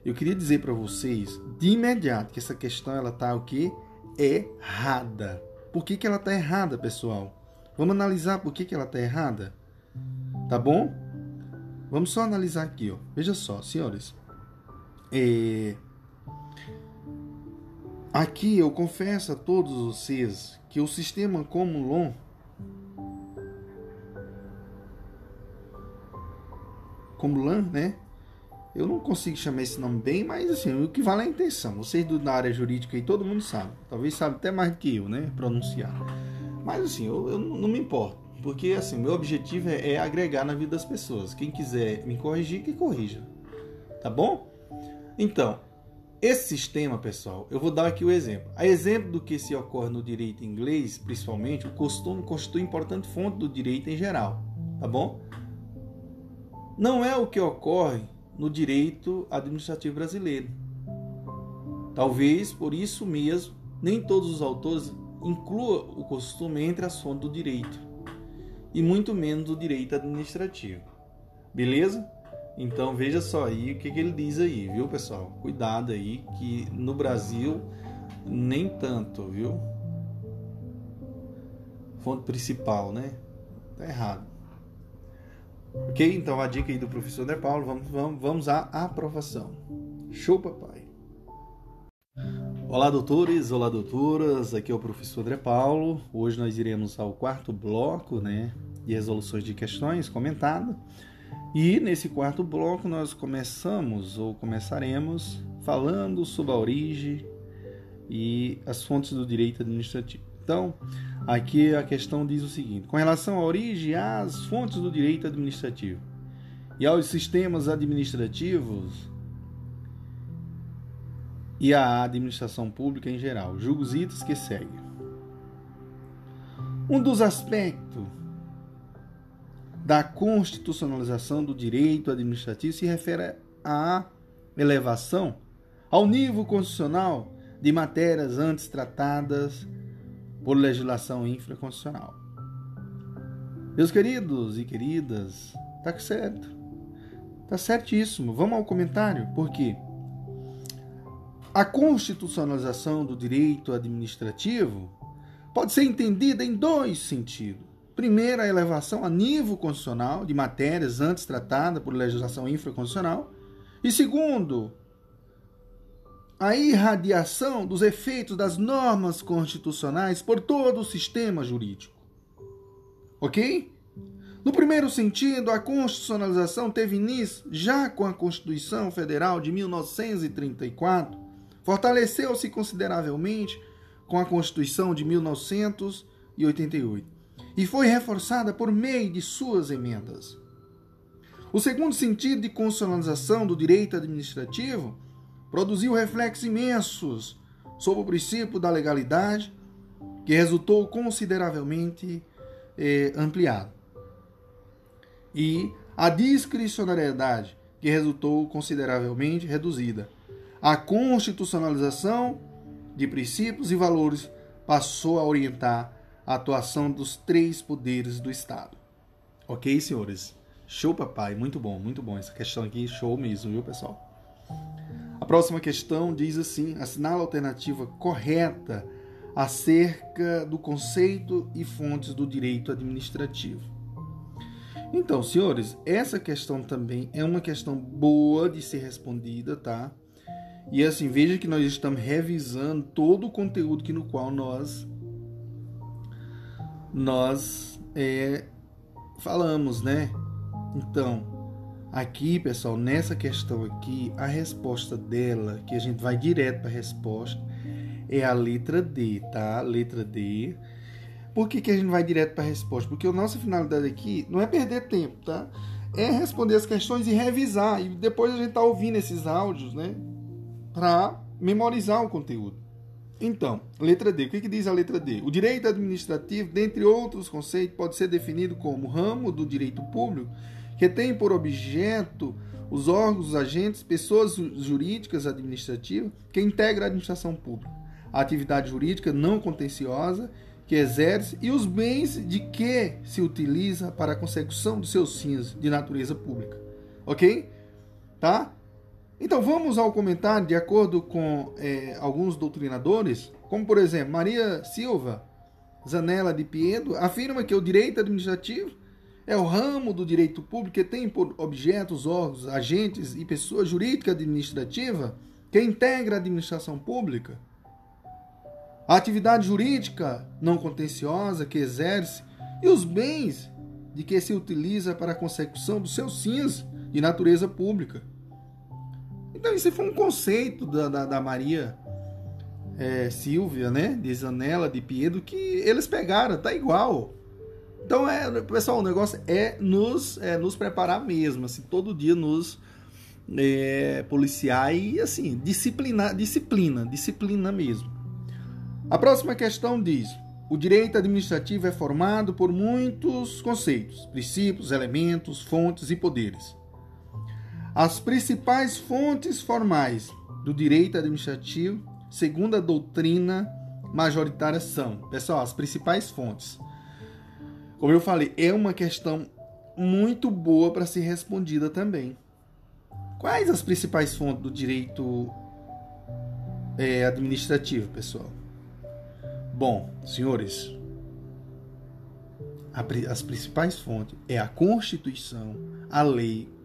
Speaker 2: Eu queria dizer para vocês de imediato que essa questão ela tá o que errada. Por que, que ela está errada, pessoal? Vamos analisar por que, que ela está errada? Tá bom? Vamos só analisar aqui, ó. Veja só, senhores. É... Aqui eu confesso a todos vocês que o sistema Comulon Comulan, né? Eu não consigo chamar esse nome bem, mas assim, o que vale é a intenção. Vocês do, da área jurídica aí, todo mundo sabe. Talvez sabe até mais do que eu, né? Pronunciar. Mas assim, eu, eu não me importo. Porque assim, meu objetivo é, é, agregar na vida das pessoas. Quem quiser me corrigir, que corrija. Tá bom? Então, esse sistema, pessoal, eu vou dar aqui o exemplo. A exemplo do que se ocorre no direito inglês, principalmente, o costume constitui importante fonte do direito em geral. Tá bom? Não é o que ocorre no direito administrativo brasileiro. Talvez por isso mesmo nem todos os autores incluam o costume entre as fontes do direito.
Speaker 1: e muito menos do direito administrativo. Beleza? Então veja só aí o que, que ele diz aí, viu pessoal? Cuidado aí que no Brasil nem tanto, viu? Fonte principal, né? Tá errado. Ok? Então a dica aí do professor André Paulo, vamos, vamos, vamos à aprovação. Show, papai! Olá, doutores, olá, doutoras, aqui é o professor André Paulo. Hoje nós iremos ao quarto bloco, né, de resoluções de questões comentado. E nesse quarto bloco nós começamos ou começaremos falando sobre a origem e as fontes do direito administrativo. Então, aqui a questão diz o seguinte: com relação à origem às fontes do direito administrativo e aos sistemas administrativos e à administração pública em geral, julgo itens que seguem. Um dos aspectos da constitucionalização do direito administrativo se refere à elevação ao nível constitucional de matérias antes tratadas por legislação infraconstitucional. Meus queridos e queridas, tá certo. Tá certíssimo. Vamos ao comentário, porque a constitucionalização do direito administrativo pode ser entendida em dois sentidos. Primeiro, a elevação a nível constitucional de matérias antes tratadas por legislação infraconstitucional. E segundo, a irradiação dos efeitos das normas constitucionais por todo o sistema jurídico. Ok? No primeiro sentido, a constitucionalização teve início já com a Constituição Federal de 1934, fortaleceu-se consideravelmente com a Constituição de 1988 e foi reforçada por meio de suas emendas. O segundo sentido de constitucionalização do direito administrativo produziu reflexos imensos sobre o princípio da legalidade, que resultou consideravelmente eh, ampliado, e a discricionariedade, que resultou consideravelmente reduzida. A constitucionalização de princípios e valores passou a orientar a atuação dos três poderes do Estado. Ok, senhores? Show, papai. Muito bom, muito bom. Essa questão aqui, show mesmo, viu, pessoal? próxima questão diz assim: assinala a alternativa correta acerca do conceito e fontes do direito administrativo. Então, senhores, essa questão também é uma questão boa de ser respondida, tá? E assim, veja que nós estamos revisando todo o conteúdo que no qual nós nós é, falamos, né? Então, Aqui, pessoal, nessa questão aqui, a resposta dela, que a gente vai direto para a resposta, é a letra D, tá? Letra D. Por que, que a gente vai direto para a resposta? Porque a nossa finalidade aqui não é perder tempo, tá? É responder as questões e revisar. E depois a gente tá ouvindo esses áudios, né? Para memorizar o conteúdo. Então, letra D. O que, que diz a letra D? O direito administrativo, dentre outros conceitos, pode ser definido como ramo do direito público que tem por objeto os órgãos, os agentes, pessoas jurídicas administrativas que integram a administração pública, a atividade jurídica não contenciosa que exerce e os bens de que se utiliza para a consecução dos seus fins de natureza pública. Ok? Tá? Então vamos ao comentário de acordo com é, alguns doutrinadores, como por exemplo Maria Silva Zanella de Piedo afirma que o direito administrativo é o ramo do direito público que tem por objeto os órgãos, agentes e pessoa jurídica administrativa que integra a administração pública. A atividade jurídica não contenciosa que exerce e os bens de que se utiliza para a consecução dos seus fins de natureza pública. Então, isso foi um conceito da, da, da Maria é, Silvia, né? De Zanella, de Piedo, que eles pegaram, tá igual. Então, é, pessoal, o negócio é nos, é, nos preparar mesmo, assim, todo dia nos é, policiar e, assim, disciplinar, disciplina, disciplina mesmo. A próxima questão diz: o direito administrativo é formado por muitos conceitos, princípios, elementos, fontes e poderes. As principais fontes formais do direito administrativo, segundo a doutrina majoritária, são, pessoal, as principais fontes
Speaker 2: Como eu falei, é uma questão muito boa para ser respondida também. Quais as principais fontes do direito é, administrativo, pessoal? Bom, senhores, as principais fontes é a Constituição, a lei,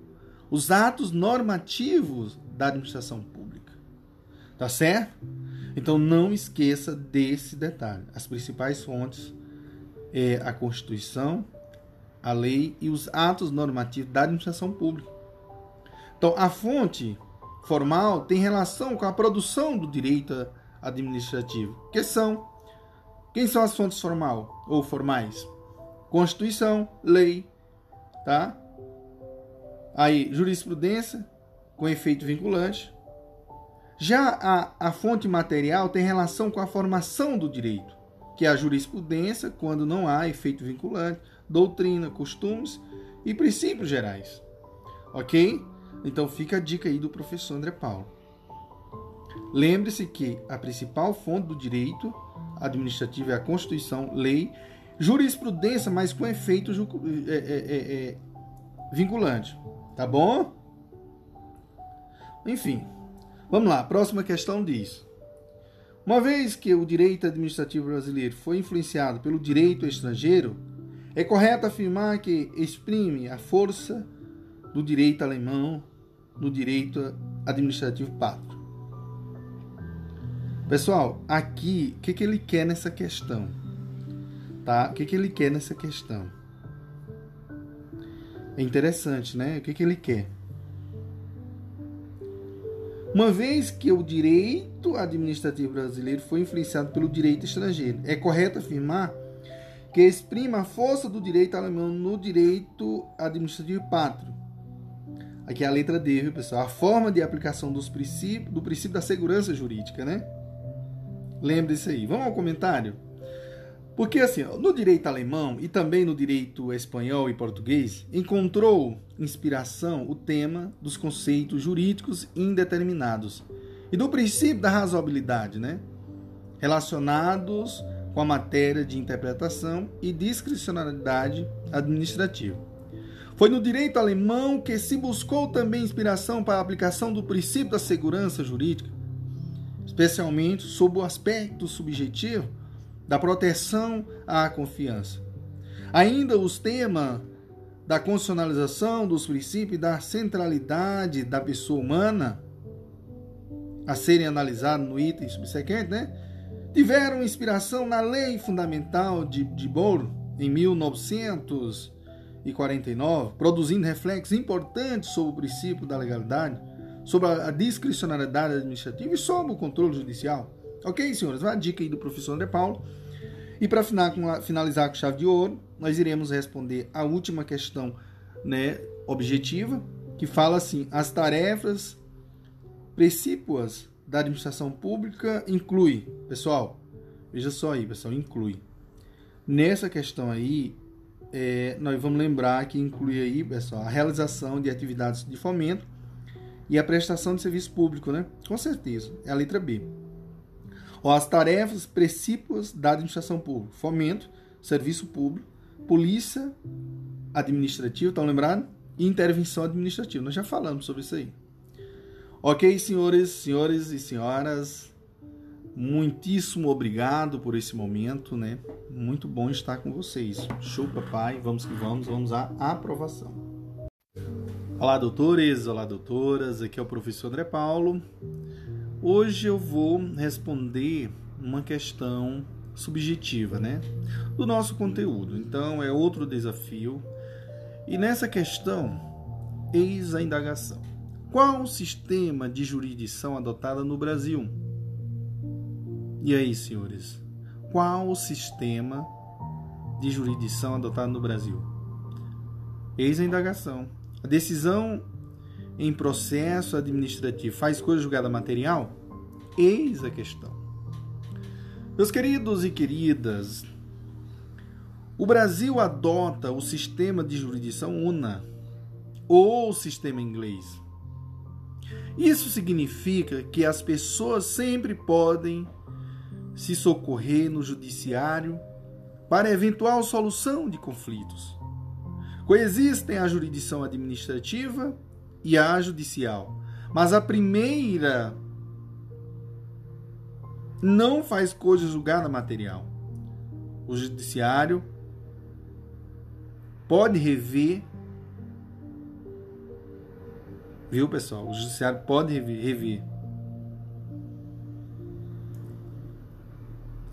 Speaker 2: os atos normativos da administração pública. Tá certo? Então não esqueça desse detalhe. As principais fontes é a Constituição, a lei e os atos normativos da administração pública. Então a fonte formal tem relação com a produção do direito administrativo, que são quem são as fontes formal ou formais? Constituição, lei, tá? Aí jurisprudência com efeito vinculante, já a, a fonte material tem relação com a formação do direito, que é a jurisprudência, quando não há efeito vinculante, doutrina, costumes e princípios gerais. Ok? Então fica a dica aí do professor André Paulo. Lembre-se que a principal fonte do direito administrativo é a Constituição, lei, jurisprudência, mas com efeito é, é, é, é, vinculante. Tá bom? Enfim, Vamos lá, próxima questão diz: Uma vez que o direito administrativo brasileiro foi influenciado pelo direito estrangeiro, é correto afirmar que exprime a força do direito alemão no direito administrativo pátrio. Pessoal, aqui, o que, que ele quer nessa questão? Tá? O que, que ele quer nessa questão? É interessante, né? O que, que ele quer? uma vez que o direito administrativo brasileiro foi influenciado pelo direito estrangeiro. É correto afirmar que exprima a força do direito alemão no direito administrativo pátrio. Aqui é a letra D, viu, pessoal? A forma de aplicação dos princípios, do princípio da segurança jurídica, né? Lembre se aí. Vamos ao comentário? Porque assim, no direito alemão e também no direito espanhol e português, encontrou inspiração o tema dos conceitos jurídicos indeterminados e do princípio da razoabilidade, né? relacionados com a matéria de interpretação e discricionalidade administrativa. Foi no direito alemão que se buscou também inspiração para a aplicação do princípio da segurança jurídica, especialmente sob o aspecto subjetivo da proteção à confiança. Ainda os temas da constitucionalização dos princípios da centralidade da pessoa humana a serem analisados no item subsequente, né? Tiveram inspiração na Lei Fundamental de, de Bolo, em 1949, produzindo reflexos importantes sobre o princípio da legalidade, sobre a discricionalidade administrativa e sobre o controle judicial. Ok, senhores? Uma dica aí do professor André Paulo. E para finalizar com chave de ouro, nós iremos responder a última questão né, objetiva, que fala assim: as tarefas precípuas da administração pública inclui, pessoal, veja só aí, pessoal, inclui. Nessa questão aí, é, nós vamos lembrar que inclui aí, pessoal, a realização de atividades de fomento e a prestação de serviço público, né? Com certeza, é a letra B as tarefas precípuas da administração pública: fomento, serviço público, polícia administrativa, estão lembrados? E intervenção administrativa. Nós já falamos sobre isso aí. Ok, senhores, senhores e senhoras, muitíssimo obrigado por esse momento, né? Muito bom estar com vocês. Show, papai. Vamos que vamos, vamos à aprovação. Olá, doutores, olá, doutoras. Aqui é o professor André Paulo. Hoje eu vou responder uma questão subjetiva, né, do nosso conteúdo. Então é outro desafio. E nessa questão, eis a indagação. Qual o sistema de jurisdição adotado no Brasil? E aí, senhores? Qual o sistema de jurisdição adotado no Brasil? Eis a indagação. A decisão em processo administrativo faz coisa julgada material? Eis a questão. Meus queridos e queridas, o Brasil adota o sistema de jurisdição UNA ou sistema inglês. Isso significa que as pessoas sempre podem se socorrer no judiciário
Speaker 1: para eventual solução de conflitos. Coexistem a jurisdição administrativa e a judicial, mas a primeira não faz coisa julgada material. O judiciário pode rever Viu, pessoal? O judiciário pode rever.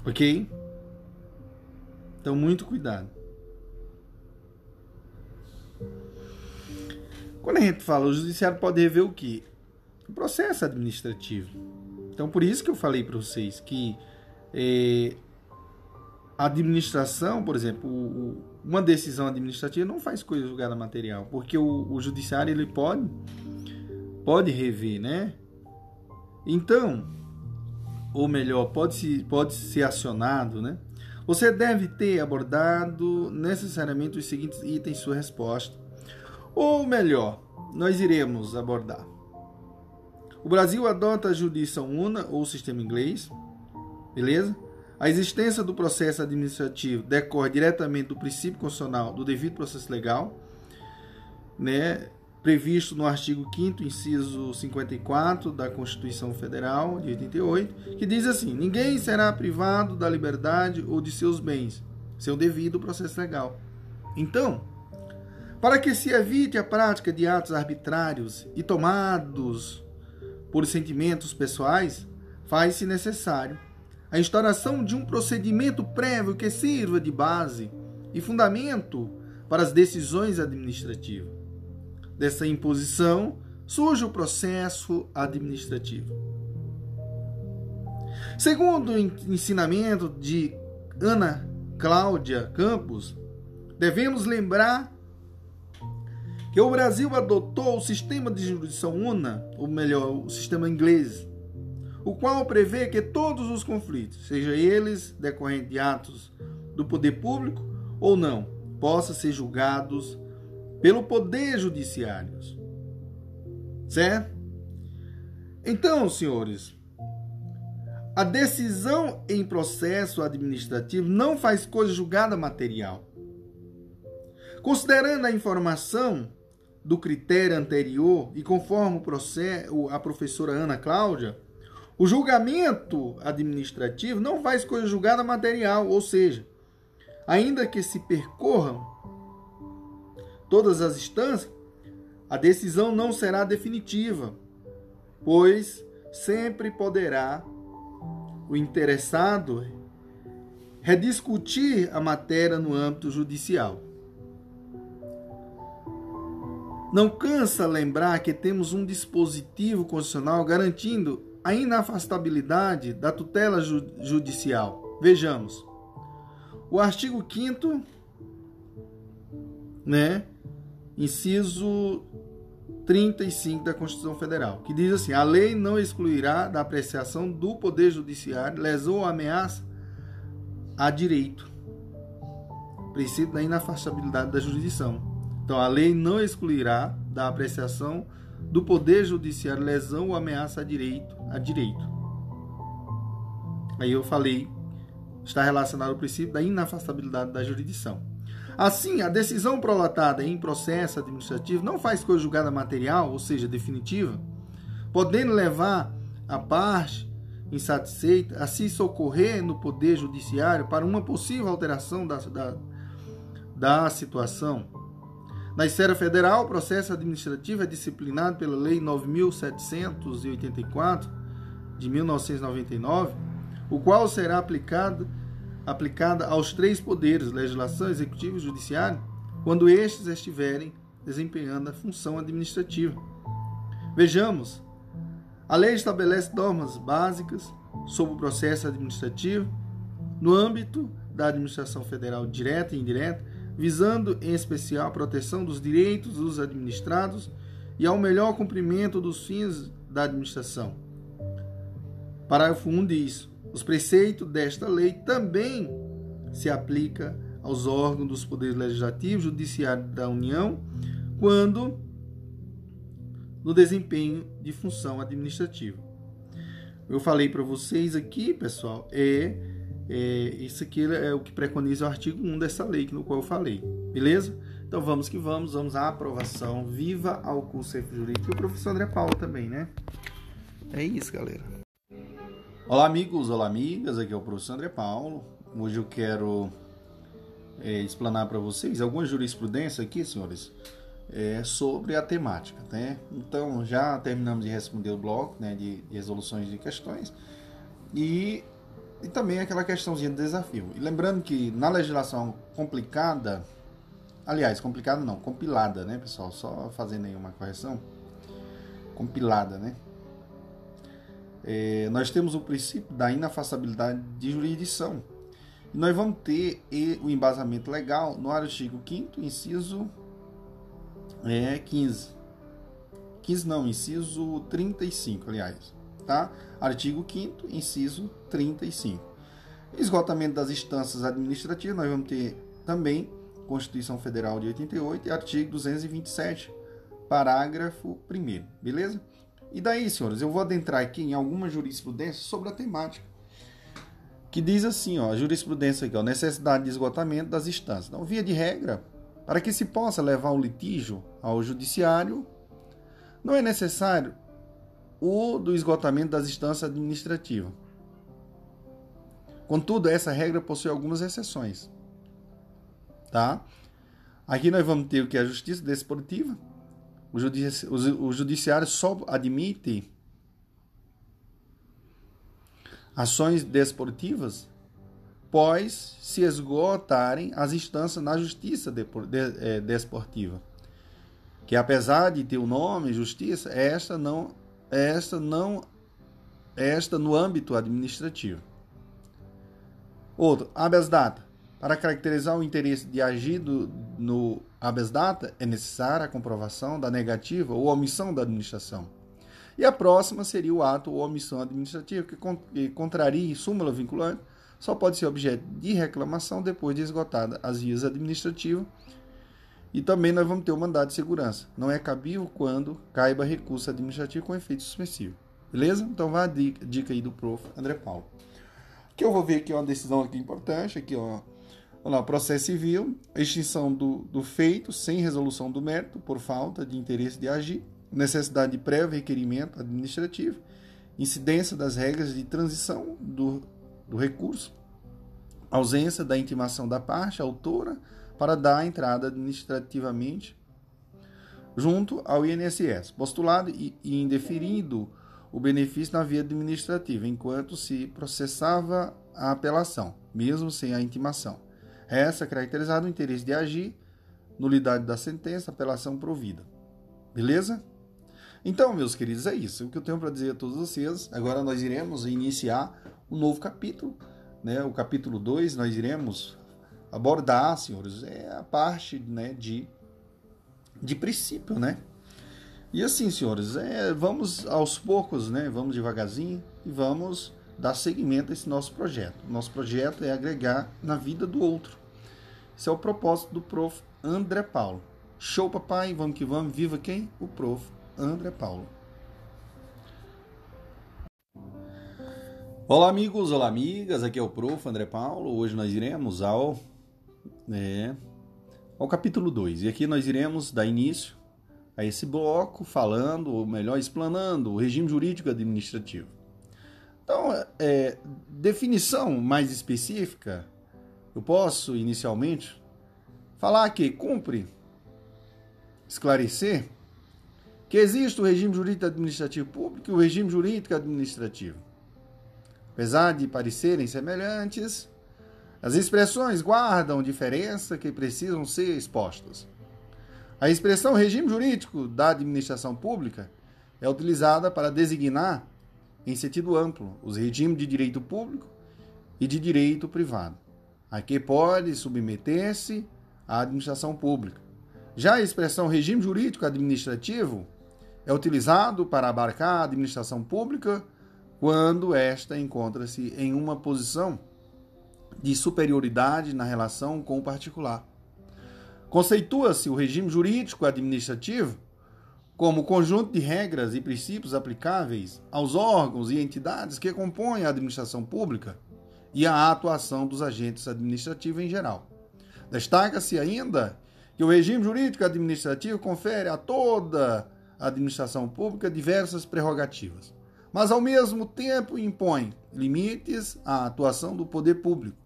Speaker 1: Ok? Então, muito cuidado. Quando a gente fala, o judiciário pode rever o quê? O processo administrativo. Então, por isso que eu falei para vocês que é, a administração, por exemplo, o, uma decisão administrativa não faz coisa julgada material, porque o, o judiciário ele pode pode rever, né? Então, ou melhor, pode, -se, pode ser acionado, né? Você deve ter abordado necessariamente os seguintes itens em sua resposta. Ou melhor, nós iremos abordar. O Brasil adota a jurisdição una ou sistema inglês, beleza? A existência do processo administrativo decorre diretamente do princípio constitucional do devido processo legal, né? previsto no artigo 5 inciso 54 da Constituição Federal de 88, que diz assim: ninguém será privado da liberdade ou de seus bens, seu devido processo legal. Então, para que se evite a prática de atos arbitrários e tomados por sentimentos pessoais, faz-se necessário a instauração de um procedimento prévio que sirva de base e fundamento para as decisões administrativas dessa imposição, surge o processo administrativo. Segundo o ensinamento de Ana Cláudia Campos, devemos lembrar que o Brasil adotou o sistema de jurisdição una, ou melhor, o sistema inglês, o qual prevê que todos os conflitos, sejam eles decorrentes de atos do poder público ou não, possam ser julgados pelo poder judiciário. Certo? Então, senhores, a decisão em processo administrativo não faz coisa julgada material. Considerando a informação do critério anterior e conforme o processo, a professora Ana Cláudia, o julgamento administrativo não faz coisa julgada material, ou seja, ainda que se percorram todas as instâncias, a decisão não será definitiva, pois sempre poderá o interessado rediscutir a matéria no âmbito judicial. Não cansa lembrar que temos um dispositivo constitucional garantindo a inafastabilidade da tutela judicial. Vejamos. O artigo 5 né, inciso 35 da Constituição Federal, que diz assim: a lei não excluirá da apreciação do Poder Judiciário lesão ou ameaça a direito. Princípio da inafastabilidade da jurisdição. Então, a lei não excluirá da apreciação do Poder Judiciário lesão ou ameaça a direito. A direito. Aí eu falei, está relacionado ao princípio da inafastabilidade da jurisdição. Assim, a decisão prolatada em processo administrativo não faz coisa julgada material, ou seja, definitiva, podendo levar a parte insatisfeita a se socorrer no Poder Judiciário para uma possível alteração da, da, da situação. Na esfera federal, o processo administrativo é disciplinado pela Lei 9.784 de 1999, o qual será aplicado aplicada aos três poderes, legislação, executivo e judiciário, quando estes estiverem desempenhando a função administrativa. Vejamos, a lei estabelece normas básicas sobre o processo administrativo no âmbito da administração federal direta e indireta, visando em especial a proteção dos direitos dos administrados e ao melhor cumprimento dos fins da administração. Parágrafo 1 diz: os preceitos desta lei também se aplica aos órgãos dos poderes legislativo judiciário da União quando no desempenho de função administrativa. Eu falei para vocês aqui, pessoal, é, É, isso aqui é o que preconiza o artigo 1 dessa lei no qual eu falei, beleza? Então vamos que vamos, vamos à aprovação. Viva ao curso Jurídico e o professor André Paulo também, né? É isso, galera. Olá, amigos, olá, amigas. Aqui é o professor André Paulo. Hoje eu quero é, explanar para vocês alguma jurisprudência aqui, senhores, é, sobre a temática, né? Então, já terminamos de responder o bloco né, de, de resoluções de questões e, e também aquela questãozinha de desafio. E lembrando que na legislação complicada, aliás, complicada não, compilada, né, pessoal? Só fazendo aí uma correção. Compilada, né? É, nós temos o princípio da inafastabilidade de jurisdição. E nós vamos ter o embasamento legal no artigo 5 inciso é, 15. 15 não, inciso 35, aliás. Tá? Artigo 5 inciso 35. Esgotamento das instâncias administrativas, nós vamos ter também Constituição Federal de 88 e artigo 227, parágrafo 1 beleza? E daí, senhores, eu vou adentrar aqui em alguma jurisprudência sobre a temática. Que diz assim, ó, a jurisprudência aqui, ó, necessidade de esgotamento das instâncias. Então, via de regra, para que se possa levar o litígio ao judiciário, não é necessário o do esgotamento das instâncias administrativas. Contudo, essa regra possui algumas exceções. Tá? Aqui nós vamos ter o que é a justiça desportiva, o, judici o judiciário só admite ações desportivas pois se esgotarem as instâncias na justiça é, desportiva. Que apesar de ter o nome justiça, esta não esta não esta no âmbito administrativo. Outro, habeas data. Para caracterizar o interesse de agir do, no habeas data, é necessária a comprovação da negativa ou omissão da administração. E a próxima seria o ato ou omissão administrativa, que, contraria súmula vinculante, só pode ser objeto de reclamação depois de esgotada as vias administrativas. E também nós vamos ter o mandado de segurança. Não é cabível quando caiba recurso administrativo com efeito suspensivo. Beleza? Então vai a dica aí do prof. André Paulo. Que eu vou ver aqui uma decisão aqui importante, aqui ó, lá, processo civil, extinção do, do feito sem resolução do mérito por falta de interesse de agir, necessidade de prévio requerimento administrativo, incidência das regras de transição do, do recurso, ausência da intimação da parte autora para dar entrada administrativamente junto ao INSS, postulado e, e indeferido o benefício na via administrativa, enquanto se processava a apelação, mesmo sem a intimação essa caracterizada o interesse de agir, nulidade da sentença, apelação provida. Beleza? Então, meus queridos, é isso. O que eu tenho para dizer a todos vocês. Agora nós iremos iniciar um novo capítulo, né? O capítulo 2, nós iremos abordar, senhores, é a parte, né, de de princípio, né? E assim, senhores, é, vamos aos poucos, né? Vamos devagarzinho e vamos dar seguimento a esse nosso projeto. Nosso projeto é agregar na vida do outro. Esse é o propósito do prof. André Paulo. Show, papai, vamos que vamos. Viva quem? O prof. André Paulo. Olá, amigos, olá, amigas. Aqui é o prof. André Paulo. Hoje nós iremos ao, é, ao capítulo 2. E aqui nós iremos dar início a esse bloco falando, ou melhor, explanando o regime jurídico administrativo. Então, é, definição mais específica eu posso, inicialmente, falar que cumpre esclarecer que existe o regime jurídico administrativo público e o regime jurídico administrativo. Apesar de parecerem semelhantes, as expressões guardam diferença que precisam ser expostas. A expressão regime jurídico da administração pública é utilizada para designar, em sentido amplo, os regimes de direito público e de direito privado a que pode submeter-se à administração pública. Já a expressão regime jurídico administrativo é utilizado para abarcar a administração pública quando esta encontra-se em uma posição de superioridade na relação com o particular. Conceitua-se o regime jurídico administrativo como conjunto de regras e princípios aplicáveis aos órgãos e entidades que compõem a administração pública e a atuação dos agentes administrativos em geral. Destaca-se ainda que o regime jurídico administrativo confere a toda a administração pública diversas prerrogativas, mas ao mesmo tempo impõe limites à atuação do poder público.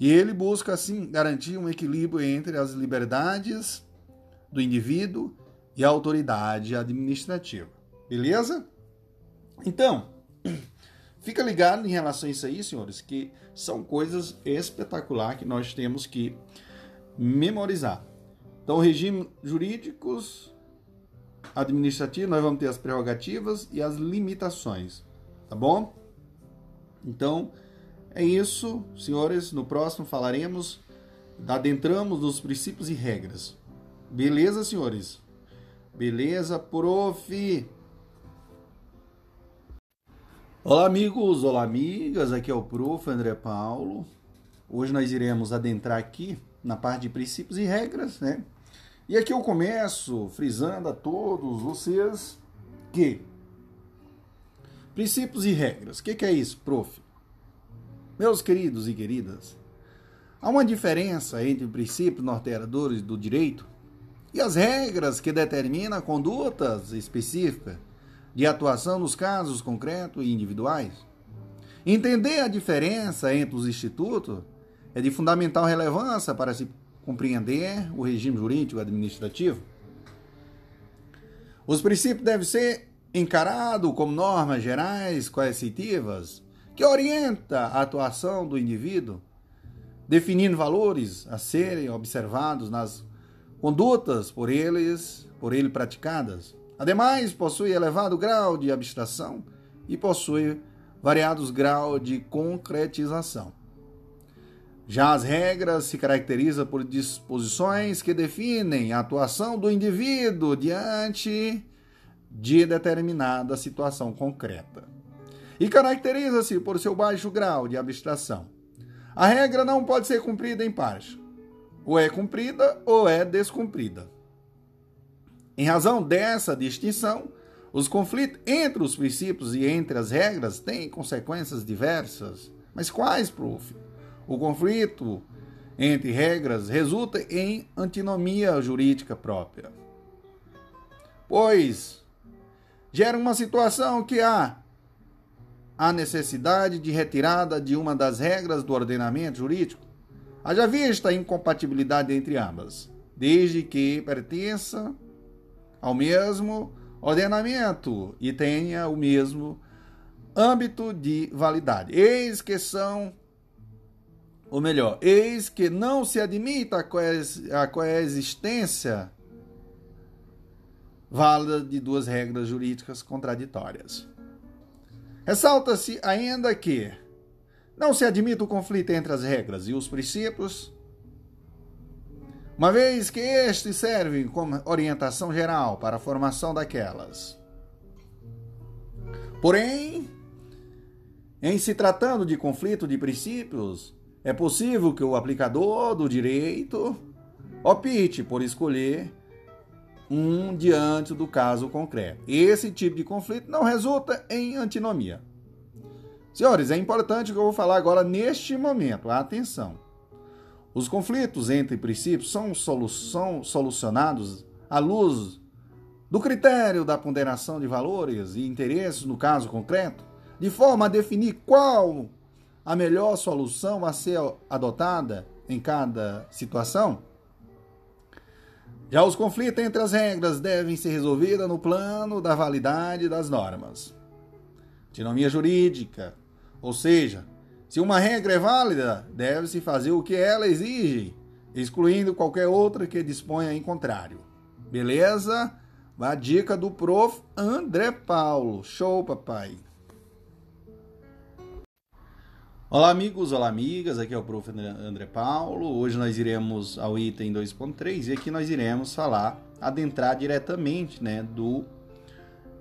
Speaker 1: E ele busca assim garantir um equilíbrio entre as liberdades do indivíduo e a autoridade administrativa. Beleza? Então, fica ligado em relação a isso aí, senhores, que são coisas espetaculares que nós temos que memorizar. Então, regime jurídicos, administrativo, nós vamos ter as prerrogativas e as limitações, tá bom? Então, é isso, senhores. No próximo falaremos, adentramos nos princípios e regras. Beleza, senhores? Beleza, prof? Olá, amigos, olá, amigas. Aqui é o prof. André Paulo. Hoje nós iremos adentrar aqui na parte de princípios e regras, né? E aqui eu começo frisando a todos vocês que princípios e regras. O que, que é isso, prof? Meus queridos e queridas, há uma diferença entre princípios norteadores do direito e as regras que determinam condutas específicas de atuação nos casos concretos e individuais. Entender a diferença entre os institutos é de fundamental relevância para se compreender o regime jurídico administrativo. Os princípios devem ser encarados como normas gerais coercitivas que orienta a atuação do indivíduo, definindo valores a serem observados nas condutas por eles, por ele praticadas. Ademais, possui elevado grau de abstração e possui variados graus de concretização. Já as regras se caracterizam por disposições que definem a atuação do indivíduo diante de determinada situação concreta. E caracteriza-se por seu baixo grau de abstração. A regra não pode ser cumprida em parte ou é cumprida ou é descumprida. Em razão dessa distinção, os conflitos entre os princípios e entre as regras têm consequências diversas. Mas quais, prof? O conflito entre regras resulta em antinomia jurídica própria. Pois gera uma situação que há a necessidade de retirada de uma das regras do ordenamento jurídico Haja vista a incompatibilidade entre ambas, desde que pertença ao mesmo ordenamento e tenha o mesmo âmbito de validade. Eis que são, ou melhor, eis que não se admita a coexistência válida de duas regras jurídicas contraditórias. Ressalta-se ainda que não se admite o conflito entre as regras e os princípios, uma vez que estes servem como orientação geral para a formação daquelas. Porém, em se tratando de conflito de princípios, é possível que o aplicador do direito opte por escolher um diante do caso concreto. Esse tipo de conflito não resulta em antinomia. Senhores, é importante o que eu vou falar agora neste momento. Atenção. Os conflitos entre princípios são solucionados à luz do critério da ponderação de valores e interesses no caso concreto, de forma a definir qual a melhor solução a ser adotada em cada situação. Já os conflitos entre as regras devem ser resolvidos no plano da validade das normas. Antinomia jurídica, ou seja, se uma regra é válida, deve-se fazer o que ela exige, excluindo qualquer outra que disponha em contrário. Beleza? A dica do prof. André Paulo. Show, papai. Olá, amigos, olá, amigas. Aqui é o prof. André Paulo. Hoje nós iremos ao item 2.3 e aqui nós iremos falar, adentrar diretamente né, do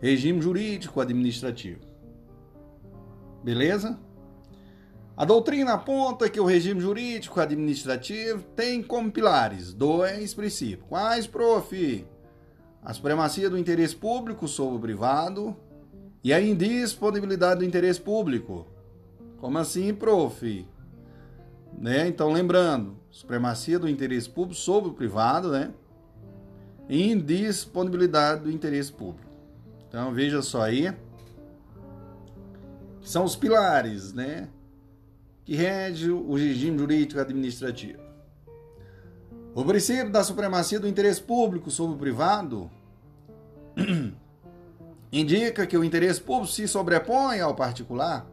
Speaker 1: regime jurídico administrativo. Beleza? A doutrina aponta que o regime jurídico administrativo tem como pilares dois princípios. Quais, prof? A supremacia do interesse público sobre o privado e a indisponibilidade do interesse público. Como assim, prof? Né? Então, lembrando, supremacia do interesse público sobre o privado, né? Indisponibilidade do interesse público. Então, veja só aí. São os pilares, né? Que rege o regime jurídico administrativo. O princípio da supremacia do interesse público sobre o privado indica que o interesse público se sobrepõe ao particular,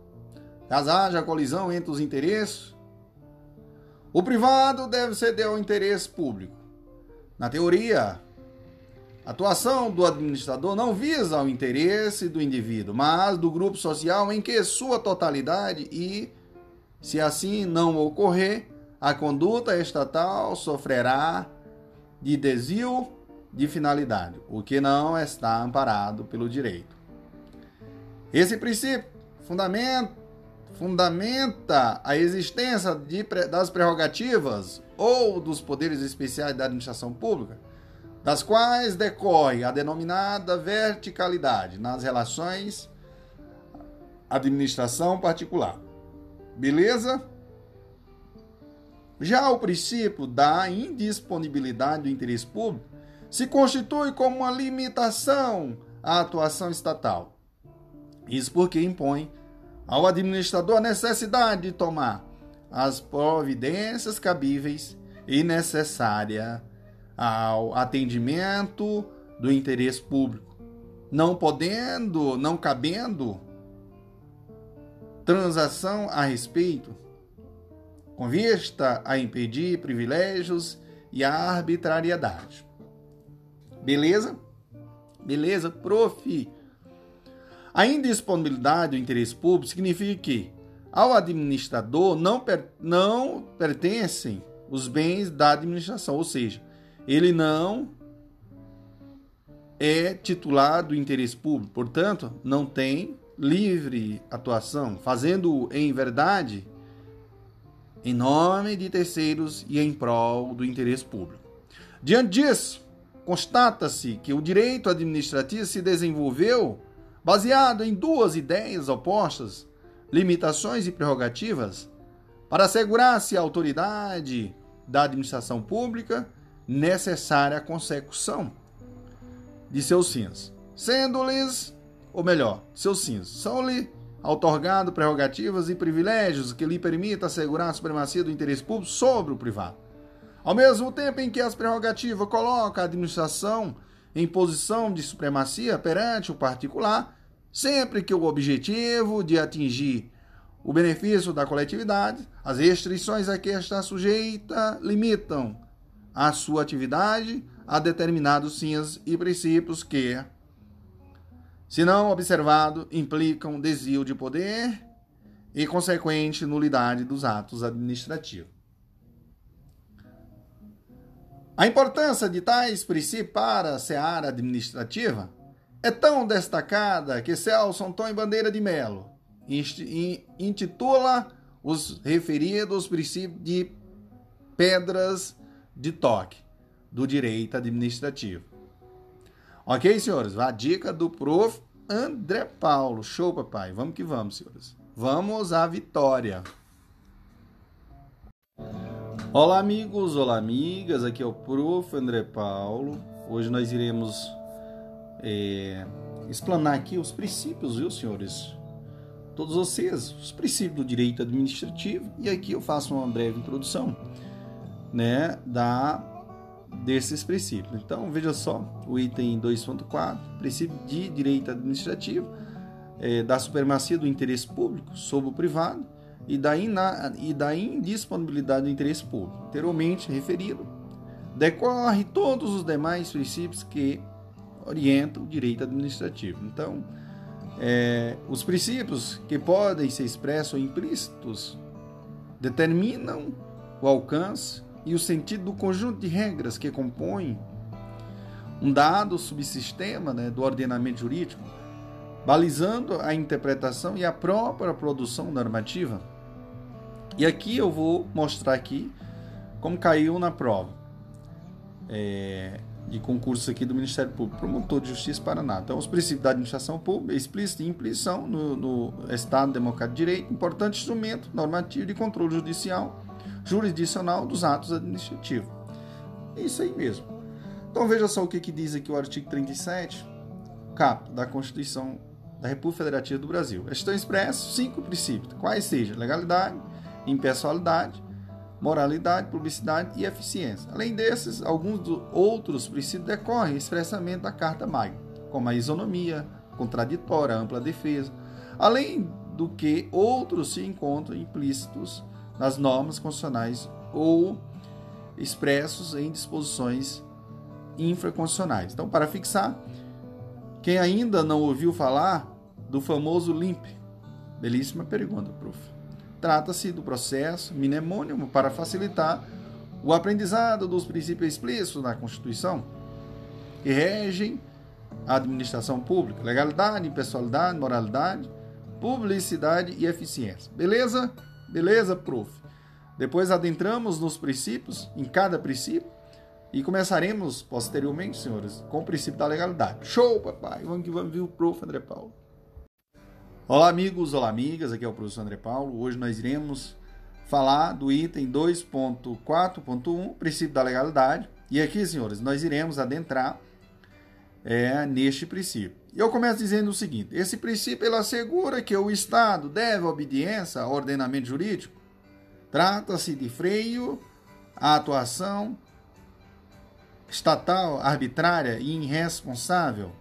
Speaker 1: caso haja colisão entre os interesses. O privado deve ceder ao interesse público. Na teoria, a atuação do administrador não visa o interesse do indivíduo, mas do grupo social em que sua totalidade e, se assim não ocorrer, a conduta estatal sofrerá de desvio de finalidade, o que não está amparado pelo direito. Esse princípio fundamenta, fundamenta a existência de, das prerrogativas ou dos poderes especiais da administração pública, das quais decorre a denominada verticalidade nas relações administração particular. Beleza? Já o princípio da indisponibilidade do interesse público se constitui como uma limitação à atuação estatal. Isso porque impõe ao administrador a necessidade de tomar as providências cabíveis e necessárias ao atendimento do interesse público, não podendo, não cabendo transação a respeito, com vista a impedir privilégios e a arbitrariedade. Beleza? Beleza, prof. A indisponibilidade do interesse público significa que ao administrador não, per não pertencem os bens da administração, ou seja, ele não é titular do interesse público, portanto, não tem livre atuação, fazendo em verdade em nome de terceiros e em prol do interesse público. Diante disso, constata-se que o direito administrativo se desenvolveu baseado em duas ideias opostas, limitações e prerrogativas, para assegurar-se a autoridade da administração pública necessária à consecução de seus fins, sendo-lhes, ou melhor, seus fins, são-lhe otorgado prerrogativas e privilégios que lhe permitam assegurar a supremacia do interesse público sobre o privado. Ao mesmo tempo em que as prerrogativas colocam a administração em posição de supremacia perante o particular, sempre que o objetivo de atingir o benefício da coletividade, as restrições a que está sujeita limitam a sua atividade a determinados fins e princípios que, se não observado, implicam desvio de poder e consequente nulidade dos atos administrativos. A importância de tais princípios para a seara administrativa é tão destacada que Celso Antônio Bandeira de Melo intitula os referidos princípios de pedras de toque do direito administrativo. Ok, senhores? A dica do prof. André Paulo. Show, papai. Vamos que vamos, senhores. Vamos à vitória. Olá, amigos, olá, amigas. Aqui é o Prof. André Paulo. Hoje nós iremos é, explanar aqui os princípios, viu, senhores? Todos vocês, os princípios do direito administrativo. E aqui eu faço uma breve introdução, né, da desses princípios. Então, veja só, o item 2.4, princípio de direito administrativo, é, da supremacia do interesse público sobre o privado e da, ina, e da indisponibilidade do interesse público, anteriormente referido, decorre todos os demais princípios que orientam o direito administrativo. Então, é, os princípios que podem ser expressos ou implícitos determinam o alcance e o sentido do conjunto de regras que compõem um dado subsistema né, do ordenamento jurídico, balizando a interpretação e a própria produção normativa e aqui eu vou mostrar aqui como caiu na prova. É, de concurso aqui do Ministério Público, promotor de justiça Paraná. Então, os princípios da administração pública, explícita e implícita no, no Estado Democrático de Direito, importante instrumento normativo de controle judicial, jurisdicional dos atos administrativos. É isso aí mesmo. Então, veja só o que, que diz aqui o artigo 37, cap da Constituição da República Federativa do Brasil. Estão expressos cinco princípios, quais sejam legalidade, impessoalidade, moralidade, publicidade e eficiência. Além desses, alguns outros princípios decorrem expressamente da Carta Magna, como a isonomia, contraditória, ampla defesa, além do que outros se encontram implícitos nas normas constitucionais ou expressos em disposições infraconstitucionais. Então, para fixar, quem ainda não ouviu falar do famoso LIMP? Belíssima pergunta, prof. Trata-se do processo mnemônimo para facilitar o aprendizado dos princípios explícitos da Constituição que regem a administração pública, legalidade, impessoalidade, moralidade, publicidade e eficiência. Beleza? Beleza, prof. Depois adentramos nos princípios, em cada princípio, e começaremos posteriormente, senhores, com o princípio da legalidade. Show, papai! Vamos que vamos ver o prof. André Paulo. Olá, amigos, olá, amigas. Aqui é o professor André Paulo. Hoje nós iremos falar do item 2.4.1, princípio da legalidade. E aqui, senhores, nós iremos adentrar é, neste princípio. Eu começo dizendo o seguinte: esse princípio ele assegura que o Estado deve obediência ao ordenamento jurídico. Trata-se de freio à atuação estatal arbitrária e irresponsável.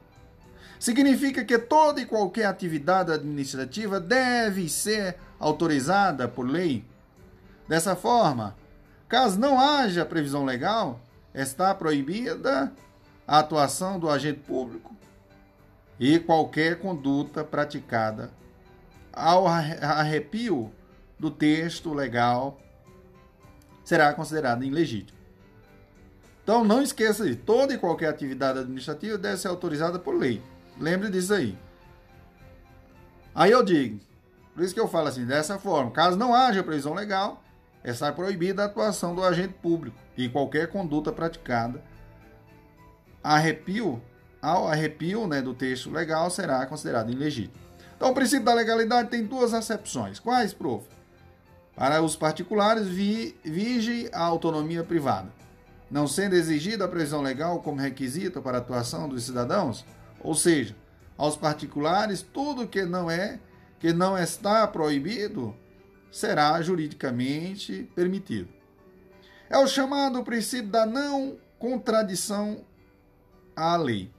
Speaker 1: Significa que toda e qualquer atividade administrativa deve ser autorizada por lei. Dessa forma, caso não haja previsão legal, está proibida a atuação do agente público e qualquer conduta praticada ao arrepio do texto legal será considerada ilegítima. Então não esqueça de toda e qualquer atividade administrativa deve ser autorizada por lei. Lembre disso aí. Aí eu digo, por isso que eu falo assim, dessa forma, caso não haja previsão legal, está proibida a atuação do agente público e qualquer conduta praticada arrepio, ao arrepio né, do texto legal será considerado ilegítimo. Então, o princípio da legalidade tem duas acepções. Quais, prof? Para os particulares, vi, vige a autonomia privada não sendo exigida a previsão legal como requisito para a atuação dos cidadãos, ou seja, aos particulares, tudo que não é, que não está proibido, será juridicamente permitido. É o chamado princípio da não contradição à lei.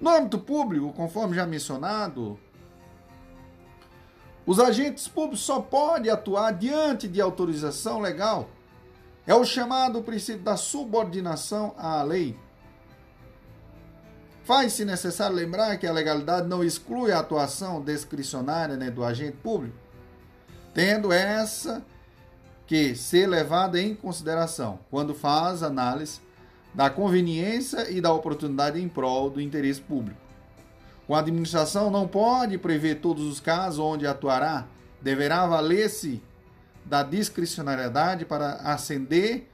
Speaker 1: No âmbito público, conforme já mencionado, os agentes públicos só podem atuar diante de autorização legal é o chamado princípio da subordinação à lei. Faz-se necessário lembrar que a legalidade não exclui a atuação discricionária né, do agente público, tendo essa que ser levada em consideração quando faz análise da conveniência e da oportunidade em prol do interesse público. Com a administração não pode prever todos os casos onde atuará, deverá valer-se da discricionariedade para ascender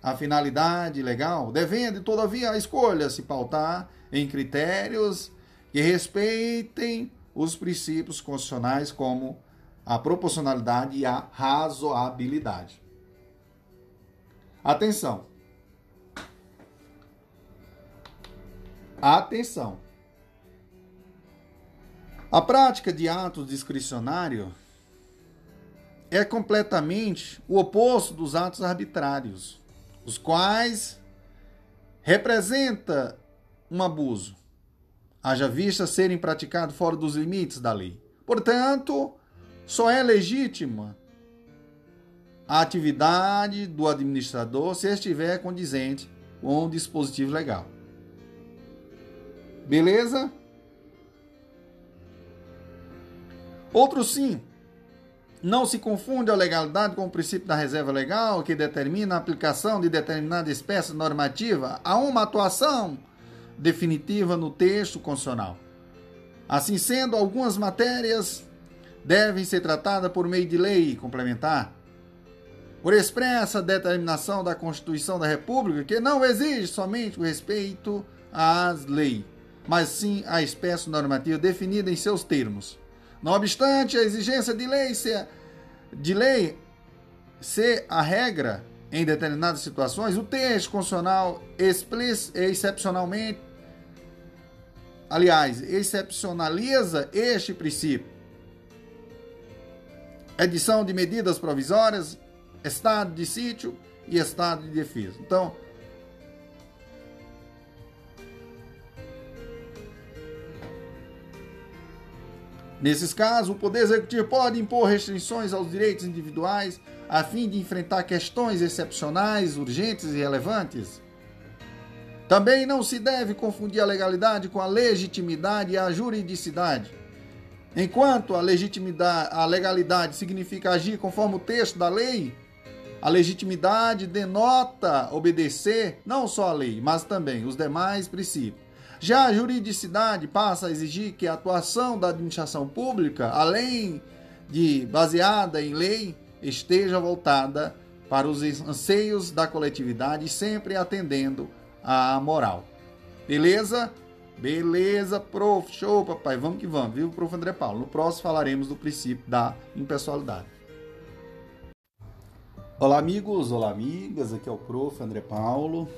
Speaker 1: a finalidade legal, devendo, todavia, a escolha se pautar em critérios que respeitem os princípios constitucionais como a proporcionalidade e a razoabilidade. Atenção. Atenção. A prática de atos discricionários é completamente o oposto dos atos arbitrários, os quais representa um abuso, haja vista serem praticados fora dos limites da lei. Portanto, só é legítima a atividade do administrador se estiver condizente com o dispositivo legal. Beleza? Outro sim, não se confunde a legalidade com o princípio da reserva legal, que determina a aplicação de determinada espécie normativa a uma atuação definitiva no texto constitucional. Assim sendo, algumas matérias devem ser tratadas por meio de lei complementar. por expressa determinação da Constituição da República, que não exige somente o respeito às leis, mas sim à espécie normativa definida em seus termos. Não obstante a exigência de lei ser, de lei ser a regra em determinadas situações, o texto constitucional excepcionalmente, aliás, excepcionaliza este princípio. Edição de medidas provisórias, estado de sítio e estado de defesa. Então, Nesses casos, o Poder Executivo pode impor restrições aos direitos individuais a fim de enfrentar questões excepcionais, urgentes e relevantes. Também não se deve confundir a legalidade com a legitimidade e a juridicidade. Enquanto a legitimidade, a legalidade significa agir conforme o texto da lei, a legitimidade denota obedecer não só a lei, mas também os demais princípios. Já a juridicidade passa a exigir que a atuação da administração pública, além de baseada em lei, esteja voltada para os anseios da coletividade, sempre atendendo à moral. Beleza? Beleza, prof. Show, papai. Vamos que vamos, viu, prof. André Paulo? No próximo falaremos do princípio da impessoalidade. Olá, amigos. Olá, amigas. Aqui é o prof. André Paulo.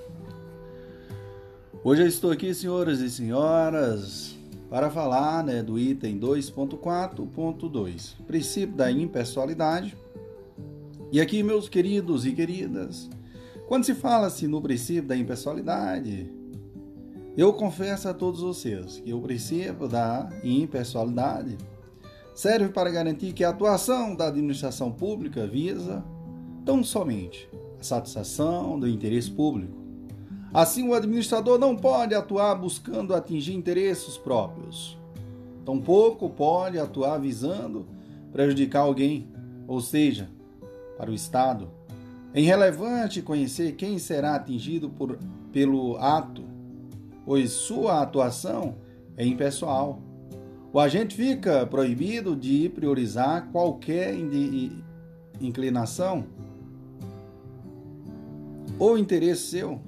Speaker 1: Hoje eu estou aqui, senhoras e senhoras, para falar né, do item 2.4.2, princípio da impessoalidade. E aqui, meus queridos e queridas, quando se fala-se no princípio da impessoalidade, eu confesso a todos vocês que o princípio da impessoalidade serve para garantir que a atuação da administração pública visa tão somente a satisfação do interesse público Assim, o administrador não pode atuar buscando atingir interesses próprios. Tampouco pode atuar visando prejudicar alguém, ou seja, para o Estado. É irrelevante conhecer quem será atingido por, pelo ato, pois sua atuação é impessoal. O agente fica proibido de priorizar qualquer inclinação ou interesse seu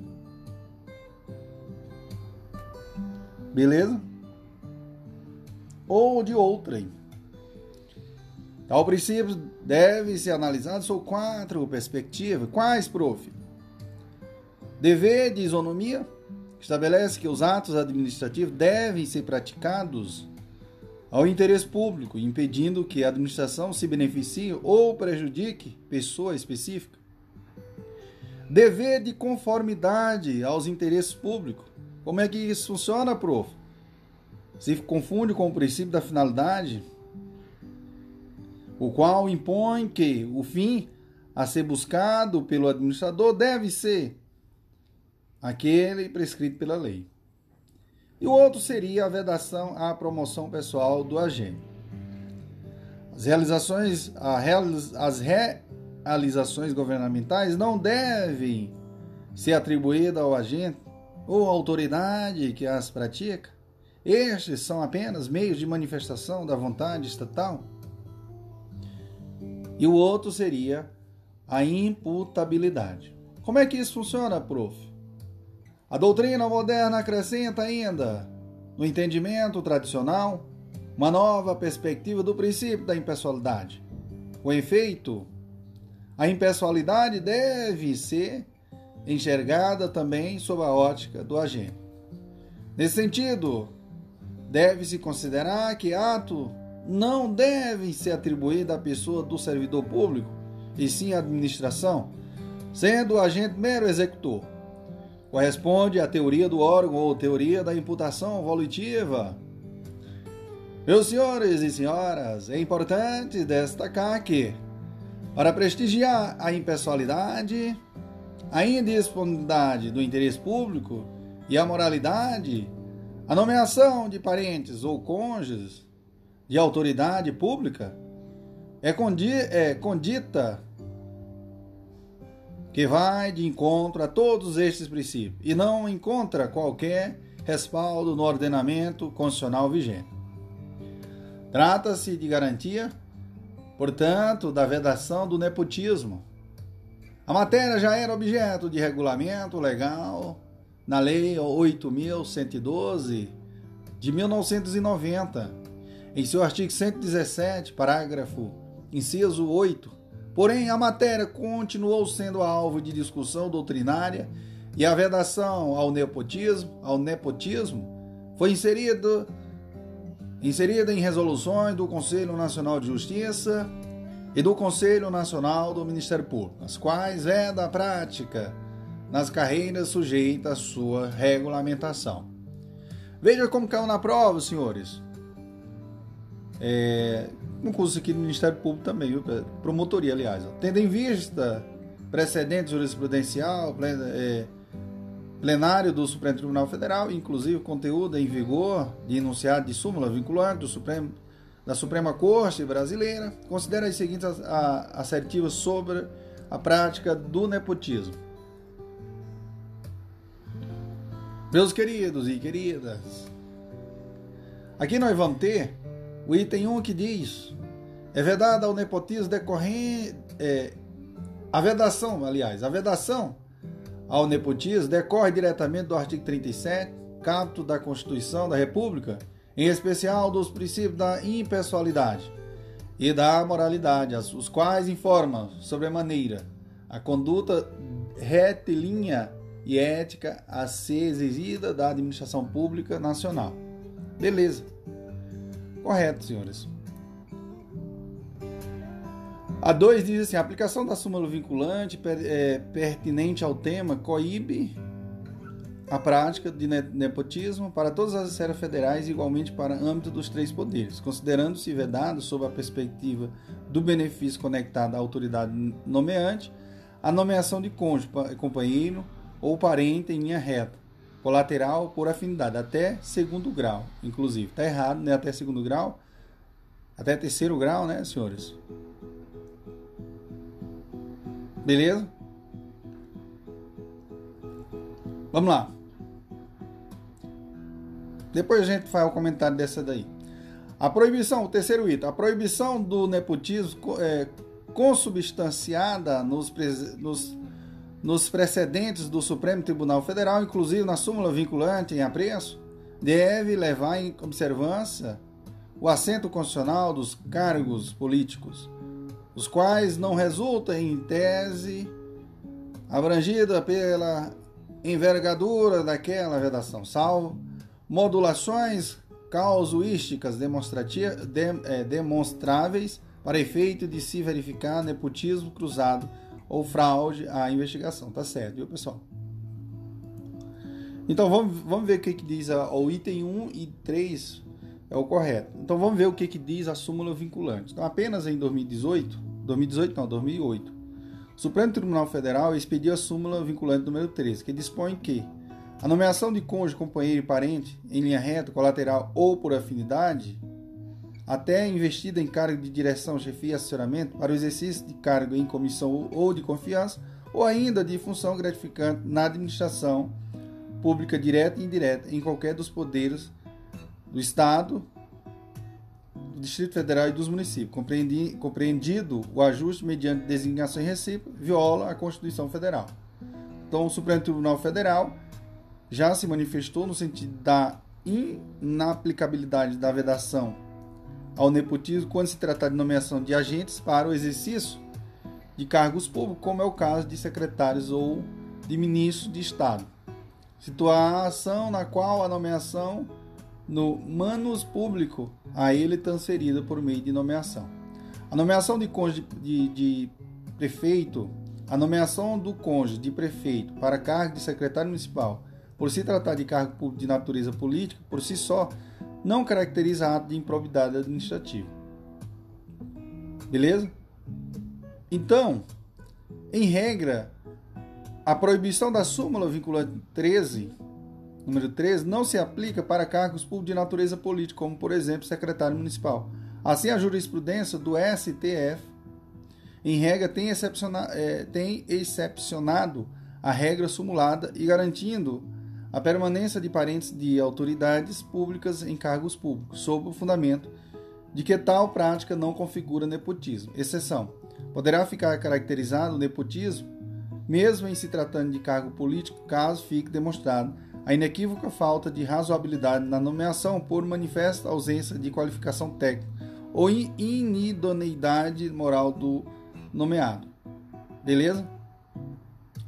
Speaker 1: Beleza? Ou de outrem. Tal princípio deve ser analisado sob quatro perspectivas. Quais, prof? Dever de isonomia estabelece que os atos administrativos devem ser praticados ao interesse público, impedindo que a administração se beneficie ou prejudique pessoa específica. Dever de conformidade aos interesses públicos como é que isso funciona, prof? Se confunde com o princípio da finalidade, o qual impõe que o fim a ser buscado pelo administrador deve ser aquele prescrito pela lei. E o outro seria a vedação à promoção pessoal do agente. As realizações, as realizações governamentais não devem ser atribuídas ao agente ou autoridade que as pratica, estes são apenas meios de manifestação da vontade estatal. E o outro seria a imputabilidade. Como é que isso funciona, prof? A doutrina moderna acrescenta ainda, no entendimento tradicional, uma nova perspectiva do princípio da impessoalidade. Com efeito, a impessoalidade deve ser enxergada também sob a ótica do agente. Nesse sentido, deve-se considerar que ato não deve ser atribuído à pessoa do servidor público, e sim à administração, sendo o agente mero executor. Corresponde à teoria do órgão ou teoria da imputação volitiva. Meus senhores e senhoras, é importante destacar que, para prestigiar a impessoalidade, a indisponibilidade do interesse público e a moralidade, a nomeação de parentes ou cônjuges de autoridade pública é, é condita que vai de encontro a todos estes princípios e não encontra qualquer respaldo no ordenamento constitucional vigente. Trata-se de garantia, portanto, da vedação do nepotismo A matéria já era objeto de regulamento legal na Lei 8.112 de 1990, em seu artigo 117, parágrafo inciso 8. Porém, a matéria continuou sendo alvo de discussão doutrinária e a vedação ao nepotismo, ao nepotismo foi inserida inserida em resoluções do Conselho Nacional de Justiça e do Conselho Nacional do Ministério Público, as quais é da prática nas carreiras sujeitas à sua regulamentação. Veja como caiu na prova, senhores. É, um curso aqui do Ministério Público também, viu? promotoria, aliás. Tendo em vista precedente jurisprudencial, é, plenário do Supremo Tribunal Federal, inclusive conteúdo em vigor de enunciado de súmula vinculante do Supremo, da Suprema Corte Brasileira, considera as seguintes assertivas sobre a prática do nepotismo. Meus queridos e queridas, aqui nós vamos ter o item 1 que diz: é vedada ao nepotismo decorrente. É, a vedação, aliás, a vedação ao nepotismo decorre diretamente do artigo 37, capto da Constituição da República, em especial dos princípios da impessoalidade e da moralidade, os quais informam sobremaneira a conduta retilínea e ética a ser exigida da administração pública nacional. Beleza. Correto, senhores. A 2 diz assim: a aplicação da súmula vinculante é, pertinente ao tema coíbe a prática de nepotismo para todas as esferas federais, igualmente para âmbito dos três poderes, considerando-se vedado, sob a perspectiva do benefício conectado à autoridade nomeante, a nomeação de cônjuge, companheiro ou parente em linha reta, colateral por afinidade, até segundo grau, inclusive. Está errado, né? Até segundo grau, até terceiro grau, né, senhores? Beleza? Vamos lá. Depois a gente faz o comentário dessa daí. A proibição, o terceiro item, a proibição do nepotismo é, consubstanciada nos, nos, nos precedentes do Supremo Tribunal Federal, inclusive na súmula vinculante em apreço, deve levar em observância o assento constitucional dos cargos políticos, os quais não resultam em tese abrangida pela envergadura daquela redação, salvo modulações causuísticas é, demonstráveis para efeito de se verificar nepotismo cruzado ou fraude à investigação. Tá certo, viu, pessoal? Então vamos, vamos ver o que, que diz a, o item 1 e 3 é o correto. Então vamos ver o que, que diz a súmula vinculante. Então, apenas em 2018, 2018 não, 2008, o Supremo Tribunal Federal expediu a súmula vinculante número 13, que dispõe que a nomeação de cônjuge, companheiro e parente em linha reta, colateral ou por afinidade, até investida em cargo de direção, chefia e assessoramento para o exercício de cargo em comissão ou de confiança, ou ainda de função gratificante na administração pública direta e indireta em qualquer dos poderes do Estado, do Distrito Federal e dos municípios, compreendido o ajuste mediante designação e recíproca, viola a Constituição Federal. Então, o Supremo Tribunal Federal já se manifestou no sentido da inaplicabilidade da vedação ao nepotismo quando se tratar de nomeação de agentes para o exercício de cargos públicos, como é o caso de secretários ou de ministros de Estado. Situação na qual a nomeação no manus público a ele transferida por meio de nomeação. A nomeação de cônjuge de, de prefeito, a nomeação do cônjuge de prefeito para cargo de secretário municipal, por se tratar de cargo de natureza política, por si só, não caracteriza ato de improbidade administrativa. Beleza? Então, em regra, a proibição da súmula vinculante 13 número 13, não se aplica para cargos públicos de natureza política, como, por exemplo, secretário municipal. Assim, a jurisprudência do STF, em regra, tem, excepciona, é, tem excepcionado a regra sumulada e garantindo a permanência de parentes de autoridades públicas em cargos públicos, sob o fundamento de que tal prática não configura nepotismo. Exceção: poderá ficar caracterizado o nepotismo mesmo em se tratando de cargo político, caso fique demonstrado a inequívoca falta de razoabilidade na nomeação por manifesta ausência de qualificação técnica ou inidoneidade moral do nomeado. Beleza?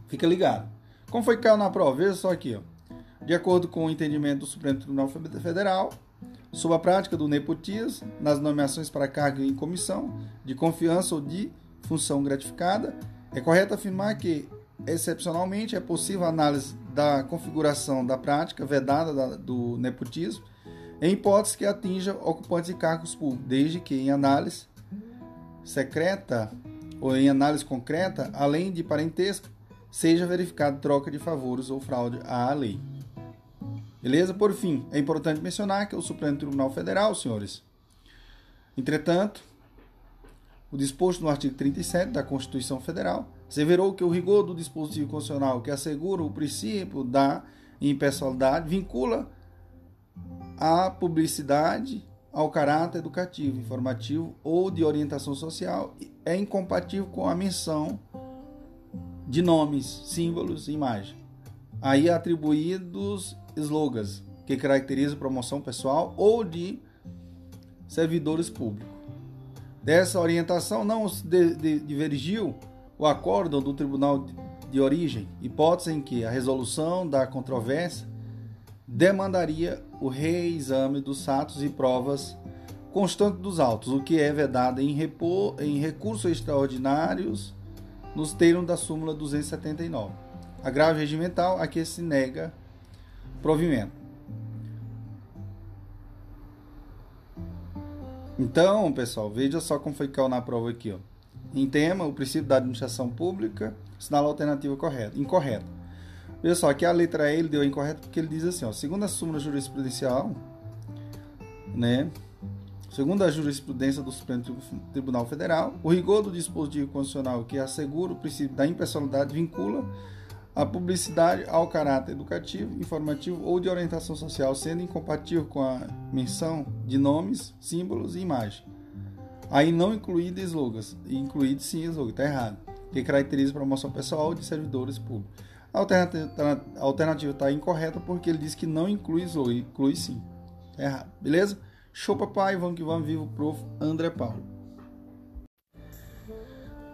Speaker 1: Fica ligado. Como foi que caiu na prova? Veja só aqui, ó. De acordo com o entendimento do Supremo Tribunal Federal, sob a prática do nepotismo, nas nomeações para cargo em comissão, de confiança ou de função gratificada, é correto afirmar que, excepcionalmente, é possível análise da configuração da prática vedada do nepotismo em hipótese que atinja ocupantes de cargos públicos, desde que em análise secreta ou em análise concreta, além de parentesco, seja verificada troca de favores ou fraude à lei. Beleza? Por fim, é importante mencionar que o Supremo Tribunal Federal, senhores, entretanto, o disposto no artigo 37 da Constituição Federal asseverou que o rigor do dispositivo constitucional que assegura o princípio da impessoalidade vincula a publicidade ao caráter educativo, informativo ou de orientação social é incompatível com a menção de nomes, símbolos e imagem. Aí atribuídos slogans que caracterizam promoção pessoal ou de servidores públicos. Dessa orientação não divergiu o acórdão do Tribunal de Origem, hipótese em que a resolução da controvérsia demandaria o reexame dos fatos e provas constantes dos autos, o que é vedado em, repor, em recursos extraordinários nos termos da súmula 279. Agravo regimental a que se nega provimento. Então, pessoal, veja só como foi caiu na prova aqui. Ó. Em tema, o princípio da administração pública, sinal a alternativa correta, incorreta. Veja só, aqui a letra E ele deu incorreto porque ele diz assim, ó, segundo a súmula jurisprudencial, né, segundo a jurisprudência do Supremo Tribunal Federal, o rigor do dispositivo constitucional que assegura o princípio da impessoalidade vincula a publicidade ao caráter educativo, informativo ou de orientação social, sendo incompatível com a menção de nomes, símbolos e imagens. Aí não incluído slogans, incluído sim slogan, está errado, que caracteriza promoção pessoal de servidores públicos. A alternativa está incorreta porque ele diz que não inclui slogan, inclui sim. Tá errado, beleza? Show papai, vamos que vamos, vivo o prof. André Paulo.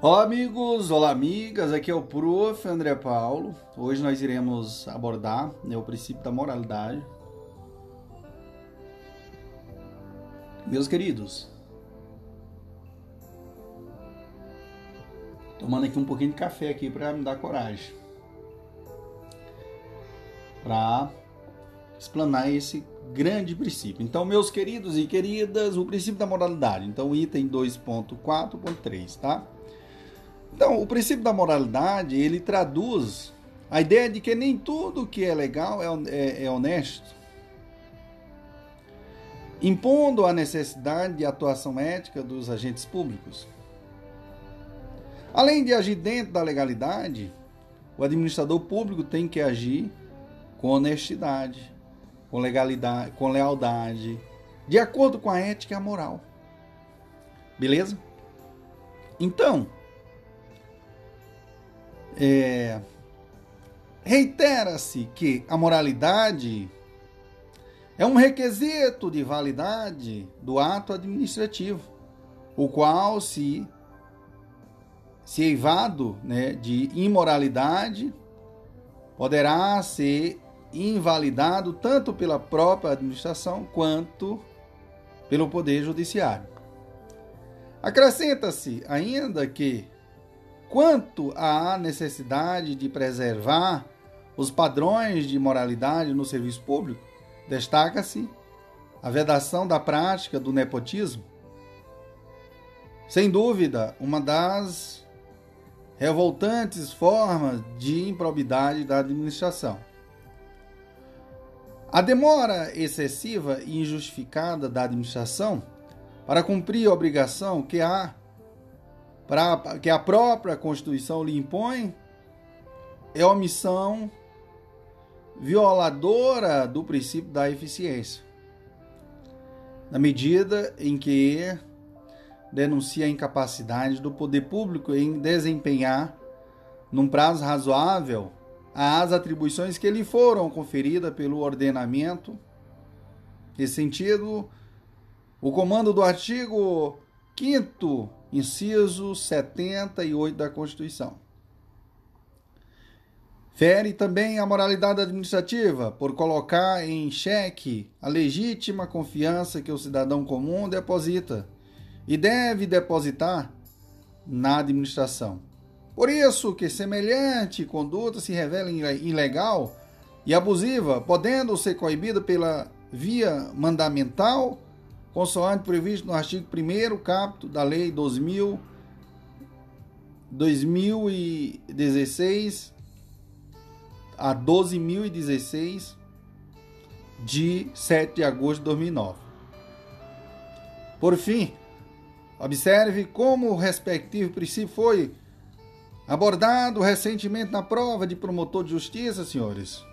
Speaker 1: Olá amigos, olá amigas, aqui é o Prof. André Paulo. Hoje nós iremos abordar né, o princípio da moralidade. Meus queridos, tomando aqui um pouquinho de café aqui para me dar coragem. Para explanar esse grande princípio. Então, meus queridos e queridas, o princípio da moralidade. Então, item 2.4.3, tá? Então, o princípio da moralidade, ele traduz a ideia de que nem tudo que é legal é, é, é honesto, impondo a necessidade de atuação ética dos agentes públicos. Além de agir dentro da legalidade, o administrador público tem que agir com honestidade, com legalidade, com lealdade, de acordo com a ética e a moral. Beleza? Então, é, Reitera-se que a moralidade é um requisito de validade do ato administrativo, o qual se se eivado né, de imoralidade poderá ser invalidado tanto pela própria administração quanto pelo poder judiciário. Acrescenta-se ainda que quanto à necessidade de preservar os padrões de moralidade no serviço público, destaca-se a vedação da prática do nepotismo. Sem dúvida, uma das revoltantes formas de improbidade da administração. A demora excessiva e injustificada da administração para cumprir a obrigação que há pra, que a própria Constituição lhe impõe é omissão violadora do princípio da eficiência. Na medida em que denuncia a incapacidade do poder público em desempenhar num prazo razoável, às atribuições que lhe foram conferidas pelo ordenamento. Nesse sentido, o comando do artigo 5 inciso 78 da Constituição. Fere também a moralidade administrativa por colocar em xeque a legítima confiança que o cidadão comum deposita e deve depositar na administração. Por isso que semelhante conduta se revela ilegal e abusiva, podendo ser coibida pela via mandamental, consoante previsto no artigo 1 capto da Lei 2000, 2016 a 12.016 de 7 de agosto de 2009. Por fim, observe como o respectivo princípio foi abordado recentemente na prova de promotor de justiça, senhores.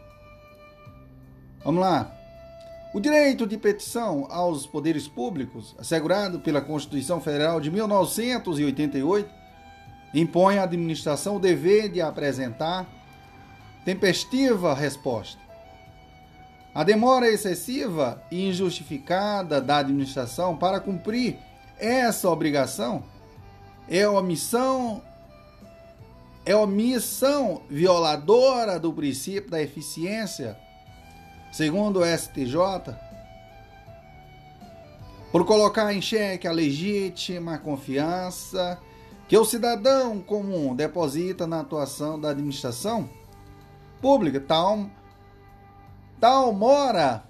Speaker 1: Vamos lá. O direito de petição aos poderes públicos, assegurado pela Constituição Federal de 1988, impõe à administração o dever de apresentar tempestiva resposta. A demora excessiva e injustificada da administração para cumprir essa obrigação é omissão é omissão violadora do princípio da eficiência, segundo o STJ, por colocar em xeque a legítima confiança que o cidadão comum deposita na atuação da administração pública, tal, tal mora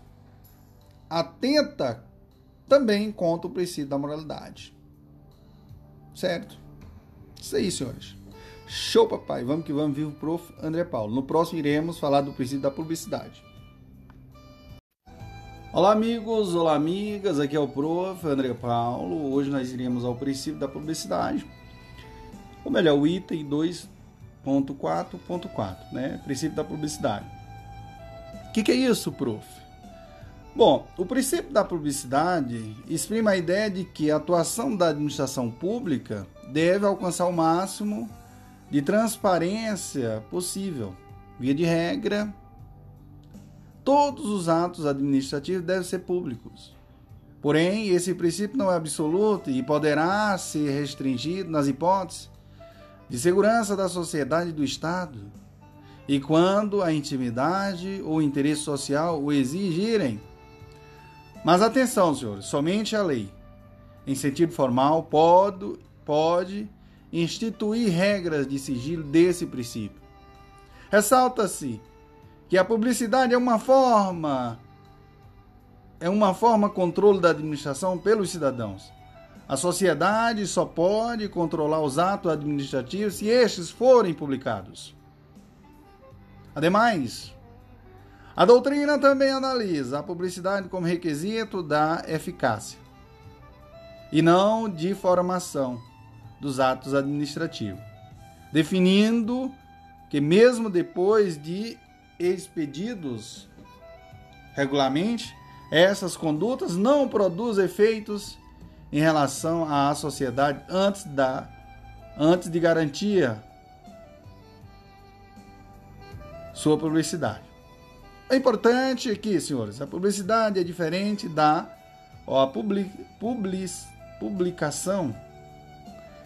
Speaker 1: atenta também contra o princípio da moralidade. Certo? Isso aí, senhores. Show, papai. Vamos que vamos, vivo prof. André Paulo. No próximo iremos falar do princípio da publicidade. Olá, amigos. Olá, amigas. Aqui é o prof. André Paulo. Hoje nós iremos ao princípio da publicidade. Ou melhor, o item 2.4.4, né? Princípio da publicidade. O que, que é isso, prof? Bom, o princípio da publicidade exprime a ideia de que a atuação da administração pública deve alcançar o máximo de transparência possível. Via de regra, todos os atos administrativos devem ser públicos. Porém, esse princípio não é absoluto e poderá ser restringido nas hipóteses de segurança da sociedade e do Estado, e quando a intimidade ou interesse social o exigirem. Mas atenção, senhores, somente a lei, em sentido formal, pode, pode instituir regras de sigilo desse princípio. Ressalta-se que a publicidade é uma forma é uma forma controle da administração pelos cidadãos. A sociedade só pode controlar os atos administrativos se estes forem publicados. Ademais, a doutrina também analisa a publicidade como requisito da eficácia e não de formação dos atos administrativos, definindo que, mesmo depois de expedidos regularmente, essas condutas não produzem efeitos em relação à sociedade antes da antes de garantia sua publicidade. É importante aqui, senhores, a publicidade é diferente da ó, a public, public, publicação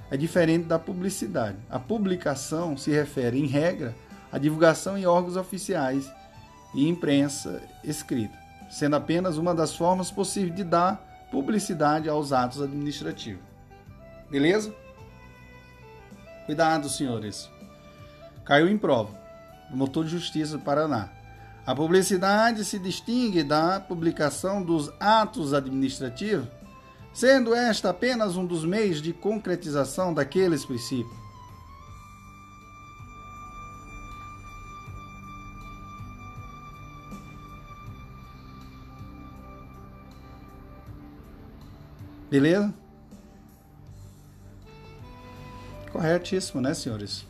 Speaker 1: é diferente da publicidade. A publicação se refere, em regra, à divulgação em órgãos oficiais e imprensa escrita, sendo apenas uma das formas possíveis de dar publicidade aos atos administrativos. Beleza? Cuidado, senhores. Caiu em prova. Motor de Justiça do Paraná. A publicidade se distingue da publicação dos atos administrativos sendo esta apenas um dos meios de concretização daqueles princípios. Beleza? Corretíssimo, né, senhores?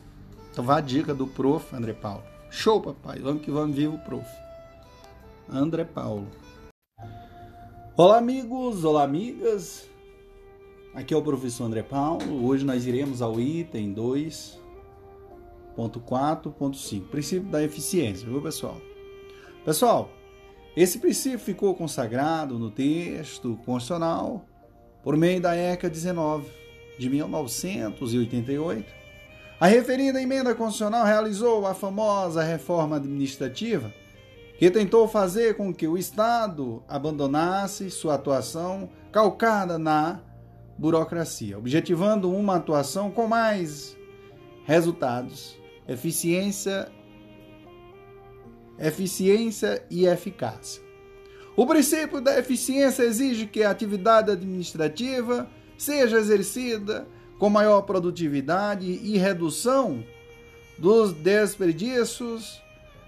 Speaker 1: Então vá a dica do prof. André Paulo. Show, papai. Vamos que vamos, vivo, prof. André Paulo. Olá, amigos, olá, amigas. Aqui é o professor André Paulo. Hoje nós iremos ao item 2, 2.4.5. Princípio da eficiência, viu, pessoal? Pessoal, esse princípio ficou consagrado no texto constitucional por meio da ECA 19 de 1988. A referida emenda constitucional realizou a famosa reforma administrativa que tentou fazer com que o Estado abandonasse sua atuação calcada na burocracia, objetivando uma atuação com mais resultados, eficiência, eficiência e eficácia. O princípio da eficiência exige que a atividade administrativa seja exercida com maior produtividade e redução dos desperdícios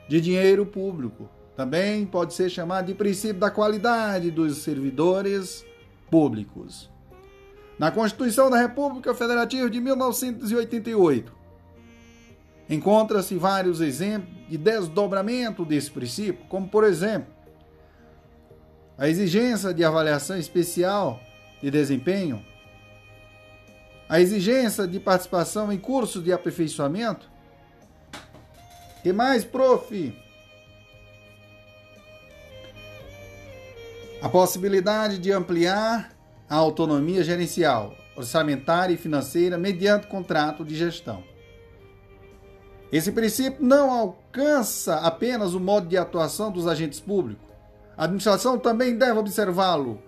Speaker 1: de dinheiro público. Também pode ser chamado de princípio da qualidade dos servidores públicos. Na Constituição da República Federativa de 1988, encontra-se vários exemplos de desdobramento desse princípio, como por exemplo, a exigência de avaliação especial de desempenho, a exigência de participação em cursos de aperfeiçoamento. Que mais, prof? A possibilidade de ampliar a autonomia gerencial, orçamentária e financeira mediante contrato de gestão. Esse princípio não alcança apenas o modo de atuação dos agentes públicos. A administração também deve observá-lo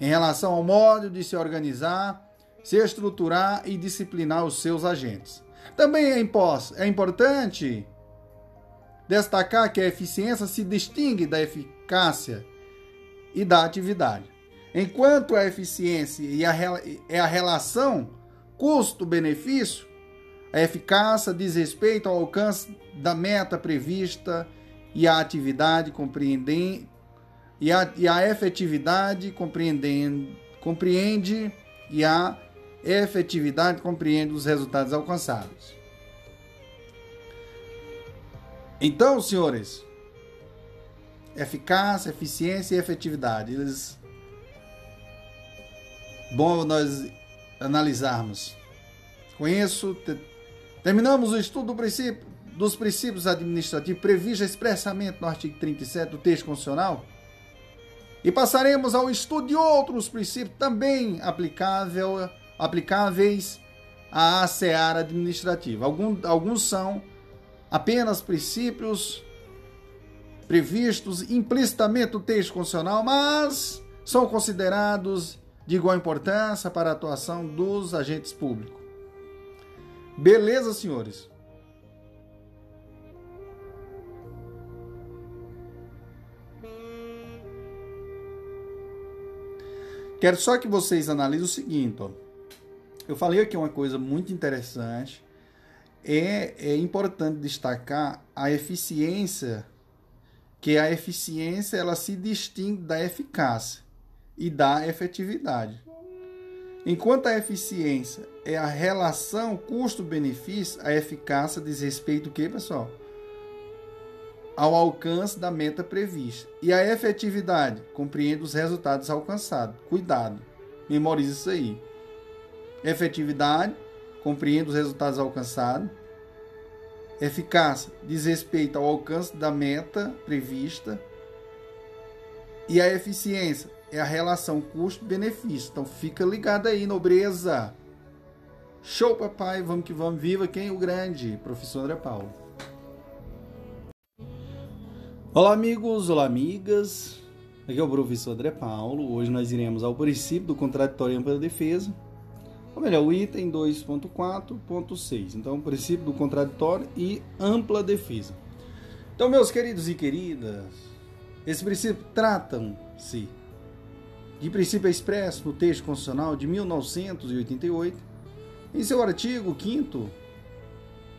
Speaker 1: em relação ao modo de se organizar, se estruturar e disciplinar os seus agentes. Também é, é importante destacar que a eficiência se distingue da eficácia e da atividade. Enquanto a eficiência é a relação custo-benefício, a eficácia diz respeito ao alcance da meta prevista e a atividade compreendem e a, e a efetividade compreendem, compreende e a efetividade compreende os resultados alcançados. Então, senhores, eficácia, eficiência e efetividade, eles bom nós analisarmos. Com isso, terminamos o estudo do princípio, dos princípios administrativos previstos expressamente no artigo 37 do texto constitucional e passaremos ao estudo de outros princípios também aplicável, aplicáveis à seara administrativa. Alguns, alguns são apenas princípios previstos implicitamente no texto constitucional, mas são considerados de igual importância para a atuação dos agentes públicos. Beleza, senhores? Quero só que vocês analisem o seguinte, ó. Eu falei aqui uma coisa muito interessante. É, é importante destacar a eficiência, que a eficiência ela se distingue da eficácia e da efetividade. Enquanto a eficiência é a relação custo-benefício, a eficácia diz respeito o que, pessoal? Ao alcance da meta prevista. E a efetividade compreende os resultados alcançados. Cuidado, memorize isso aí. Efetividade compreende os resultados alcançados. Eficácia diz respeito ao alcance da meta prevista. E a eficiência é a relação custo-benefício. Então fica ligado aí, nobreza. Show, papai. Vamos que vamos. Viva quem? O grande, professor André Paulo. Olá, amigos. Olá, amigas. Aqui é o professor André Paulo. Hoje nós iremos ao princípio do contraditório e ampla defesa. Ou melhor, o item 2.4.6. Então, o princípio do contraditório e ampla defesa. Então, meus queridos e queridas, esse princípio tratam-se de princípio expresso no texto constitucional de 1988, em seu artigo 5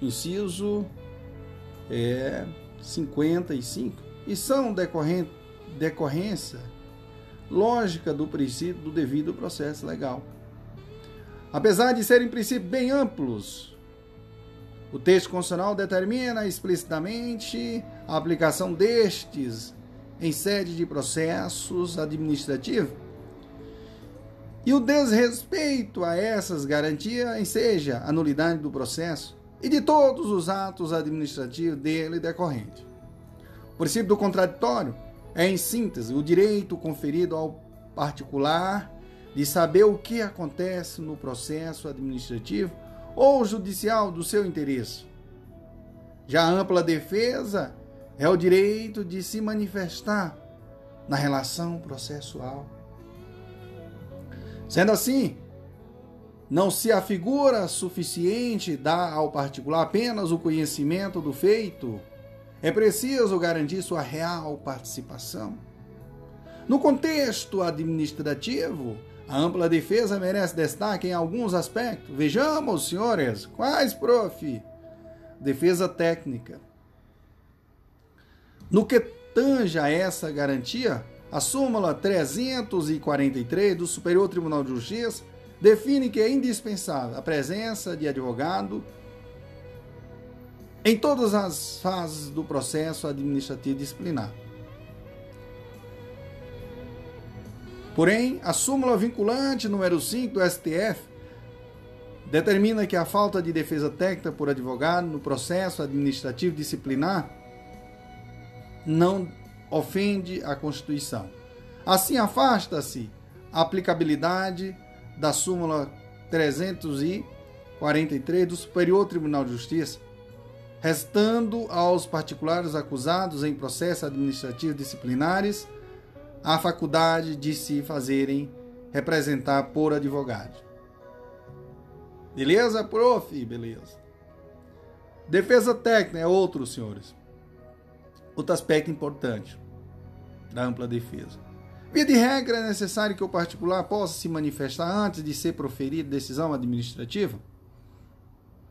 Speaker 1: inciso é, 55, e são decorrência lógica do princípio do devido processo legal. Apesar de serem princípios bem amplos, o texto constitucional determina explicitamente a aplicação destes em sede de processos administrativos e o desrespeito a essas garantias, seja a nulidade do processo, e de todos os atos administrativos dele decorrente. Princípio do contraditório é, em síntese, o direito conferido ao particular de saber o que acontece no processo administrativo ou judicial do seu interesse. Já a ampla defesa é o direito de se manifestar na relação processual. Sendo assim, não se afigura suficiente dar ao particular apenas o conhecimento do feito, é preciso garantir sua real participação. No contexto administrativo, a ampla defesa merece destaque em alguns aspectos. Vejamos, senhores, quais, prof? Defesa técnica. No que tange a essa garantia, a súmula 343 do Superior Tribunal de Justiça define que é indispensável a presença de advogado em todas as fases do processo administrativo disciplinar. Porém, a súmula vinculante número 5 do STF determina que a falta de defesa técnica por advogado no processo administrativo disciplinar não ofende a Constituição. Assim, afasta-se a aplicabilidade da súmula 343 do Superior Tribunal de Justiça, restando aos particulares acusados em processo administrativo disciplinares a faculdade de se fazerem representar por advogado. Beleza, prof? Beleza. Defesa técnica é outro, senhores. Outro aspecto importante da ampla defesa. Via de regra, é necessário que o particular possa se manifestar antes de ser proferida decisão administrativa.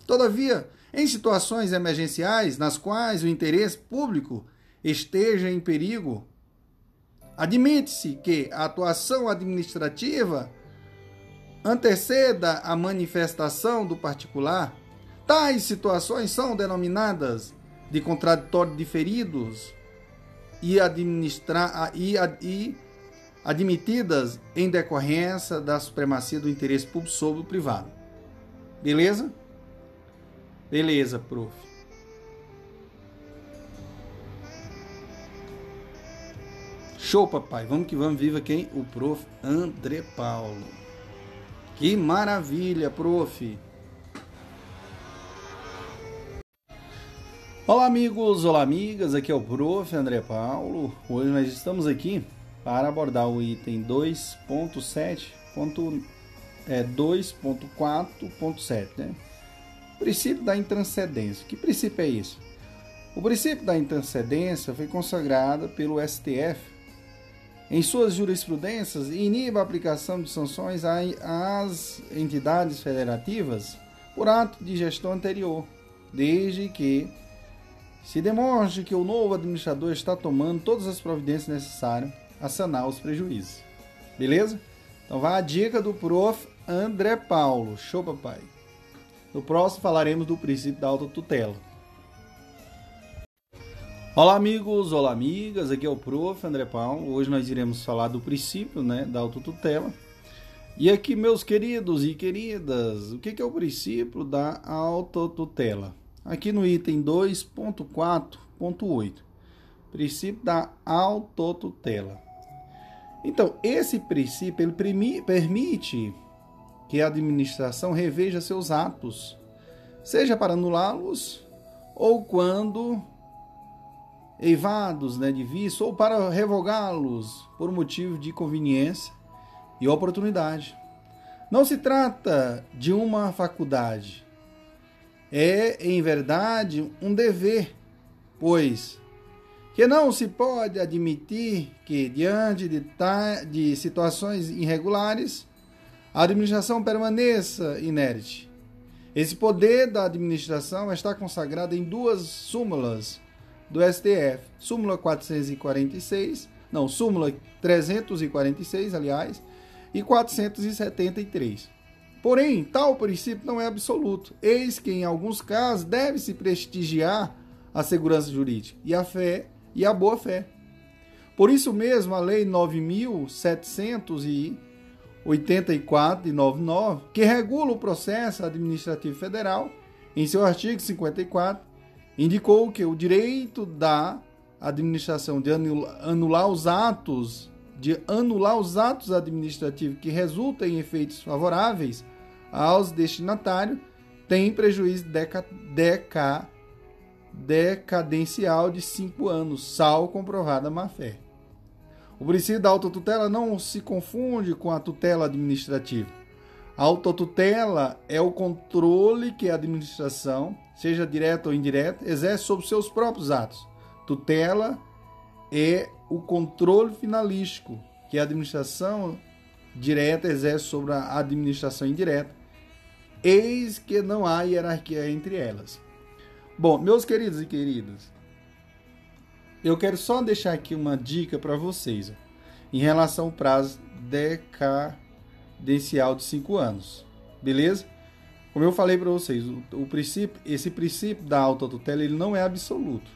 Speaker 1: Todavia, em situações emergenciais nas quais o interesse público esteja em perigo, admite-se que a atuação administrativa anteceda a manifestação do particular. Tais situações são denominadas de contraditório diferidos e, e, e admitidas em decorrência da supremacia do interesse público sobre o privado. Beleza? Beleza, prof. Show, papai. Vamos que vamos. Viva quem? O prof. André Paulo. Que maravilha, prof. Olá, amigos, olá, amigas. Aqui é o prof. André Paulo. Hoje nós estamos aqui para abordar o item 2.7.2.4.7, é, 2.4.7, né? Princípio da intranscendência. Que princípio é isso? O princípio da intranscendência foi consagrado pelo STF em suas jurisprudências inibe a aplicação de sanções às entidades federativas por ato de gestão anterior, desde que se demonstre que o novo administrador está tomando todas as providências necessárias a sanar os prejuízos. Beleza? Então vai a dica do prof. André Paulo. Show, papai. No próximo falaremos do princípio da autotutela. Olá, amigos, olá, amigas. Aqui é o prof. André Paulo. Hoje nós iremos falar do princípio né, da autotutela. E aqui, meus queridos e queridas, o que é o princípio da autotutela? Aqui no item 2.4.8, princípio da autotutela. Então, esse princípio ele permite que a administração reveja seus atos, seja para anulá-los ou quando eivados né, de vício, ou para revogá-los por motivo de conveniência e oportunidade. Não se trata de uma faculdade, é, em verdade, um dever, pois que não se pode admitir que, diante de, de situações irregulares, a administração permaneça inerte. Esse poder da administração está consagrado em duas súmulas do STF, súmula 446, não, súmula 346, aliás, e 473. Porém, tal princípio não é absoluto, eis que em alguns casos deve-se prestigiar a segurança jurídica e a fé e a boa fé. Por isso mesmo, a Lei 9.784 de 99, que regula o processo administrativo federal, em seu artigo 54, indicou que o direito da administração de anular os atos de anular os atos administrativos que resultam em efeitos favoráveis aos destinatários tem prejuízo deca, deca, decadencial de cinco anos, sal comprovada má-fé. O princípio da autotutela não se confunde com a tutela administrativa. A autotutela é o controle que a administração, seja direta ou indireta, exerce sobre seus próprios atos. Tutela é o controle finalístico que a administração direta exerce sobre a administração indireta. Eis que não há hierarquia entre elas. Bom, meus queridos e queridas, eu quero só deixar aqui uma dica para vocês ó, em relação ao prazo decadencial de 5 anos. Beleza? Como eu falei para vocês, o, o, princípio, esse princípio da autotutela ele não é absoluto.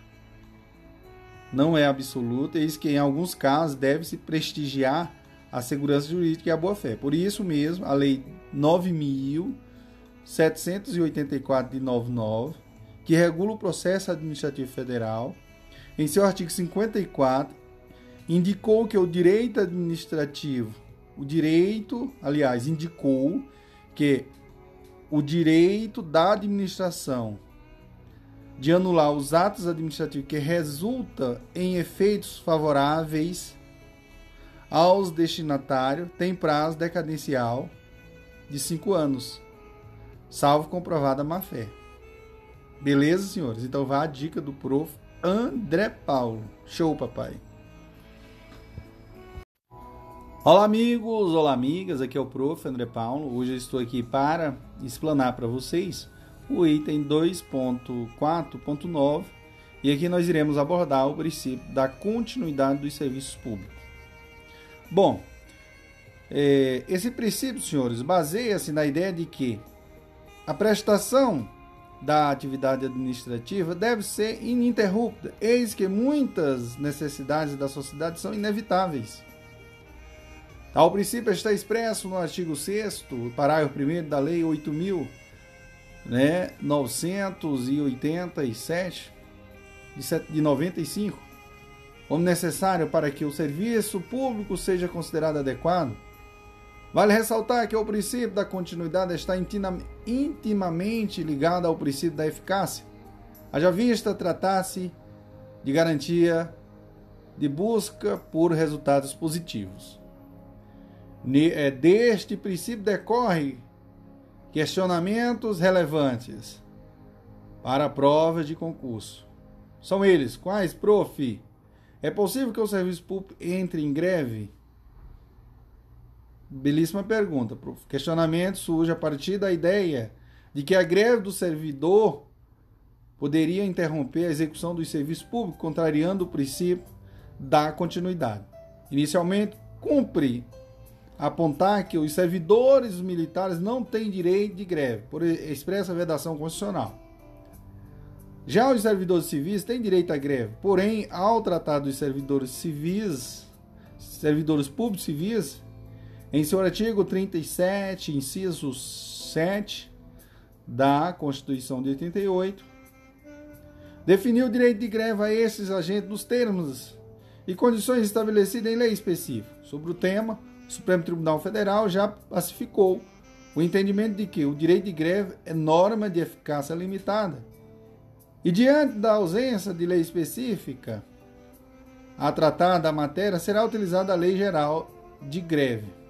Speaker 1: Não é absoluto, eis que em alguns casos deve-se prestigiar a segurança jurídica e a boa-fé. Por isso mesmo, a Lei 9.784 de 99, que regula o processo administrativo federal, em seu artigo 54, indicou que o direito administrativo, o direito, aliás, indicou que o direito da administração de anular os atos administrativos que resultam em efeitos favoráveis aos destinatários tem prazo decadencial de cinco anos, salvo comprovada má-fé. Beleza, senhores? Então vá a dica do prof. André Paulo. Show, papai. Olá, amigos, olá, amigas. Aqui é o prof. André Paulo. Hoje eu estou aqui para explanar para vocês o item 2.4.9 e aqui nós iremos abordar o princípio da continuidade dos serviços públicos. Bom, é, esse princípio, senhores, baseia-se na ideia de que a prestação da atividade administrativa deve ser ininterrupta, eis que muitas necessidades da sociedade são inevitáveis. Tal princípio está expresso no artigo 6 parágrafo 1 da Lei 8.987 né, de 95, como necessário para que o serviço público seja considerado adequado Vale ressaltar que o princípio da continuidade está intimamente ligado ao princípio da eficácia. Haja vista tratar-se de garantia de busca por resultados positivos. É, deste princípio decorre questionamentos relevantes para a prova de concurso. São eles quais, prof? É possível que o serviço público entre em greve? Belíssima pergunta, prof. Questionamento surge a partir da ideia de que a greve do servidor poderia interromper a execução dos serviços públicos, contrariando o princípio da continuidade. Inicialmente, cumpre apontar que os servidores militares não têm direito de greve, por expressa vedação constitucional. Já os servidores civis têm direito à greve, porém, ao tratar dos servidores civis, servidores públicos civis, em seu artigo 37, inciso 7 da Constituição de 88, definiu o direito de greve a esses agentes nos termos e condições estabelecidas em lei específica. Sobre o tema, o Supremo Tribunal Federal já pacificou o entendimento de que o direito de greve é norma de eficácia limitada. E diante da ausência de lei específica a tratar da matéria, será utilizada a Lei Geral de Greve.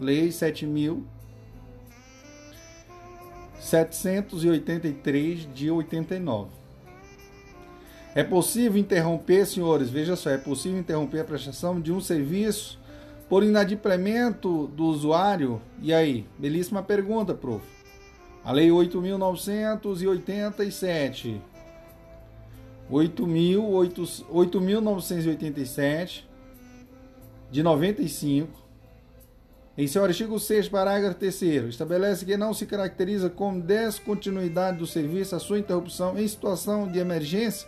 Speaker 1: Lei 7.783 de 89. É possível interromper, senhores, veja só, é possível interromper a prestação de um serviço por inadimplemento do usuário? E aí? Belíssima pergunta, prof. A Lei 8.987. 8.987 de 95 em seu artigo 6, parágrafo 3, estabelece que não se caracteriza como descontinuidade do serviço a sua interrupção em situação de emergência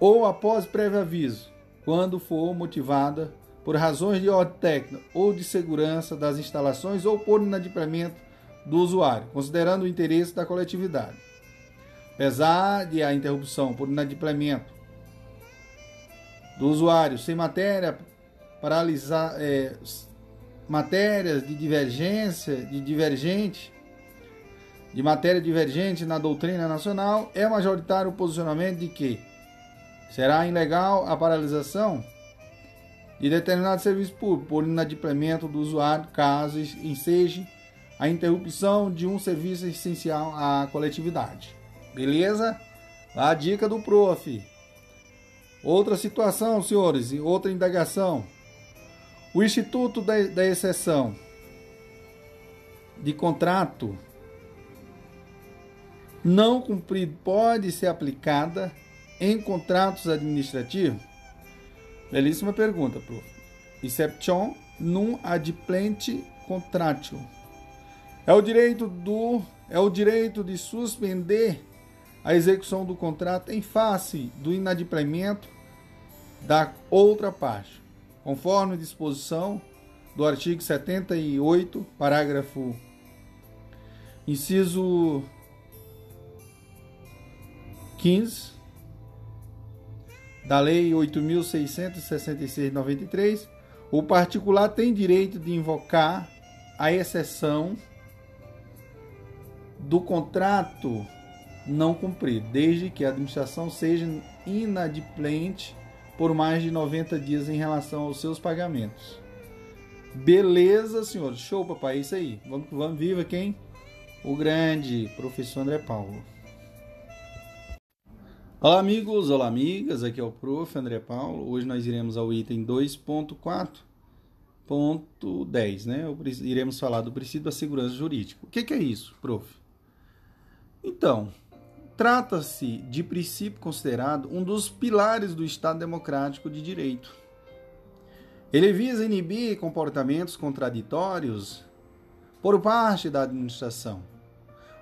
Speaker 1: ou após prévio aviso, quando for motivada por razões de ordem técnica ou de segurança das instalações ou por inadimplemento do usuário, considerando o interesse da coletividade. Apesar de a interrupção por inadimplemento do usuário sem matéria paralisar é, matérias de divergência, de divergente, de matéria divergente na doutrina nacional, é majoritário o posicionamento de que será ilegal a paralisação de determinado serviço público por inadimplemento do usuário, caso enseje a interrupção de um serviço essencial à coletividade. Beleza? A dica do prof. Outra situação, senhores, e outra indagação. O Instituto da, da Exceção de Contrato não cumprido pode ser aplicada em contratos administrativos? Belíssima pergunta, prof. Exception num adplente contratio. É o direito do é o direito de suspender a execução do contrato em face do inadimplemento da outra parte, conforme disposição do artigo 78, parágrafo inciso 15 da Lei 8.666-93, o particular tem direito de invocar a exceção do contrato não cumprido, desde que a administração seja inadimplente por mais de 90 dias em relação aos seus pagamentos. Beleza, senhores? Show, papai. É isso aí. Vamos, vamos viva quem? O grande professor André Paulo. Olá, amigos, olá, amigas. Aqui é o prof. André Paulo. Hoje nós iremos ao item 2.4.10, né? Iremos falar do princípio da segurança jurídica. O que, que é isso, prof? Então, trata-se de princípio considerado um dos pilares do Estado Democrático de Direito. Ele visa inibir comportamentos contraditórios por parte da administração.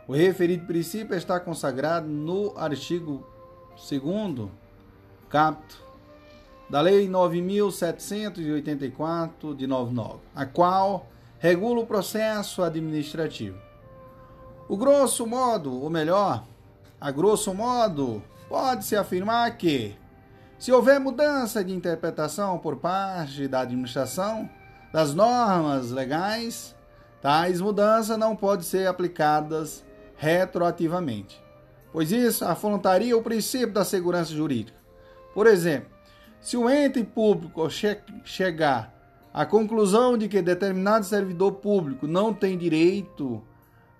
Speaker 1: O referido princípio está consagrado no artigo segundo capto da Lei 9.784 de 99, a qual regula o processo administrativo. O grosso modo, ou melhor, a grosso modo, pode-se afirmar que, se houver mudança de interpretação por parte da administração das normas legais, tais mudanças não podem ser aplicadas retroativamente pois isso afrontaria o princípio da segurança jurídica. Por exemplo, se o ente público che chegar à conclusão de que determinado servidor público não tem direito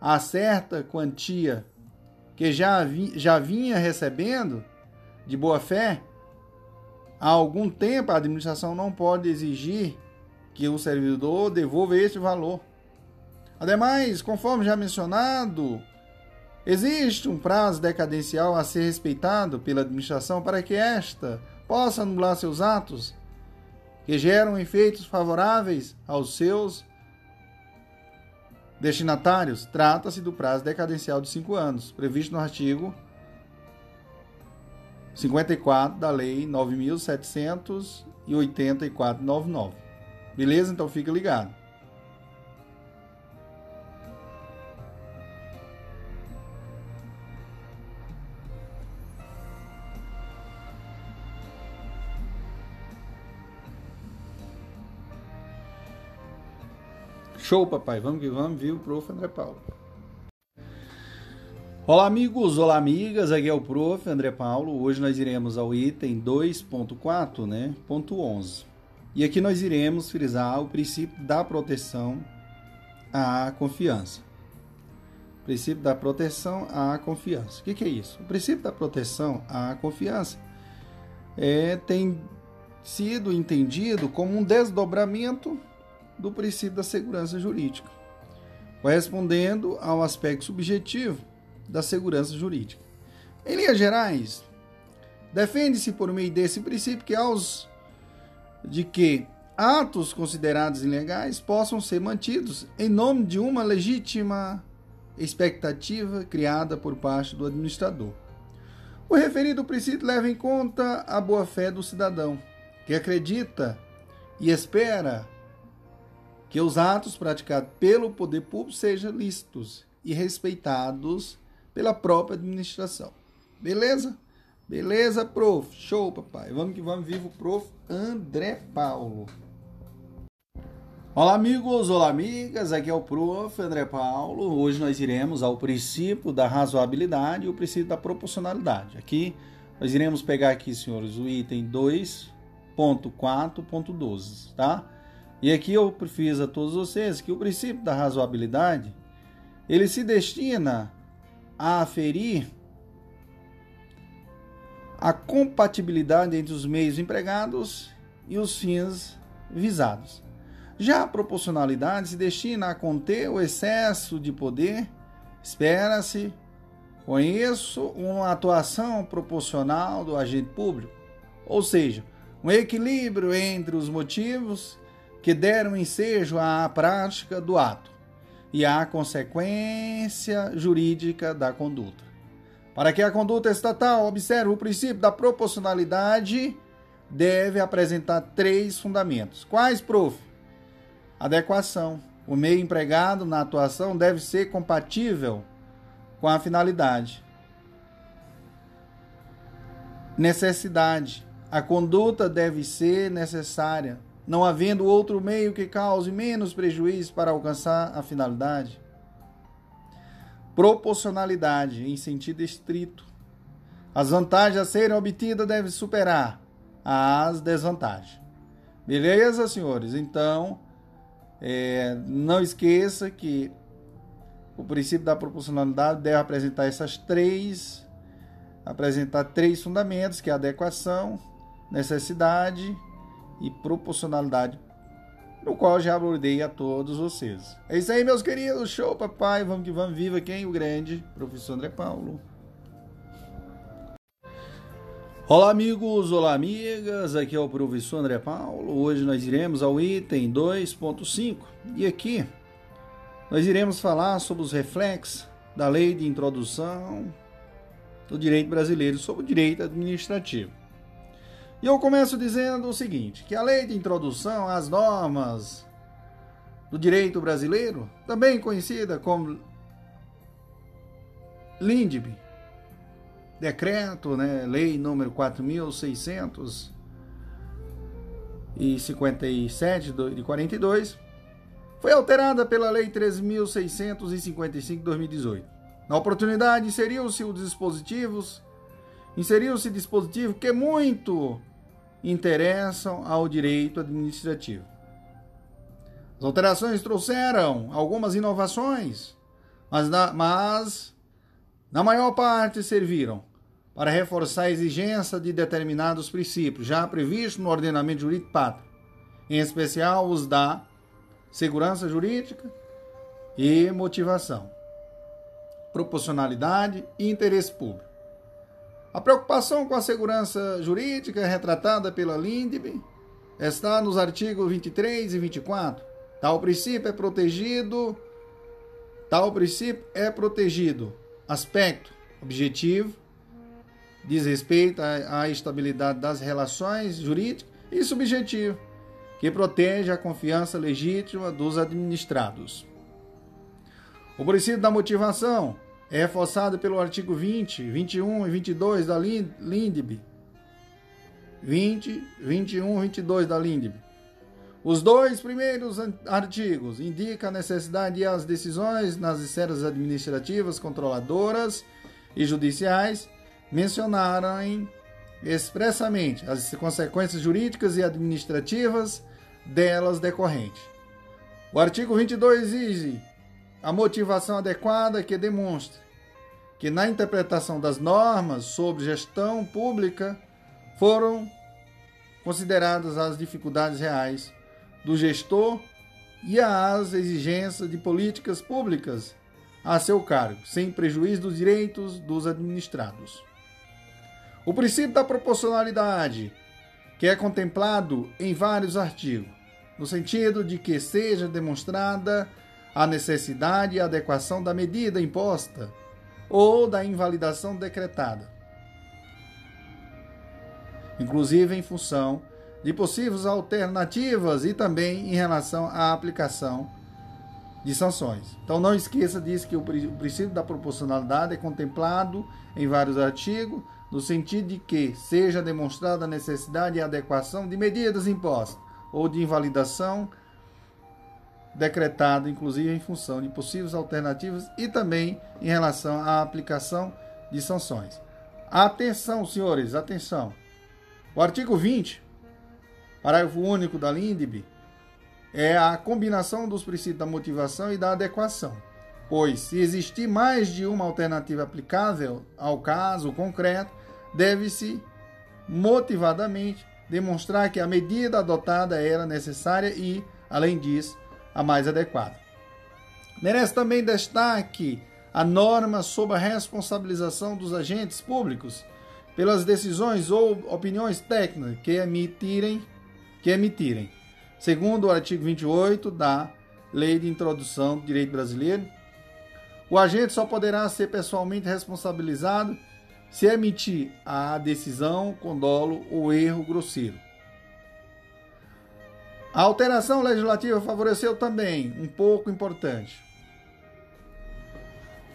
Speaker 1: a certa quantia que já, vi já vinha recebendo de boa fé, há algum tempo a administração não pode exigir que o servidor devolva este valor. Ademais, conforme já mencionado, Existe um prazo decadencial a ser respeitado pela administração para que esta possa anular seus atos que geram efeitos favoráveis aos seus destinatários. Trata-se do prazo decadencial de cinco anos, previsto no artigo 54 da Lei 9.784-99. Beleza? Então fica ligado. Show, papai. Vamos que vamos, viu, prof. André Paulo. Olá, amigos. Olá, amigas. Aqui é o prof. André Paulo. Hoje nós iremos ao item 2.4, né? Ponto 11. E aqui nós iremos frisar o princípio da proteção à confiança. Princípio da proteção à confiança. O que, que é isso? O princípio da proteção à confiança é, tem sido entendido como um desdobramento do princípio da segurança jurídica, correspondendo ao aspecto subjetivo da segurança jurídica. Em linhas gerais, defende-se por meio desse princípio que aos de que atos considerados ilegais possam ser mantidos em nome de uma legítima expectativa criada por parte do administrador. O referido princípio leva em conta a boa-fé do cidadão, que acredita e espera que os atos praticados pelo poder público sejam lícitos e respeitados pela própria administração. Beleza? Beleza, prof? Show, papai. Vamos que vamos, vivo, prof. André Paulo. Olá, amigos, olá, amigas. Aqui é o prof. André Paulo. Hoje nós iremos ao princípio da razoabilidade e o princípio da proporcionalidade. Aqui nós iremos pegar aqui, senhores, o item 2.4.12, tá? E aqui eu fiz a todos vocês que o princípio da razoabilidade ele se destina a aferir a compatibilidade entre os meios empregados e os fins visados. Já a proporcionalidade se destina a conter o excesso de poder, espera-se isso uma atuação proporcional do agente público, ou seja, um equilíbrio entre os motivos que deram ensejo à prática do ato e à consequência jurídica da conduta. Para que a conduta estatal observe o princípio da proporcionalidade, deve apresentar três fundamentos. Quais, prof? Adequação. O meio empregado na atuação deve ser compatível com a finalidade. Necessidade. A conduta deve ser necessária, não havendo outro meio que cause menos prejuízo para alcançar a finalidade. Proporcionalidade em sentido estrito. As vantagens a serem obtidas devem superar as desvantagens. Beleza, senhores? Então, é, não esqueça que o princípio da proporcionalidade deve apresentar essas três, apresentar três fundamentos, que é adequação, necessidade e proporcionalidade, no qual já abordei a todos vocês. É isso aí, meus queridos. Show, papai. Vamos que vamos. Viva quem? O grande professor André Paulo. Olá, amigos. Olá, amigas. Aqui é o professor André Paulo. Hoje nós iremos ao item 2.5. E aqui nós iremos falar sobre os reflexos da lei de introdução do direito brasileiro sobre o direito administrativo. E eu começo dizendo o seguinte, que a lei de introdução às normas do direito brasileiro, também conhecida como LINDB, decreto, né, lei número 4657 de 42, foi alterada pela lei 3655 de 2018. Na oportunidade inseriu-se os dispositivos inseriu-se dispositivo que muito interessam ao direito administrativo. As alterações trouxeram algumas inovações, mas na, mas na maior parte serviram para reforçar a exigência de determinados princípios já previstos no ordenamento jurídico pátrio, em especial os da segurança jurídica e motivação, proporcionalidade e interesse público. A preocupação com a segurança jurídica retratada pela LINDB está nos artigos 23 e 24. Tal princípio é protegido, tal princípio é protegido. Aspecto objetivo diz respeito à, à estabilidade das relações jurídicas e subjetivo, que protege a confiança legítima dos administrados. O princípio da motivação é reforçado pelo artigo 20, 21 e 22 da LINDB. 20, 21 e 22 da LINDB. Os dois primeiros artigos indicam a necessidade de as decisões nas esferas administrativas, controladoras e judiciais mencionarem expressamente as consequências jurídicas e administrativas delas decorrentes. O artigo 22 exige a motivação adequada que demonstre que na interpretação das normas sobre gestão pública foram consideradas as dificuldades reais do gestor e as exigências de políticas públicas a seu cargo, sem prejuízo dos direitos dos administrados. O princípio da proporcionalidade, que é contemplado em vários artigos, no sentido de que seja demonstrada a necessidade e adequação da medida imposta ou da invalidação decretada, inclusive em função de possíveis alternativas e também em relação à aplicação de sanções. Então não esqueça disso que o princípio da proporcionalidade é contemplado em vários artigos, no sentido de que seja demonstrada a necessidade e adequação de medidas impostas ou de invalidação decretada, inclusive em função de possíveis alternativas e também em relação à aplicação de sanções. Atenção, senhores, atenção. O artigo 20, parágrafo único da LINDB, é a combinação dos princípios da motivação e da adequação. Pois, se existir mais de uma alternativa aplicável ao caso concreto, deve-se motivadamente demonstrar que a medida adotada era necessária e, além disso, a mais adequada. Merece também destaque a norma sobre a responsabilização dos agentes públicos pelas decisões ou opiniões técnicas que emitirem, que emitirem segundo o artigo 28 da Lei de Introdução do Direito Brasileiro. O agente só poderá ser pessoalmente responsabilizado se emitir a decisão com dolo ou erro grosseiro. A alteração legislativa favoreceu também um pouco importante.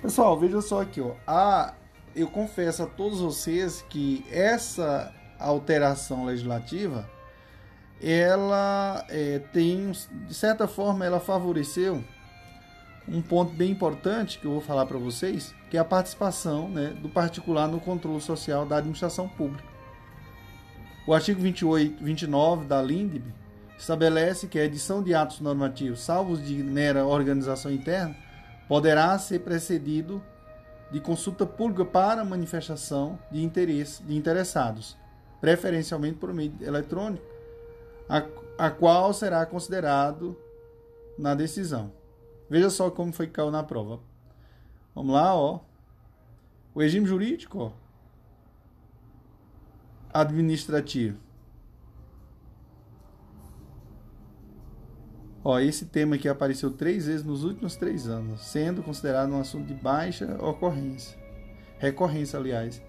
Speaker 1: Pessoal, veja só aqui, ó. Eu confesso a todos vocês que essa alteração legislativa ela é, tem, de certa forma, ela favoreceu um ponto bem importante que eu vou falar para vocês, que é a participação né, do particular no controle social da administração pública. O artigo 28, 29 da LINDB estabelece que a edição de atos normativos, salvos de mera organização interna, poderá ser precedido de consulta pública para manifestação de interesse de interessados, preferencialmente por meio eletrônico, a, a qual será considerado na decisão. Veja só como foi que caiu na prova. Vamos lá, ó. O regime jurídico, ó. Administrativo. Ó, esse tema aqui apareceu três vezes nos últimos três anos, sendo considerado um assunto de baixa ocorrência. Recorrência, aliás.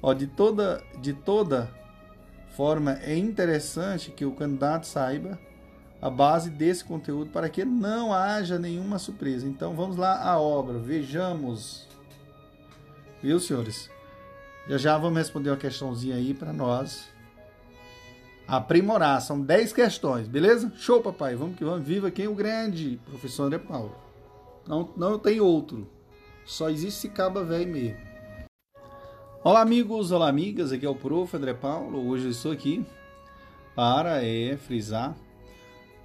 Speaker 1: Ó, de toda, de toda forma, é interessante que o candidato saiba a base desse conteúdo para que não haja nenhuma surpresa. Então vamos lá à obra, vejamos. Viu, senhores? Já já vamos responder uma questãozinha aí para nós aprimorar. São 10 questões, beleza? Show, papai. Vamos que vamos. Viva quem? O grande professor André Paulo. Não, não tem outro. Só existe esse caba velho mesmo. Olá amigos, olá amigas, aqui é o Prof. André Paulo. Hoje eu estou aqui para é, frisar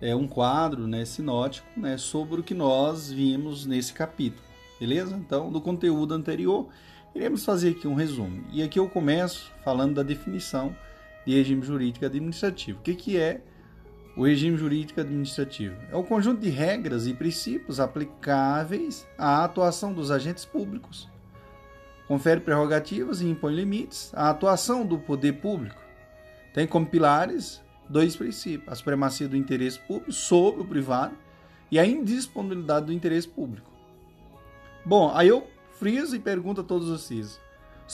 Speaker 1: é, um quadro né, sinótico né, sobre o que nós vimos nesse capítulo, beleza? Então, do conteúdo anterior, iremos fazer aqui um resumo. E aqui eu começo falando da definição de regime jurídico administrativo. O que, que é o regime jurídico administrativo? É o conjunto de regras e princípios aplicáveis à atuação dos agentes públicos confere prerrogativas e impõe limites à atuação do poder público. Tem como pilares dois princípios: a supremacia do interesse público sobre o privado e a indisponibilidade do interesse público. Bom, aí eu friso e pergunto a todos vocês: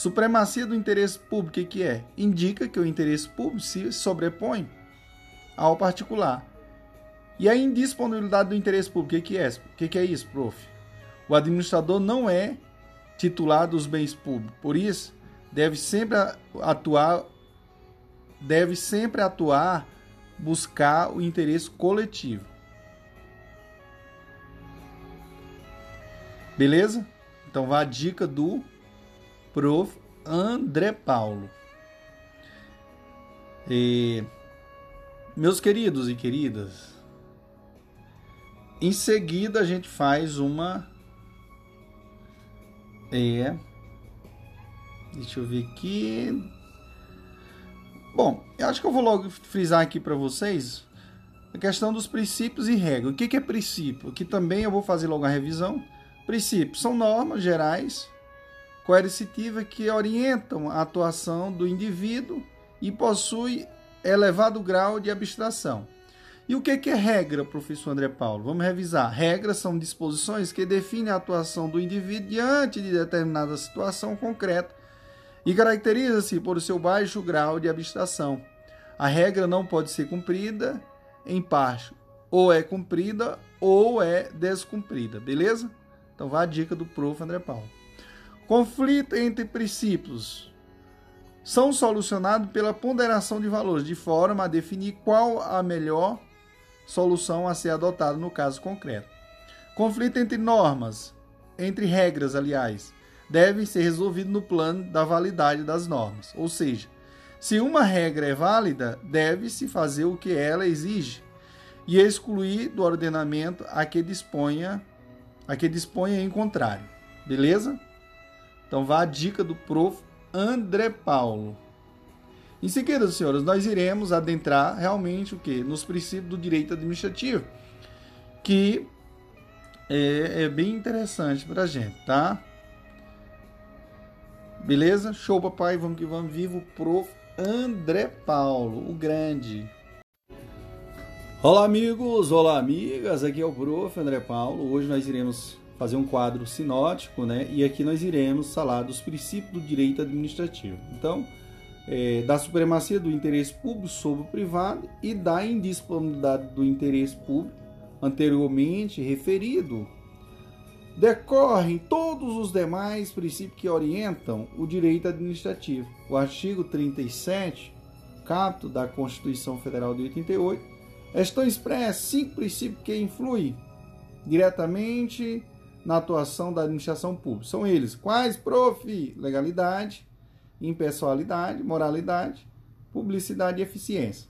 Speaker 1: supremacia do interesse público, o que é? Indica que o interesse público se sobrepõe ao particular. E a indisponibilidade do interesse público, o que é? O que é isso, prof? O administrador não é titular dos bens públicos. Por isso, deve sempre atuar deve sempre atuar buscar o interesse coletivo. Beleza? Então vá a dica do prof André Paulo. E, meus queridos e queridas, em seguida a gente faz uma é. Deixa eu ver aqui. Bom, eu acho que eu vou logo frisar aqui para vocês a questão dos princípios e regras. O que é princípio? Aqui também eu vou fazer logo a revisão. Princípios são normas gerais coercitivas que orientam a atuação do indivíduo e possuem elevado grau de abstração. E o que é regra, professor André Paulo? Vamos revisar. Regras são disposições que definem a atuação do indivíduo diante de determinada situação concreta e caracteriza-se por seu baixo grau de abstração. A regra não pode ser cumprida em parte, ou é cumprida ou é descumprida, beleza? Então vá a dica do prof. André Paulo. Conflito entre princípios são solucionados pela ponderação de valores, de forma a definir qual a melhor solução a ser adotada no caso concreto. Conflito entre normas, entre regras, aliás, deve ser resolvido no plano da validade das normas. Ou seja, se uma regra é válida, deve-se fazer o que ela exige e excluir do ordenamento a que disponha, a que disponha em contrário. Beleza? Então vá a dica do prof. André Paulo. Em seguida, senhoras, nós iremos adentrar realmente o que? Nos princípios do direito administrativo, que é, é bem interessante para a gente, tá? Beleza? Show, papai. Vamos que vamos. Vivo prof. André Paulo, o grande. Olá, amigos. Olá, amigas. Aqui é o prof. André Paulo. Hoje nós iremos fazer um quadro sinótico, né? E aqui nós iremos falar dos princípios do direito administrativo. Então, é, da supremacia do interesse público sobre o privado e da indisponibilidade do interesse público anteriormente referido decorrem todos os demais princípios que orientam o direito administrativo. O artigo 37, capto da Constituição Federal de 88, estão expressos cinco princípios que influem diretamente na atuação da administração pública. São eles quais? Prof. Legalidade, impessoalidade, moralidade, publicidade e eficiência.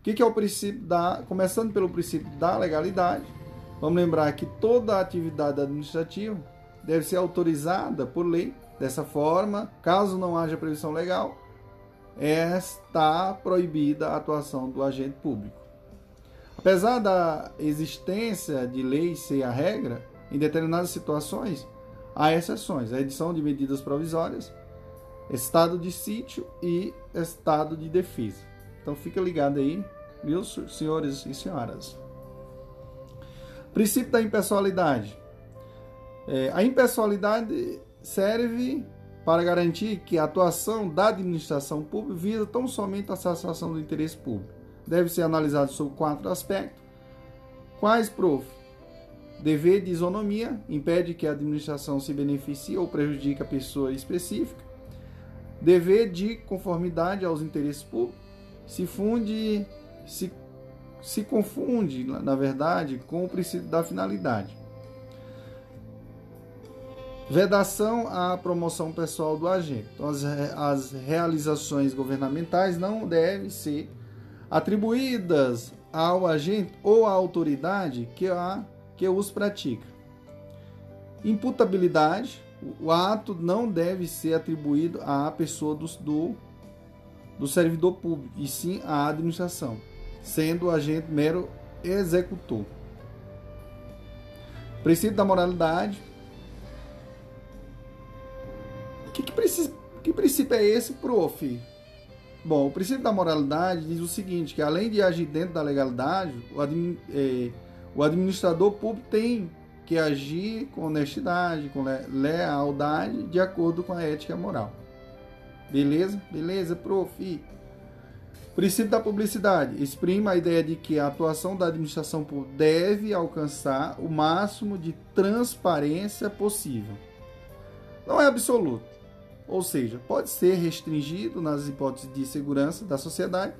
Speaker 1: O que é o princípio da. Começando pelo princípio da legalidade, vamos lembrar que toda atividade administrativa deve ser autorizada por lei. Dessa forma, caso não haja previsão legal, está proibida a atuação do agente público. Apesar da existência de lei ser a regra, em determinadas situações há exceções. A edição de medidas provisórias estado de sítio e estado de defesa. Então fica ligado aí, viu, senhores e senhoras. Princípio da impessoalidade. É, a impessoalidade serve para garantir que a atuação da administração pública visa tão somente a satisfação do interesse público. Deve ser analisado sob quatro aspectos. Quais, prof? Dever de isonomia impede que a administração se beneficie ou prejudique a pessoa específica dever de conformidade aos interesses públicos se funde, se, se confunde, na verdade, com o princípio da finalidade. Vedação à promoção pessoal do agente. Então, as, as realizações governamentais não devem ser atribuídas ao agente ou à autoridade que, a, que os pratica. Imputabilidade o ato não deve ser atribuído à pessoa do, do, do servidor público, e sim à administração, sendo o agente mero executor. Princípio da moralidade. Que, que, princípio, que princípio é esse, prof? Bom, o princípio da moralidade diz o seguinte, que além de agir dentro da legalidade, o, eh, o administrador público tem que agir com honestidade, com lealdade, de acordo com a ética moral. Beleza? Beleza, prof. Princípio da publicidade. Exprime a ideia de que a atuação da administração pública deve alcançar o máximo de transparência possível. Não é absoluto. Ou seja, pode ser restringido nas hipóteses de segurança da sociedade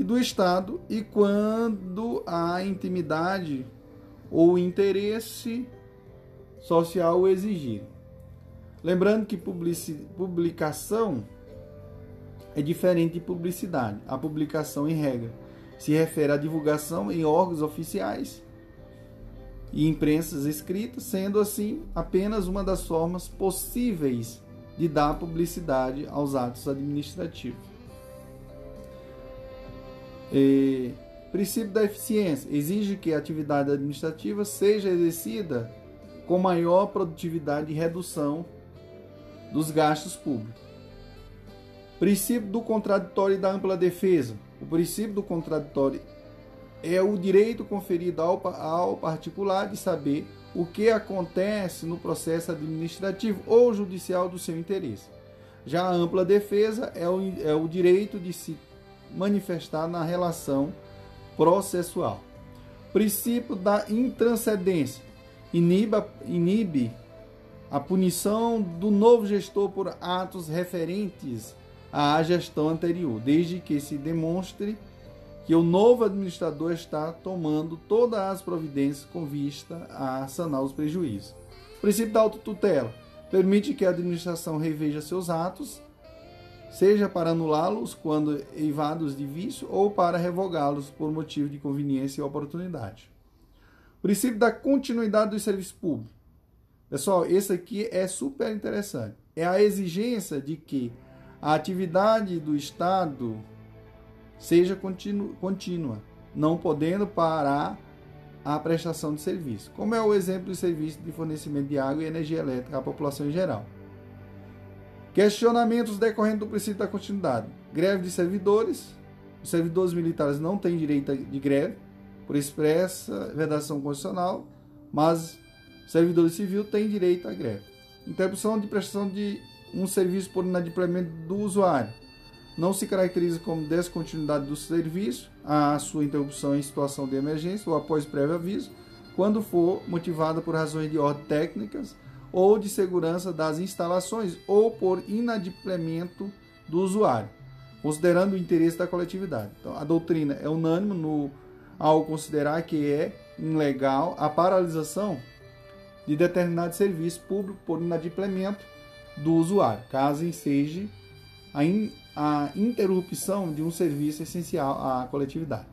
Speaker 1: e do Estado e quando a intimidade ou interesse social o exigir. Lembrando que publicação é diferente de publicidade. A publicação, em regra, se refere à divulgação em órgãos oficiais e imprensas escritas, sendo assim apenas uma das formas possíveis de dar publicidade aos atos administrativos. E Princípio da eficiência exige que a atividade administrativa seja exercida com maior produtividade e redução dos gastos públicos. Princípio do contraditório e da ampla defesa. O princípio do contraditório é o direito conferido ao, ao particular de saber o que acontece no processo administrativo ou judicial do seu interesse. Já a ampla defesa é o, é o direito de se manifestar na relação processual. Princípio da intranscendência inibe, a punição do novo gestor por atos referentes à gestão anterior, desde que se demonstre que o novo administrador está tomando todas as providências com vista a sanar os prejuízos. Princípio da autotutela permite que a administração reveja seus atos, seja para anulá-los quando eivados de vício ou para revogá-los por motivo de conveniência e oportunidade. O princípio da continuidade do serviço público Pessoal, esse aqui é super interessante. É a exigência de que a atividade do Estado seja contínua, não podendo parar a prestação de serviço, como é o exemplo de serviço de fornecimento de água e energia elétrica à população em geral. Questionamentos decorrentes do princípio da continuidade. Greve de servidores. Os servidores militares não têm direito de greve por expressa vedação constitucional, mas servidor civil tem direito à greve. Interrupção de prestação de um serviço por inadimplemento do usuário. Não se caracteriza como descontinuidade do serviço a sua interrupção em situação de emergência ou após prévio aviso, quando for motivada por razões de ordem técnicas ou de segurança das instalações ou por inadimplemento do usuário, considerando o interesse da coletividade. Então, a doutrina é unânime no, ao considerar que é ilegal a paralisação de determinado serviço público por inadimplemento do usuário, caso enseje a, in, a interrupção de um serviço essencial à coletividade.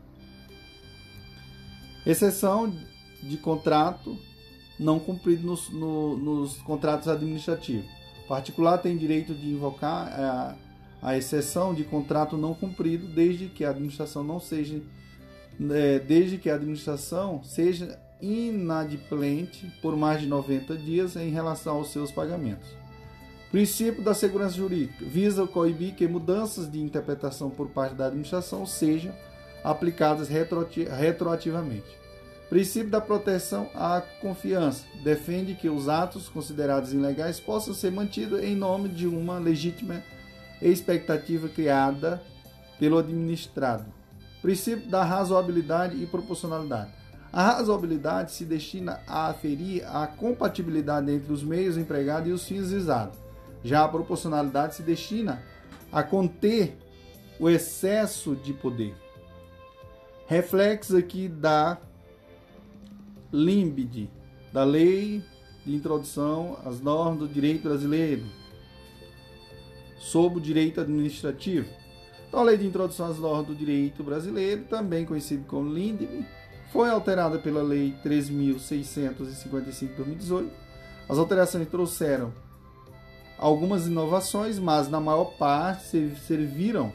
Speaker 1: Exceção de contrato não cumprido nos, no, nos contratos administrativos. O particular tem direito de invocar a, a exceção de contrato não cumprido desde que a administração não seja é, desde que a administração seja inadimplente por mais de 90 dias em relação aos seus pagamentos. Princípio da segurança jurídica visa coibir que mudanças de interpretação por parte da administração sejam aplicadas retroativamente. Princípio da proteção à confiança defende que os atos considerados ilegais possam ser mantidos em nome de uma legítima expectativa criada pelo administrado. Princípio da razoabilidade e proporcionalidade a razoabilidade se destina a aferir a compatibilidade entre os meios empregados e os fins visados. Já a proporcionalidade se destina a conter o excesso de poder. Reflexo aqui da LIMBD, da Lei de Introdução às Normas do Direito Brasileiro, sobre o direito administrativo. Então, a Lei de Introdução às Normas do Direito Brasileiro, também conhecido como LINDB, foi alterada pela Lei 3.655 de 2018. As alterações trouxeram algumas inovações, mas na maior parte serviram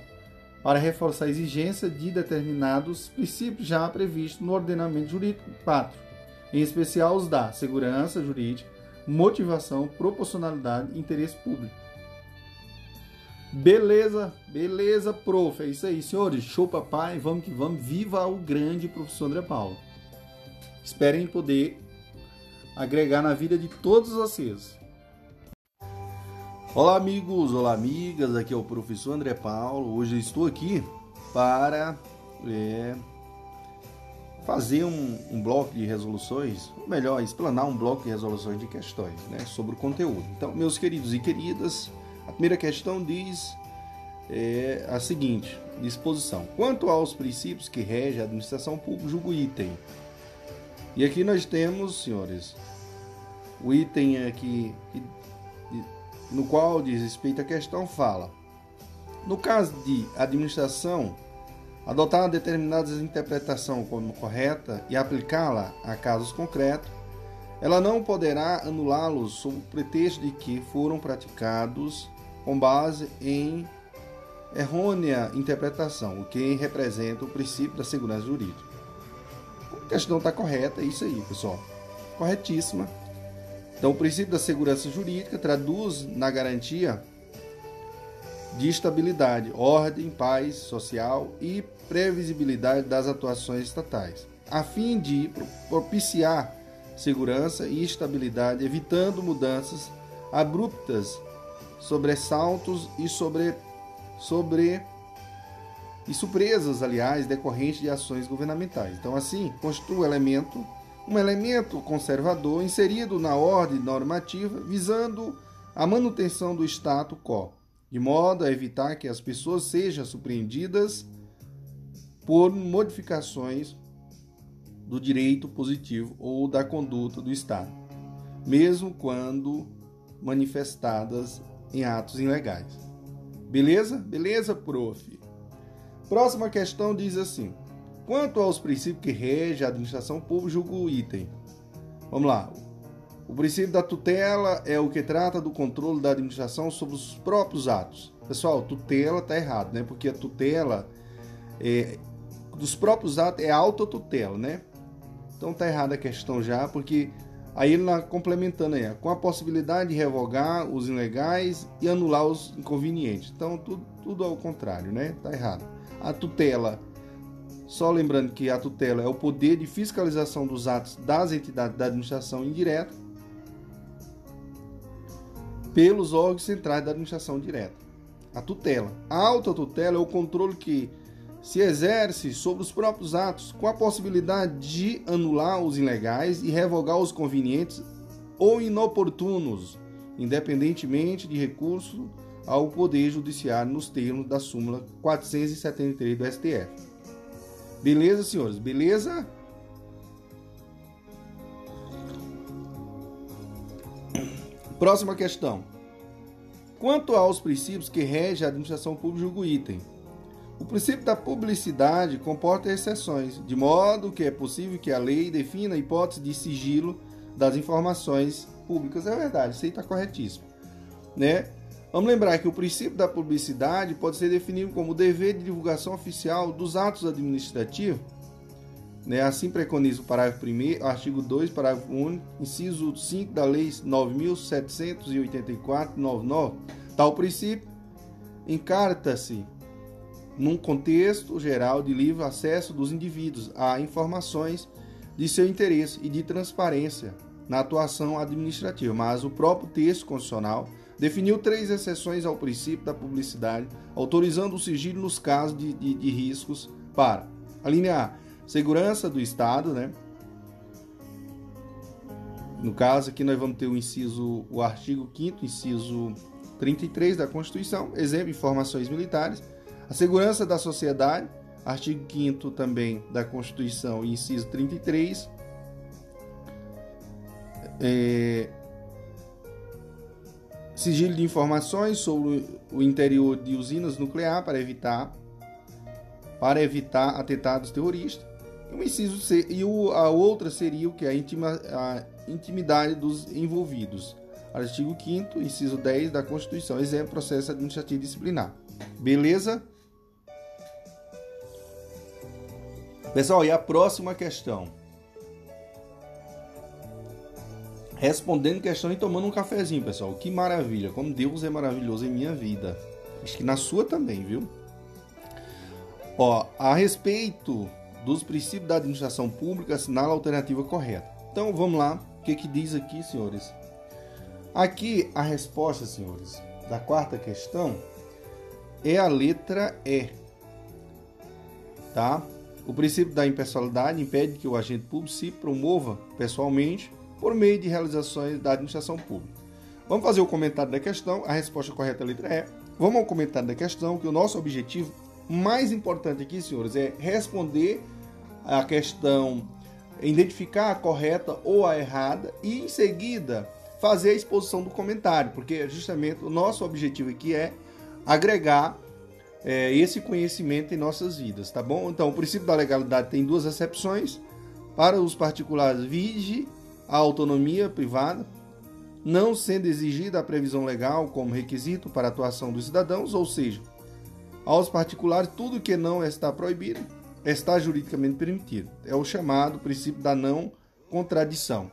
Speaker 1: para reforçar a exigência de determinados princípios já previstos no ordenamento jurídico 4, em especial os da segurança jurídica, motivação, proporcionalidade e interesse público. Beleza, beleza, prof. É isso aí, senhores. Show, papai. Vamos que vamos. Viva o grande professor André Paulo. Esperem poder agregar na vida de todos vocês. Olá, amigos, olá, amigas. Aqui é o professor André Paulo. Hoje estou aqui para é, fazer um, um, bloco de resoluções, ou melhor, explanar um bloco de resoluções de questões né, sobre o conteúdo. Então, meus queridos e queridas, a primeira questão diz é, a seguinte disposição: quanto aos princípios que regem a administração pública, julgo item. E aqui nós temos, senhores, o item aqui no qual diz respeito à questão fala: no caso de administração adotar uma determinada interpretação como correta e aplicá-la a casos concretos, ela não poderá anulá-los sob o pretexto de que foram praticados com base em errônea interpretação, o que representa o princípio da segurança jurídica. A questão está correta, é isso aí, pessoal. Corretíssima. Então, o princípio da segurança jurídica traduz na garantia de estabilidade, ordem, paz social e previsibilidade das atuações estatais, a fim de propiciar segurança e estabilidade, evitando mudanças abruptas sobressaltos e sobre, sobre
Speaker 2: e surpresas, aliás, decorrentes de ações governamentais. Então, assim, constitui um elemento, um elemento conservador inserido na ordem normativa, visando a manutenção do status quo, de modo a evitar que as pessoas sejam surpreendidas por modificações do direito positivo ou da conduta do Estado, mesmo quando manifestadas em atos ilegais. Beleza? Beleza, prof. Próxima questão diz assim: Quanto aos princípios que regem a administração pública, julgo o item. Vamos lá. O princípio da tutela é o que trata do controle da administração sobre os próprios atos. Pessoal, tutela está errado, né? Porque a tutela é, dos próprios atos é autotutela, né? Então tá errada a questão já, porque aí ele lá complementando aí, com a possibilidade de revogar os ilegais e anular os inconvenientes. Então tudo, tudo ao contrário, né? Tá errado. A tutela, só lembrando que a tutela é o poder de fiscalização dos atos das entidades da administração indireta pelos órgãos centrais da administração direta. A tutela. A autotutela é o controle que se exerce sobre os próprios atos, com a possibilidade de anular os ilegais e revogar os convenientes ou inoportunos, independentemente de recurso ao Poder Judiciário nos termos da súmula 473 do STF. Beleza, senhores? Beleza? Próxima questão. Quanto aos princípios que regem a administração pública, julgo item. O princípio da publicidade comporta exceções, de modo que é possível que a lei defina a hipótese de sigilo das informações públicas. É verdade, isso aí está corretíssimo. Né? Vamos lembrar que o princípio da publicidade pode ser definido como dever de divulgação oficial dos atos administrativos. Né? Assim preconiza o parágrafo 1 artigo 2, parágrafo 1, inciso 5 da Lei 9.784-99. Tal princípio encarta-se num contexto geral de livre acesso dos indivíduos a informações de seu interesse e de transparência na atuação administrativa, mas o próprio texto constitucional definiu três exceções ao princípio da publicidade, autorizando o sigilo nos casos de, de, de riscos para a linha A, segurança do Estado, né? No caso aqui nós vamos ter o inciso, o artigo 5 inciso 33 da Constituição, exemplo, informações militares, a segurança da sociedade, artigo 5 também da Constituição, inciso 33, é, sigilo de informações sobre o interior de usinas nucleares para evitar para evitar atentados terroristas. O inciso e o, a outra seria o que a, intima, a intimidade dos envolvidos. Artigo 5 inciso 10 da Constituição. Exemplo, processo administrativo disciplinar. Beleza? Pessoal, e a próxima questão? respondendo questão e tomando um cafezinho, pessoal. Que maravilha, como Deus é maravilhoso em minha vida. Acho que na sua também, viu? Ó, a respeito dos princípios da administração pública, assinala a alternativa correta. Então vamos lá, o que, que diz aqui, senhores? Aqui a resposta, senhores, da quarta questão é a letra E. Tá? O princípio da impessoalidade impede que o agente público se promova pessoalmente por meio de realizações da administração pública. Vamos fazer o comentário da questão, a resposta correta é a letra E. Vamos ao comentário da questão, que o nosso objetivo mais importante aqui, senhores, é responder a questão, identificar a correta ou a errada e, em seguida, fazer a exposição do comentário, porque justamente o nosso objetivo aqui é agregar é, esse conhecimento em nossas vidas, tá bom? Então, o princípio da legalidade tem duas exceções. Para os particulares, vige a autonomia privada, não sendo exigida a previsão legal como requisito para a atuação dos cidadãos, ou seja, aos particulares, tudo que não está proibido está juridicamente permitido. É o chamado princípio da não contradição.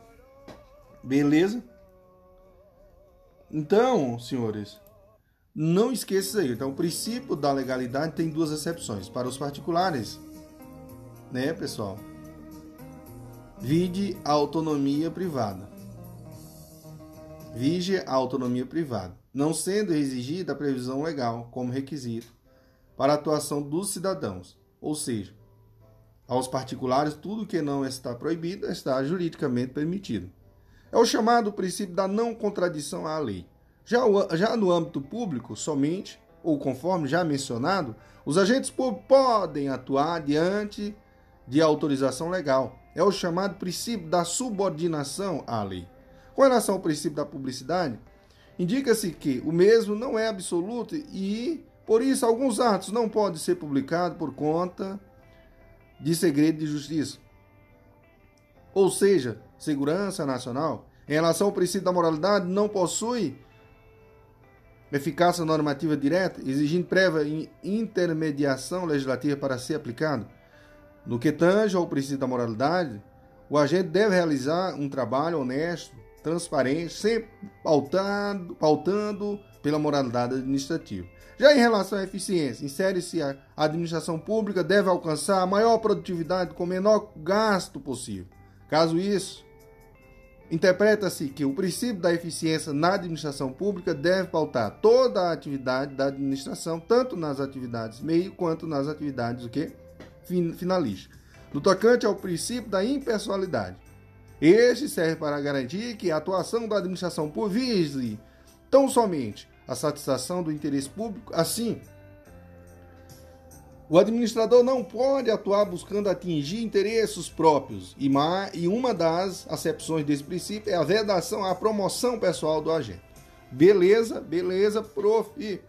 Speaker 2: Beleza? Então, senhores, não esqueça isso aí. Então, o princípio da legalidade tem duas exceções. Para os particulares, né, pessoal? Vide a autonomia privada. Vige a autonomia privada, não sendo exigida a previsão legal como requisito para a atuação dos cidadãos. Ou seja, aos particulares, tudo que não está proibido está juridicamente permitido. É o chamado princípio da não contradição à lei. Já, já no âmbito público, somente, ou conforme já mencionado, os agentes públicos podem atuar diante de autorização legal. É o chamado princípio da subordinação à lei. Com relação ao princípio da publicidade, indica-se que o mesmo não é absoluto e, por isso, alguns atos não podem ser publicados por conta de segredo de justiça. Ou seja, segurança nacional, em relação ao princípio da moralidade, não possui eficácia normativa direta, exigindo prévia intermediação legislativa para ser aplicado. No que tange ao princípio da moralidade, o agente deve realizar um trabalho honesto, transparente, sempre pautando, pautando pela moralidade administrativa. Já em relação à eficiência, insere-se a administração pública deve alcançar a maior produtividade com o menor gasto possível. Caso isso, interpreta-se que o princípio da eficiência na administração pública deve pautar toda a atividade da administração, tanto nas atividades meio quanto nas atividades o quê? finalísticas. No tocante ao princípio da impessoalidade, este serve para garantir que a atuação da administração pública vise tão somente a satisfação do interesse público. Assim, o administrador não pode atuar buscando atingir interesses próprios, e uma das acepções desse princípio é a vedação à promoção pessoal do agente. Beleza, beleza, prof.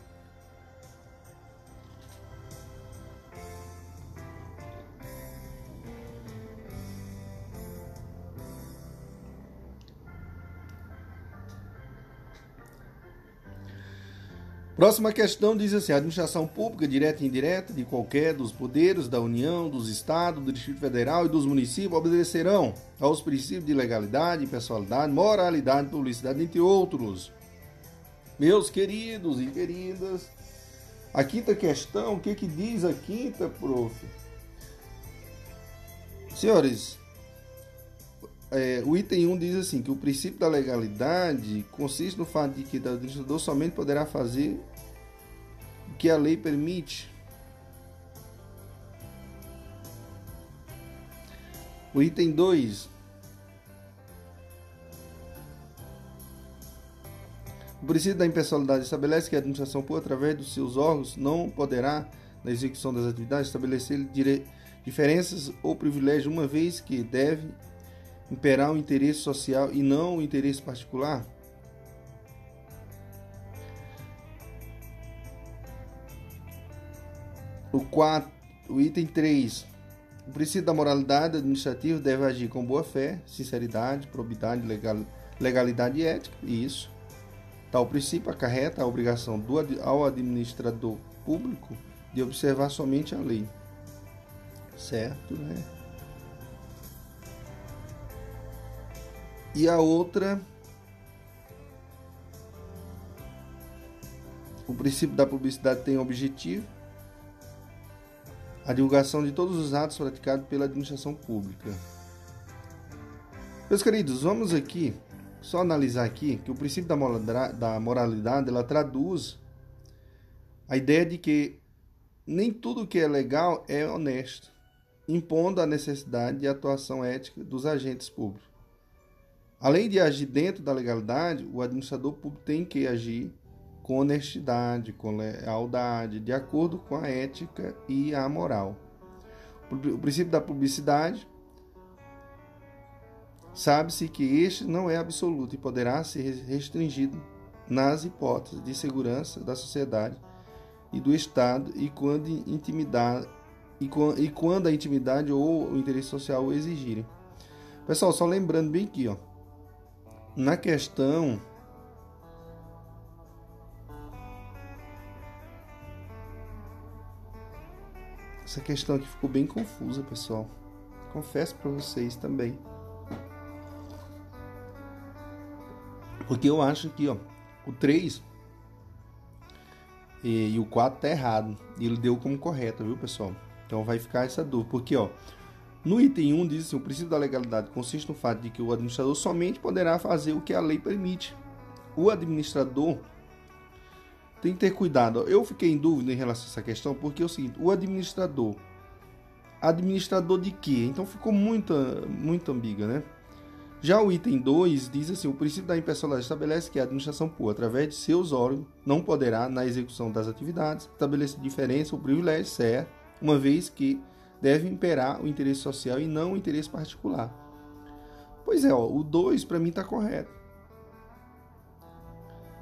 Speaker 2: Próxima questão diz assim: a administração pública, direta e indireta, de qualquer dos poderes da União, dos Estados, do Distrito Federal e dos municípios obedecerão aos princípios de legalidade, pessoalidade, moralidade, publicidade, entre outros. Meus queridos e queridas, a quinta questão, o que, que diz a quinta, prof? Senhores, é, o item 1 diz assim que o princípio da legalidade consiste no fato de que o administrador somente poderá fazer que a lei permite. O item 2. O princípio da impessoalidade estabelece que a administração pública, através dos seus órgãos, não poderá, na execução das atividades, estabelecer diferenças ou privilégios, uma vez que deve imperar o interesse social e não o interesse particular. O, 4, o item 3. O princípio da moralidade administrativa deve agir com boa fé, sinceridade, probidade, legal, legalidade e ética. Isso. Tal princípio acarreta a obrigação do, ao administrador público de observar somente a lei. Certo, né? E a outra o princípio da publicidade tem objetivo a divulgação de todos os atos praticados pela administração pública. Meus queridos, vamos aqui só analisar aqui que o princípio da moralidade ela traduz a ideia de que nem tudo que é legal é honesto, impondo a necessidade de atuação ética dos agentes públicos. Além de agir dentro da legalidade, o administrador público tem que agir com honestidade, com lealdade, de acordo com a ética e a moral. O princípio da publicidade sabe-se que este não é absoluto e poderá ser restringido nas hipóteses de segurança da sociedade e do Estado e quando, intimidade, e, quando a intimidade ou o interesse social o exigirem. Pessoal, só lembrando bem aqui, ó, na questão Essa questão aqui ficou bem confusa, pessoal. Confesso para vocês também. Porque eu acho que, ó, o 3 e, e o 4 tá errado. E ele deu como correto, viu, pessoal? Então vai ficar essa dúvida. Porque, ó, no item 1 diz assim, o princípio da legalidade consiste no fato de que o administrador somente poderá fazer o que a lei permite. O administrador tem que ter cuidado. Eu fiquei em dúvida em relação a essa questão, porque é o seguinte, o administrador, administrador de quê? Então ficou muito, muito ambígua, né? Já o item 2 diz assim: o princípio da impessoalidade estabelece que a administração pública, através de seus órgãos, não poderá, na execução das atividades, estabelecer diferença ou privilégio certo, uma vez que deve imperar o interesse social e não o interesse particular. Pois é, ó, o 2 para mim está correto.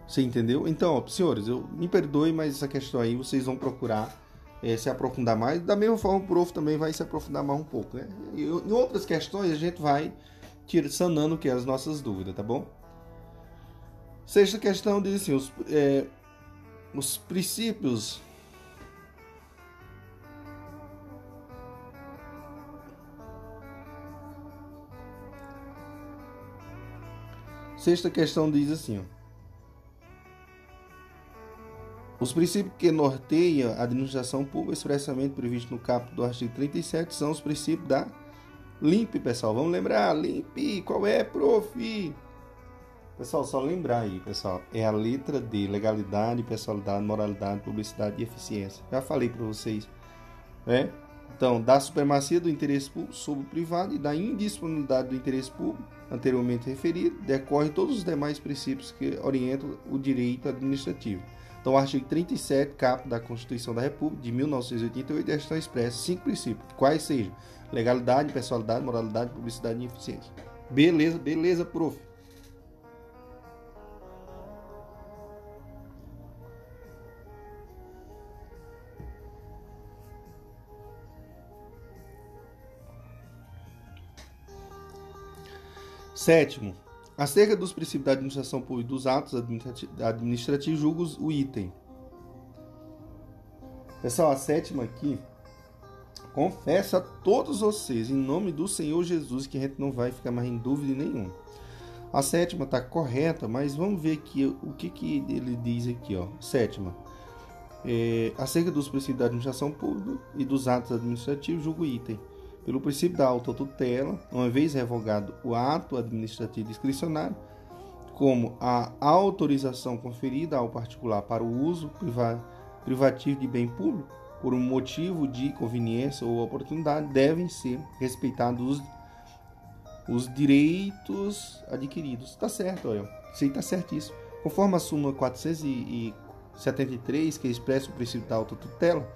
Speaker 2: Você entendeu? Então, ó, senhores, eu me perdoe, mas essa questão aí vocês vão procurar é, se aprofundar mais. Da mesma forma, o prof também vai se aprofundar mais um pouco. Né? E, em outras questões, a gente vai sanando que é as nossas dúvidas, tá bom? Sexta questão diz assim: os, é, os princípios. Sexta questão diz assim: ó, os princípios que norteiam a administração pública expressamente previsto no caput do artigo 37 são os princípios da LIMP, pessoal. Vamos lembrar, LIMP, qual é, prof? Pessoal, só lembrar aí, pessoal, é a letra D, legalidade, pessoalidade, moralidade, publicidade e eficiência. Já falei para vocês, né? Então, da supremacia do interesse público sobre o privado e da indisponibilidade do interesse público, anteriormente referido, decorrem todos os demais princípios que orientam o direito administrativo. Então, o artigo 37, cap da Constituição da República de 1988 estão expressos cinco princípios, quais sejam legalidade, pessoalidade, moralidade, publicidade e eficiência. Beleza, beleza, prof. Sétimo, Acerca dos princípios da administração pública e dos atos administrativos, julgos o item. Pessoal, a sétima aqui, confesso a todos vocês, em nome do Senhor Jesus, que a gente não vai ficar mais em dúvida nenhuma. A sétima está correta, mas vamos ver aqui o que, que ele diz aqui. Ó. Sétima, é, acerca dos princípios da administração pública e dos atos administrativos, julgo o item pelo princípio da autotutela, uma vez revogado o ato administrativo discricionário, como a autorização conferida ao particular para o uso privativo de bem público, por um motivo de conveniência ou oportunidade, devem ser respeitados os, os direitos adquiridos. Está certo, olha. Isso aí está certíssimo. Conforme a súmula 473, que expressa o princípio da autotutela,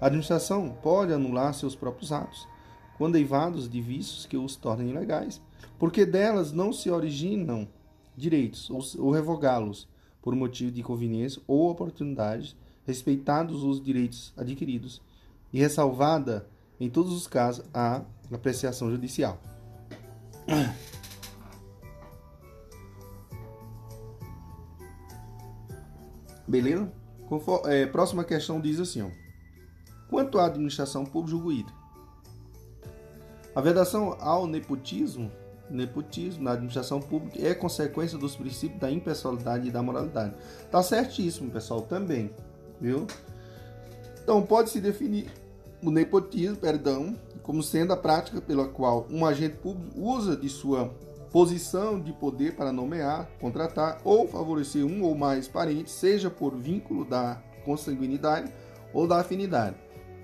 Speaker 2: a administração pode anular seus próprios atos, quando derivados de vícios que os tornem ilegais, porque delas não se originam direitos ou, revogá-los por motivo de conveniência ou oportunidade, respeitados os direitos adquiridos e ressalvada em todos os casos a apreciação judicial. Beleza? é, próxima questão diz assim: ó, quanto à administração pública julgo a vedação ao nepotismo, nepotismo na administração pública é consequência dos princípios da impessoalidade e da moralidade. Tá certíssimo, pessoal, também, viu? Então, pode-se definir o nepotismo, perdão, como sendo a prática pela qual um agente público usa de sua posição de poder para nomear, contratar ou favorecer um ou mais parentes, seja por vínculo da consanguinidade ou da afinidade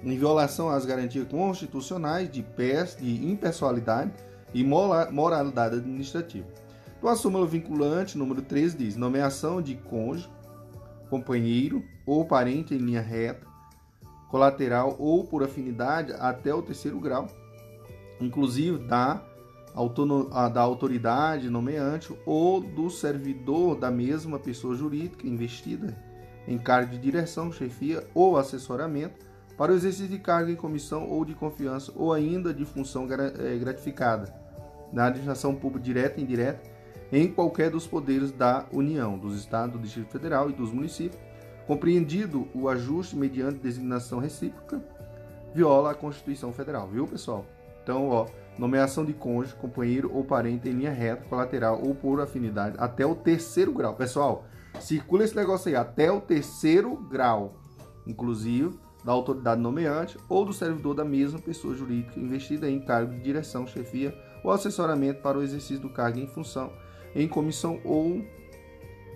Speaker 2: em violação às garantias constitucionais de PES, de impessoalidade e moralidade administrativa. Então, a súmula vinculante número 13 diz: nomeação de cônjuge, companheiro ou parente em linha reta, colateral ou por afinidade até o terceiro grau, inclusive da, da autoridade nomeante ou do servidor da mesma pessoa jurídica investida em cargo de direção, chefia ou assessoramento para o exercício de cargo em comissão ou de confiança ou ainda de função eh, gratificada na administração pública direta e indireta em qualquer dos poderes da União, dos Estados, do Distrito Federal e dos municípios, compreendido o ajuste mediante designação recíproca, viola a Constituição Federal, viu, pessoal? Então, ó, nomeação de cônjuge, companheiro ou parente em linha reta, colateral ou por afinidade até o terceiro grau. Pessoal, circula esse negócio aí, até o terceiro grau. Inclusive, da autoridade nomeante ou do servidor da mesma pessoa jurídica investida em cargo de direção, chefia ou assessoramento para o exercício do cargo em função, em comissão ou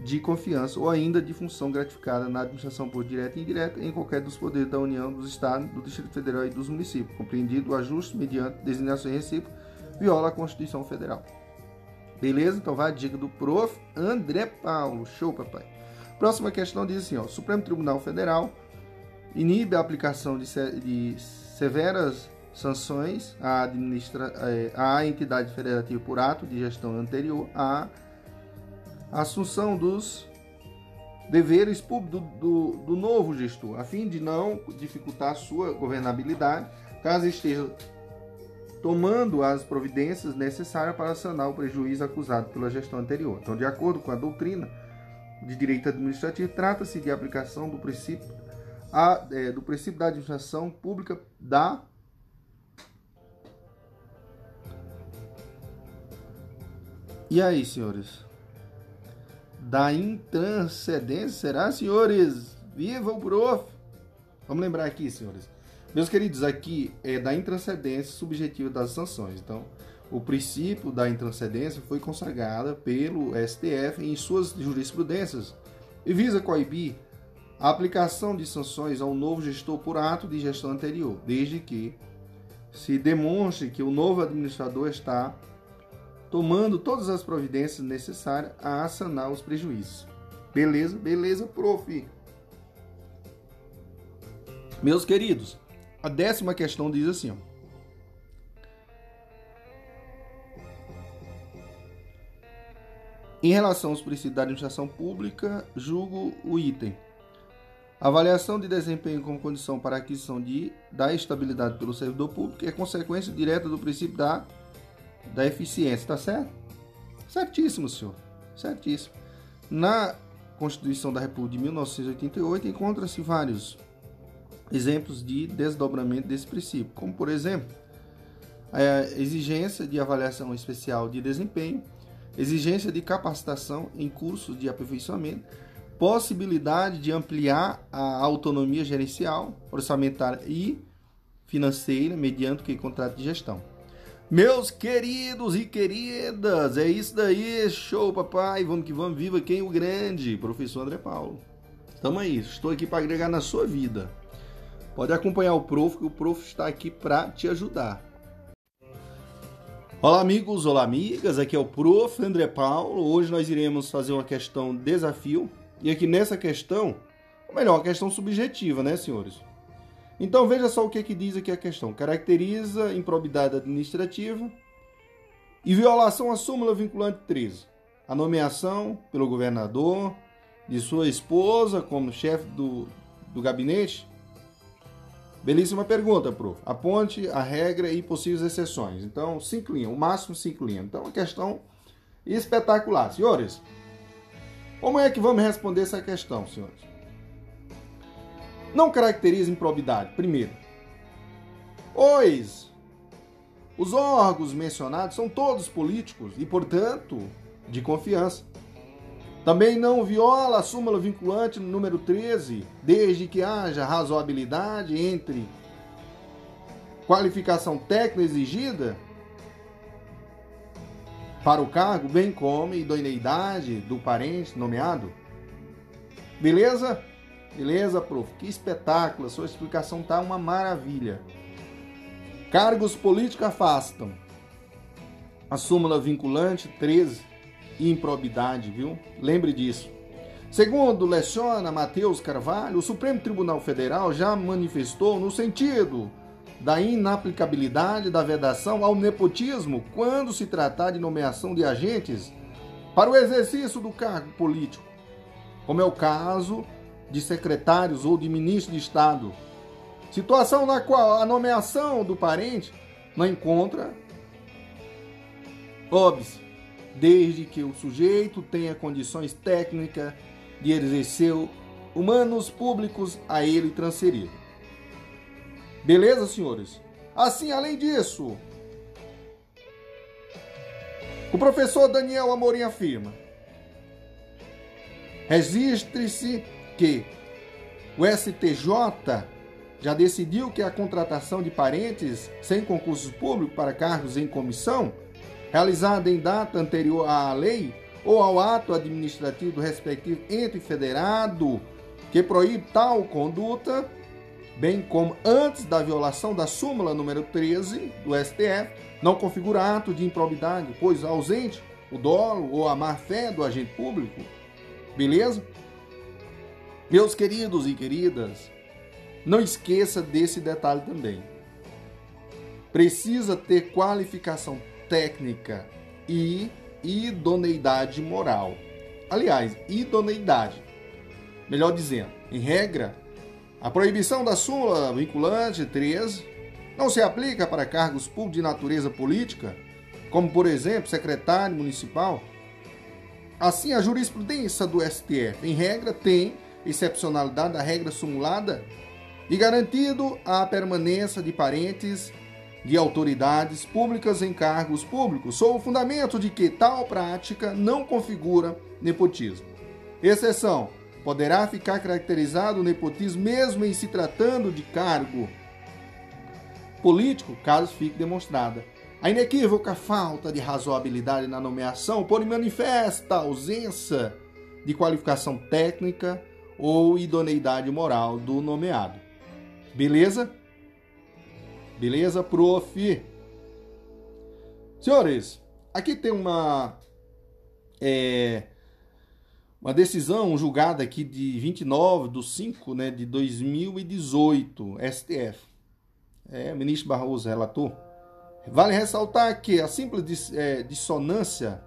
Speaker 2: de confiança ou ainda de função gratificada na administração por direta e indireta em qualquer dos poderes da União, dos Estados, do Distrito Federal e dos municípios, compreendido o ajuste mediante designações recíprocas, viola a Constituição Federal. Beleza? Então vai a dica do prof. André Paulo. Show, papai. Próxima questão diz assim: ó, Supremo Tribunal Federal inibe a aplicação de, de severas sanções à, administra, é, à entidade federativa por ato de gestão anterior à assunção dos deveres públicos do, do, do, novo gestor, a fim de não dificultar sua governabilidade, caso esteja tomando as providências necessárias para sanar o prejuízo acusado pela gestão anterior. Então, de acordo com a doutrina de direito administrativo, trata-se de aplicação do princípio, a, é, do princípio da administração pública da E aí, senhores? Da intranscendência, será, senhores? Viva o prof! Vamos lembrar aqui, senhores. Meus queridos, aqui é da intranscendência subjetiva das sanções. Então, o princípio da intranscendência foi consagrado pelo STF em suas jurisprudências e visa coibir a aplicação de sanções ao novo gestor por ato de gestão anterior, desde que se demonstre que o novo administrador está tomando todas as providências necessárias a sanar os prejuízos. Beleza? Beleza, prof. Meus queridos, a décima questão diz assim, ó. Em relação aos princípios da administração pública, julgo o item. Avaliação de desempenho como condição para aquisição de, da estabilidade pelo servidor público é consequência direta do princípio da da eficiência, tá certo? Certíssimo, senhor. Certíssimo. Na Constituição da República de 1988 encontra-se vários exemplos de desdobramento desse princípio, como por exemplo, a exigência de avaliação especial de desempenho, exigência de capacitação em cursos de aperfeiçoamento, possibilidade de ampliar a autonomia gerencial, orçamentária e financeira mediante o contrato de gestão. Meus queridos e queridas, é isso daí, show papai, vamos que vamos, viva quem o grande, professor André Paulo. Tamo aí, estou aqui para agregar na sua vida. Pode acompanhar o prof, que o prof está aqui para te ajudar. Olá amigos, olá amigas, aqui é o prof André Paulo. Hoje nós iremos fazer uma questão desafio. E aqui nessa questão, ou melhor, uma questão subjetiva, né, senhores? Então veja só o que, é que diz aqui a questão. Caracteriza improbidade administrativa e violação à súmula vinculante 13. A nomeação pelo governador de sua esposa como chefe do, do gabinete. Belíssima pergunta, prof. Aponte a regra e possíveis exceções. Então, cinco linhas, o máximo cinco linhas. Então, uma questão espetacular. Senhores, como é que vamos responder essa questão, senhores? não caracteriza improbidade. Primeiro, pois os órgãos mencionados são todos políticos e, portanto, de confiança. Também não viola a súmula vinculante número 13, desde que haja razoabilidade entre qualificação técnica exigida para o cargo, bem como idoneidade do parente nomeado. Beleza? Beleza, prof? Que espetáculo! Sua explicação tá uma maravilha. Cargos políticos afastam. A súmula vinculante 13, improbidade, viu? Lembre disso. Segundo leciona Matheus Carvalho, o Supremo Tribunal Federal já manifestou no sentido da inaplicabilidade da vedação ao nepotismo quando se tratar de nomeação de agentes para o exercício do cargo político, como é o caso de secretários ou de ministro de Estado. Situação na qual a nomeação do parente não encontra óbvio, desde que o sujeito tenha condições técnicas de exercer humanos públicos a ele transferido. Beleza, senhores? Assim, além disso, o professor Daniel Amorim afirma: registre-se que o STJ já decidiu que a contratação de parentes sem concurso público para cargos em comissão, realizada em data anterior à lei ou ao ato administrativo do respectivo ente federado que proíbe tal conduta, bem como antes da violação da súmula número 13 do STF, não configura ato de improbidade, pois ausente o dolo ou a má-fé do agente público. Beleza? Meus queridos e queridas, não esqueça desse detalhe também. Precisa ter qualificação técnica e idoneidade moral. Aliás, idoneidade. Melhor dizendo, em regra, a proibição da súmula vinculante 13 não se aplica para cargos públicos de natureza política, como por exemplo secretário municipal. Assim, a jurisprudência do STF, em regra, tem excepcionalidade da regra sumulada e garantido a permanência de parentes de autoridades públicas em cargos públicos, sob o fundamento de que tal prática não configura nepotismo. Exceção: poderá ficar caracterizado o nepotismo mesmo em se tratando de cargo político, caso fique demonstrada a inequívoca falta de razoabilidade na nomeação por manifesta ausência de qualificação técnica ou idoneidade moral do nomeado. Beleza? Beleza, prof? Senhores, aqui tem uma é, uma decisão julgada aqui de 29 de 5 né, de 2018, STF. É, ministro Barroso relatou. Vale ressaltar que a simples é, dissonância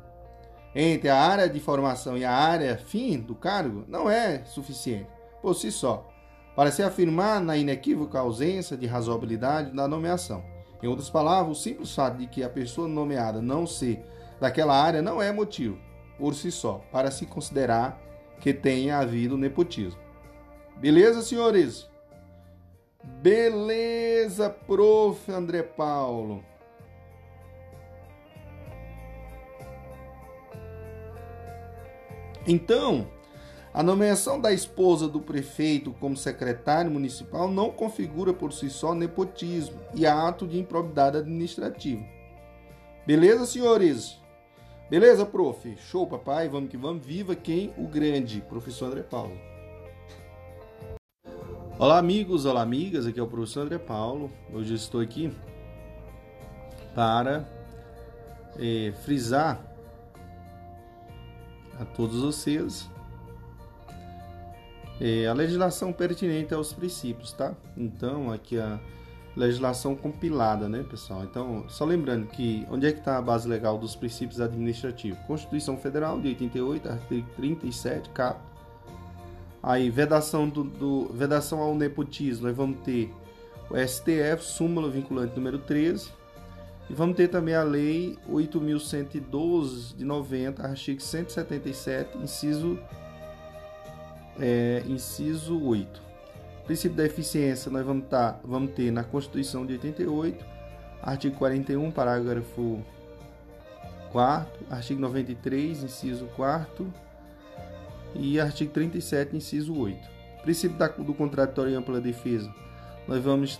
Speaker 2: entre a área de formação e a área fim do cargo não é suficiente por si só para se afirmar na inequívoca ausência de razoabilidade da nomeação. Em outras palavras, o simples fato de que a pessoa nomeada não ser daquela área não é motivo, por si só, para se considerar que tenha havido nepotismo. Beleza, senhores? Beleza, prof. André Paulo. Então, a nomeação da esposa do prefeito como secretário municipal não configura por si só nepotismo e ato de improbidade administrativa. Beleza, senhores? Beleza, prof? Show, papai. Vamos que vamos. Viva quem? O grande, professor André Paulo. Olá, amigos, olá, amigas. Aqui é o professor André Paulo. Hoje eu estou aqui para é, frisar a todos vocês é, a legislação pertinente aos princípios, tá? Então, aqui a legislação compilada, né, pessoal? Então, só lembrando que onde é que está a base legal dos princípios administrativos? Constituição Federal de 88, artigo 37, cap. Aí, vedação do, do vedação ao nepotismo, nós vamos ter o STF, súmula vinculante número 13, e vamos ter também a Lei 8.112 de 90, artigo 177, inciso, é, inciso 8. Princípio da eficiência nós vamos, tá, vamos ter na Constituição de 88, artigo 41, parágrafo 4, artigo 93, inciso 4 e artigo 37, inciso 8. princípio da, do contraditório e ampla defesa, nós vamos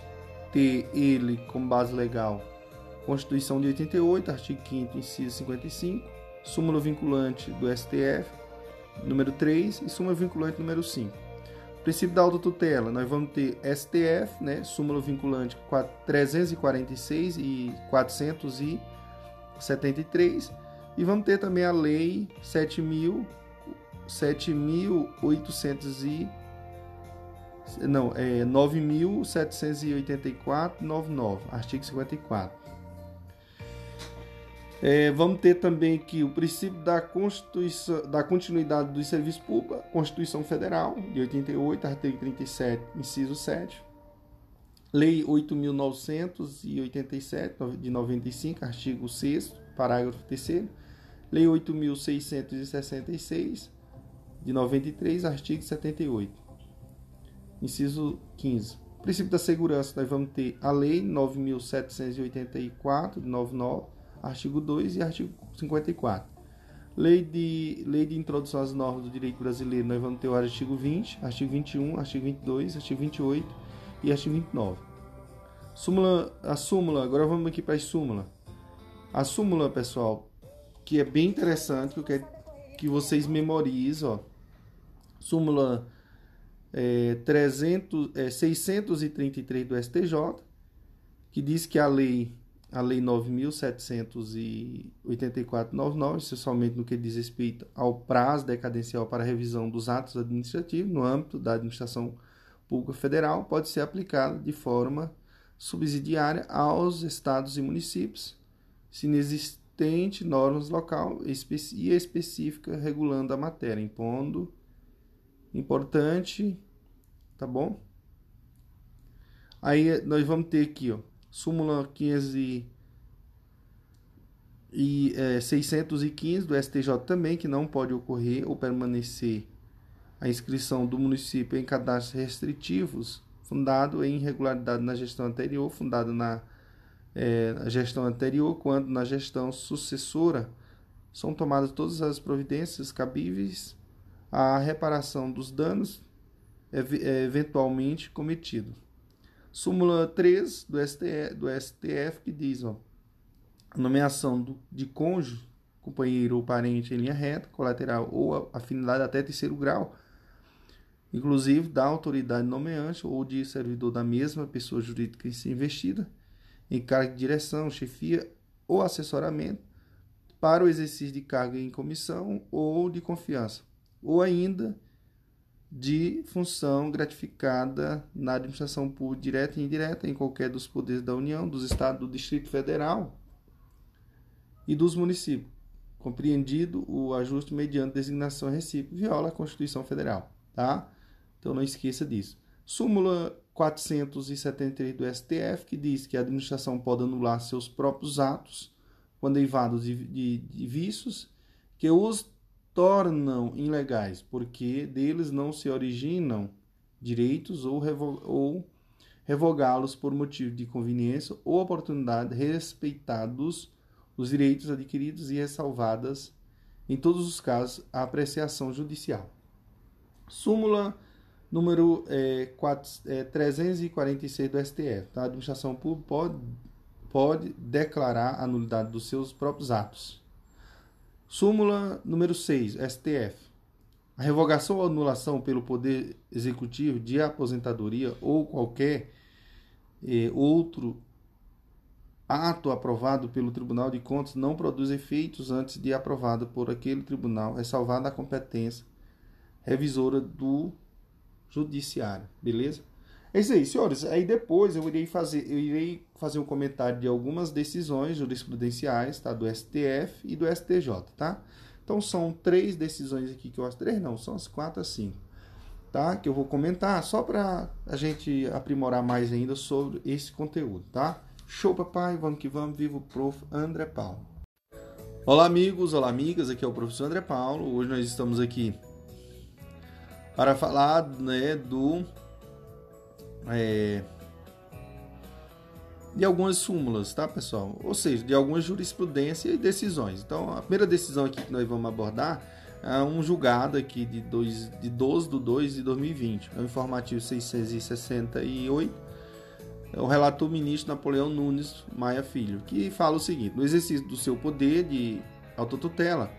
Speaker 2: ter ele como base legal Constituição de 88, artigo 5 inciso 55, súmula vinculante do STF, número 3 e súmula vinculante número 5. Princípio da autotutela, nós vamos ter STF, né, súmula vinculante 346 e 473, e vamos ter também a lei 7000 7800 e não, é 9784 99, artigo 54. É, vamos ter também aqui o princípio da, Constituição, da continuidade do serviço público, Constituição Federal, de 88, artigo 37, inciso 7. Lei 8.987, de 95, artigo 6, parágrafo 3. Lei 8.666, de 93, artigo 78. Inciso 15. Princípio da segurança, nós vamos ter a Lei 9.784, de 99, artigo 2 e artigo 54. Lei de, lei de introdução às normas do direito brasileiro, nós vamos ter o artigo 20, artigo 21, artigo 22, artigo 28 e artigo 29. Súmula, a súmula, agora vamos aqui para a súmula. A súmula, pessoal, que é bem interessante, que eu quero que vocês memorizem, ó. Súmula é, 300, é, 633 do STJ, que diz que a lei a lei 9.784-99, somente no que diz respeito ao prazo decadencial para revisão dos atos administrativos no âmbito da administração pública federal, pode ser aplicada de forma subsidiária aos estados e municípios, se inexistente normas local e específica regulando a matéria, impondo importante, tá bom? Aí nós vamos ter aqui, ó, súmula 15 e, é, 615 do STJ também, que não pode ocorrer ou permanecer a inscrição do município em cadastros restritivos fundado em irregularidade na gestão anterior, fundado na, é, na gestão anterior, quando na gestão sucessora são tomadas todas as providências cabíveis à reparação dos danos eventualmente cometidos. Súmula 3 do STF, do STF que diz, ó, a nomeação do, de cônjuge, companheiro ou parente em linha reta, colateral ou afinidade até terceiro grau, inclusive da autoridade nomeante ou de servidor da mesma pessoa jurídica se investida, em cargo de direção, chefia ou assessoramento, para o exercício de cargo em comissão ou de confiança, ou ainda de função gratificada na administração pública direta e indireta em qualquer dos poderes da União, dos Estados, do Distrito Federal e dos municípios, compreendido o ajuste mediante designação recíproca, viola a Constituição Federal, tá? Então não esqueça disso. Súmula 473 do STF, que diz que a administração pode anular seus próprios atos quando derivados de, de, de vícios que os tornam ilegais, porque deles não se originam direitos ou, revo ou revogá-los por motivo de conveniência ou oportunidade, respeitados os direitos adquiridos e ressalvadas, em todos os casos, a apreciação judicial. Súmula número é, 4, é, 346 do STF. Tá? A administração pública pode, pode declarar a nulidade dos seus próprios atos Súmula número 6, STF. A revogação ou anulação pelo Poder Executivo de aposentadoria ou qualquer eh, outro ato aprovado pelo Tribunal de Contas não produz efeitos antes de aprovado por aquele tribunal, ressalvada a competência revisora do Judiciário. Beleza? É isso aí, senhores. Aí depois eu irei fazer, eu irei fazer um comentário de algumas decisões jurisprudenciais, tá? Do STF e do STJ, tá? Então são três decisões aqui que eu acho. Três não, são as quatro a cinco, tá? Que eu vou comentar só para a gente aprimorar mais ainda sobre esse conteúdo, tá? Show, papai, vamos que vamos, viva o prof. André Paulo. Olá, amigos, olá, amigas, aqui é o professor André Paulo. Hoje nós estamos aqui para falar né, do é, de algumas súmulas, tá, pessoal? Ou seja, de algumas jurisprudências e decisões. Então, a primeira decisão aqui que nós vamos abordar é um julgado aqui de, dois, de 12 de 2 de 2020. É o informativo 668. É o relator ministro Napoleão Nunes Maia Filho, que fala o seguinte: no exercício do seu poder de autotutela,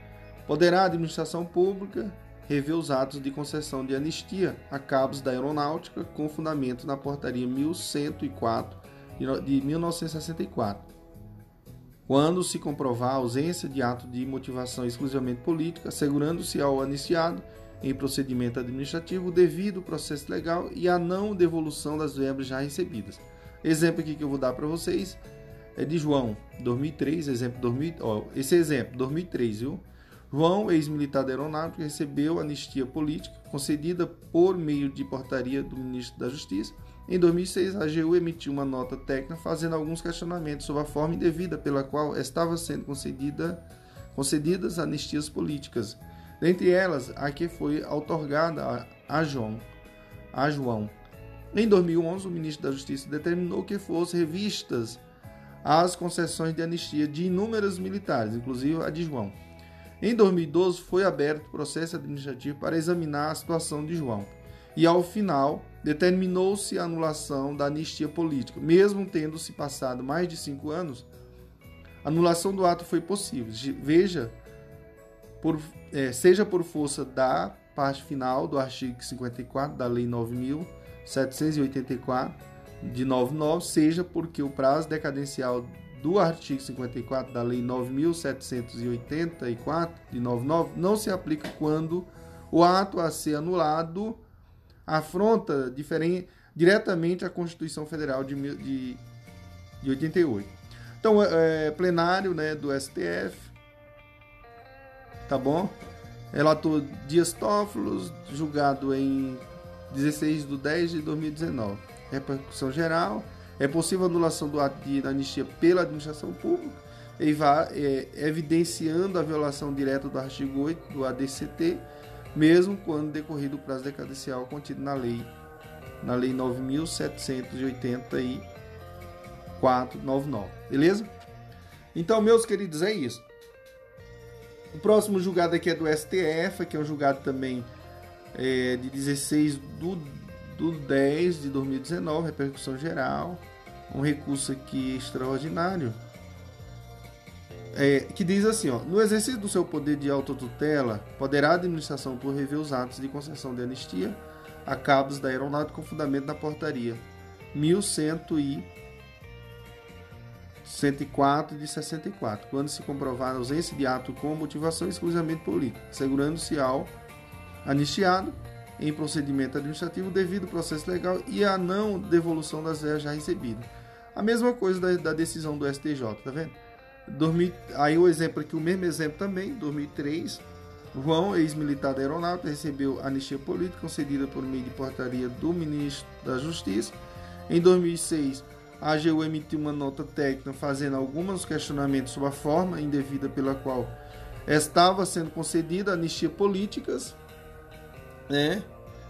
Speaker 2: poderá a administração pública rever os atos de concessão de anistia a cabos da aeronáutica com fundamento na portaria 1104 de 1964. Quando se comprovar a ausência de ato de motivação exclusivamente política, assegurando-se ao anistiado em procedimento administrativo o devido processo legal e a não devolução das verbas já recebidas. Exemplo aqui que eu vou dar para vocês é de João, 2003, exemplo 2000, ó, esse exemplo 2003, viu? João, ex-militar da aeronáutica, recebeu anistia política concedida por meio de portaria do ministro da Justiça. Em 2006, a AGU emitiu uma nota técnica fazendo alguns questionamentos sobre a forma indevida pela qual estava sendo concedida, concedidas anistias políticas. Dentre elas, a que foi otorgada a João. A João. Em 2011, o ministro da Justiça determinou que fossem revistas as concessões de anistia de inúmeros militares, inclusive a de João. Em 2012, foi aberto processo administrativo para examinar a situação de João. E ao final, determinou-se a anulação da anistia política. Mesmo tendo se passado mais de cinco anos, a anulação do ato foi possível. Veja, por, é, seja por força da parte final do artigo 54 da Lei 9.784 de 99, seja porque o prazo decadencial do artigo 54 da Lei 9.784 de 99 não se aplica quando o ato a ser anulado afronta diferente, diretamente a Constituição Federal de, de, de 88. Então, é, é, plenário né, do STF, tá bom? Relator Dias Tófilos, julgado em 16 de 10 de 2019. Repercussão geral. É possível anulação do ato de anistia pela administração pública, é, evidenciando a violação direta do artigo 8 do ADCT, mesmo quando decorrido o prazo decadencial contido na lei na lei 978499. Beleza? Então, meus queridos, é isso. O próximo julgado aqui é do STF, que é um julgado também é, de 16 do, do 10 de 2019, repercussão geral. Um recurso aqui extraordinário. É, que diz assim, ó, no exercício do seu poder de autotutela, poderá a administração por rever os atos de concessão de anistia a cabos da aeronáutica com fundamento na portaria 1100 e 104 de 64, quando se comprovar a ausência de ato com motivação exclusivamente política, assegurando-se ao anistiado em procedimento administrativo devido ao processo legal e a não devolução das verbas já recebidas. A mesma coisa da, da decisão do STJ, tá vendo? Dormi, aí o exemplo aqui, o mesmo exemplo também, 2003, João, ex-militar da aeronáutica, recebeu anistia política concedida por meio de portaria do ministro da Justiça. Em 2006, a AGU emitiu uma nota técnica fazendo alguns questionamentos sobre a forma indevida pela qual estava sendo concedida anistia políticas, né?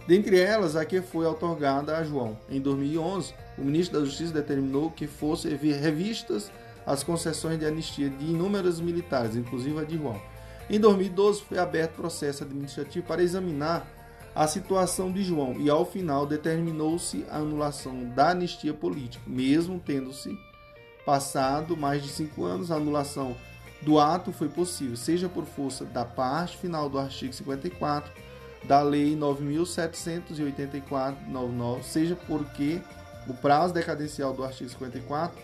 Speaker 2: Dentre elas, a que foi otorgada a João. Em 2011, o ministro da Justiça determinou que fossem revistas as concessões de anistia de inúmeros militares, inclusive a de João. Em 2012, foi aberto processo administrativo para examinar a situação de João e, ao final, determinou-se a anulação da anistia política, mesmo tendo-se passado mais de cinco anos, a anulação do ato foi possível, seja por força da parte final do artigo 54 da Lei 9.784-99, seja porque o prazo decadencial do artigo 54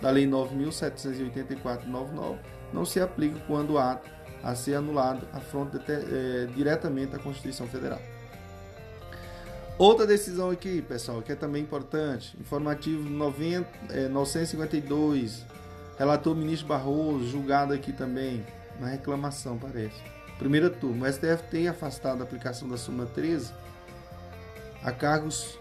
Speaker 2: da Lei 9.784-99 não se aplica quando o ato a ser anulado afronta é, diretamente a Constituição Federal. Outra decisão aqui, pessoal, que é também importante, informativo 90, é, 952, relator ministro Barroso, julgado aqui também, na reclamação, parece. Primeira turma, o STF tem afastado a aplicação da súmula 13 a cargos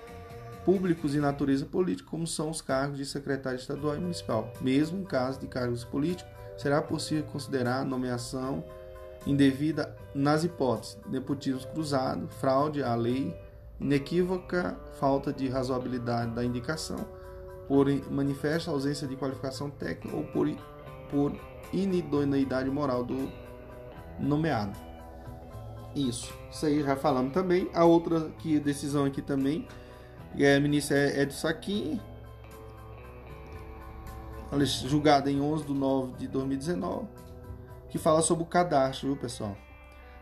Speaker 2: públicos de natureza política, como são os cargos de secretário estadual e municipal. Mesmo em caso de cargos políticos, será possível considerar nomeação indevida nas hipóteses nepotismo cruzado, fraude à lei, inequívoca falta de razoabilidade da indicação, por manifesta ausência de qualificação técnica ou por, por inidoneidade moral do nomeado. Isso, isso aí já falamos também. A outra que decisão aqui também é ministra Edson Saquim, julgada em 11 de 9 de 2019, que fala sobre o cadastro, viu, pessoal?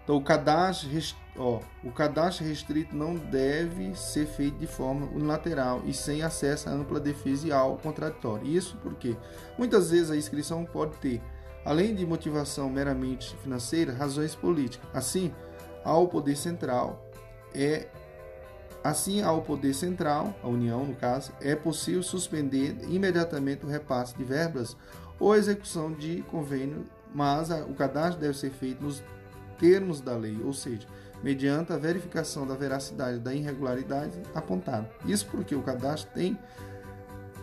Speaker 2: Então, o cadastro, ó, o cadastro restrito não deve ser feito de forma unilateral e sem acesso à ampla defesa e ao contraditório. Isso porque muitas vezes a inscrição pode ter, além de motivação meramente financeira, razões políticas. Assim, ao poder central é Assim, ao poder central, a União no caso, é possível suspender imediatamente o repasse de verbas ou execução de convênio, mas o cadastro deve ser feito nos termos da lei, ou seja, mediante a verificação da veracidade da irregularidade apontada. Isso porque o cadastro tem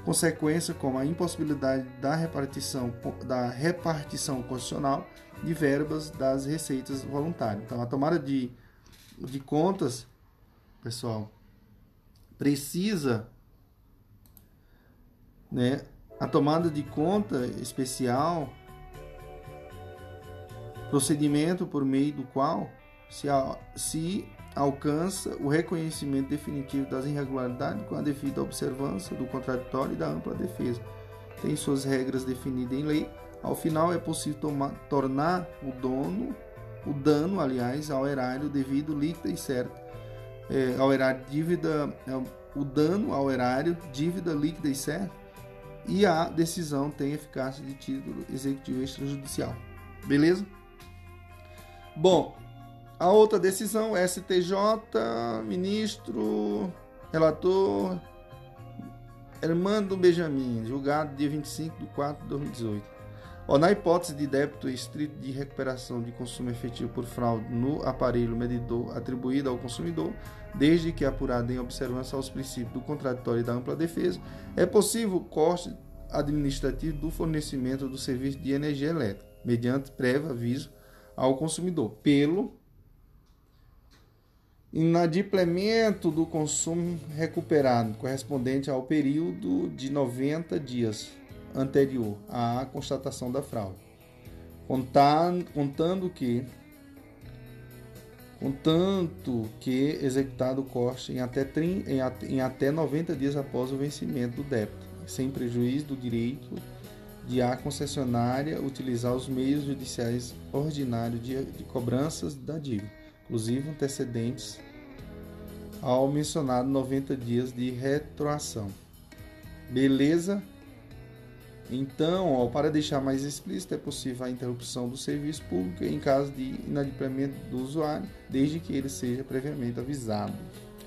Speaker 2: consequência como a impossibilidade da repartição, da repartição constitucional de verbas das receitas voluntárias. Então, a tomada de, de contas pessoal, precisa, né, a tomada de conta especial, procedimento por meio do qual se, se alcança o reconhecimento definitivo das irregularidades com a devida observância do contraditório e da ampla defesa. Tem suas regras definidas em lei. Ao final, é possível tomar, tornar o dono o dano, aliás, ao erário devido líquido e certo, é, ao erário dívida, é, o dano ao erário, dívida líquida e certa, e a decisão tem eficácia de título executivo extrajudicial. Beleza? Bom, a outra decisão, STJ, ministro, relator, Hermando Benjamin, julgado dia 25 de 4 de 2018. Ó, na hipótese de débito estrito de recuperação de consumo efetivo por fraude no aparelho medidor atribuído ao consumidor, desde que apurado em observância aos princípios do contraditório e da ampla defesa, é possível o corte administrativo do fornecimento do serviço de energia elétrica, mediante prévio aviso ao consumidor, pelo inadimplemento do consumo recuperado, correspondente ao período de 90 dias anterior à constatação da fraude, contando que contanto que executado o corte em até, em até 90 dias após o vencimento do débito, sem prejuízo do direito de a concessionária utilizar os meios judiciais ordinários de, de cobranças da dívida, inclusive antecedentes ao mencionado 90 dias de retroação. Beleza? Então, para deixar mais explícito, é possível a interrupção do serviço público em caso de inadimplemento do usuário, desde que ele seja previamente avisado.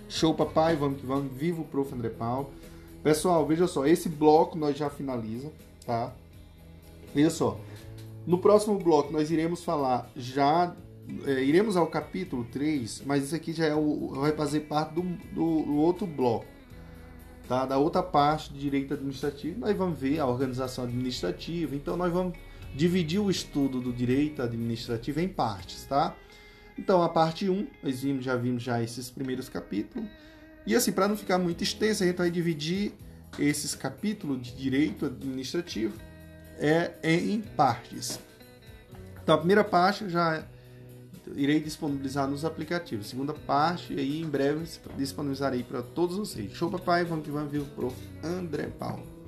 Speaker 2: Show, papai, vamos que vamos. Viva o Prof. André Paulo. Pessoal, veja só, esse bloco nós já finaliza, tá? Veja só, no próximo bloco nós iremos falar já, é, iremos ao capítulo 3, mas isso aqui já é o, vai fazer parte do, do, do outro bloco tá? da outra parte de direito administrativo, nós vamos ver a organização administrativa. Então, nós vamos dividir o estudo do direito administrativo em partes, tá? Então, a parte 1, nós vimos, já vimos já esses primeiros capítulos. E assim, para não ficar muito extenso, a gente vai dividir esses capítulos de direito administrativo é, em partes. Então, a primeira parte já irei disponibilizar nos aplicativos. Segunda parte, aí em breve disponibilizarei para todos vocês. Show, papai, vamos que vamos ver o prof. André Paulo.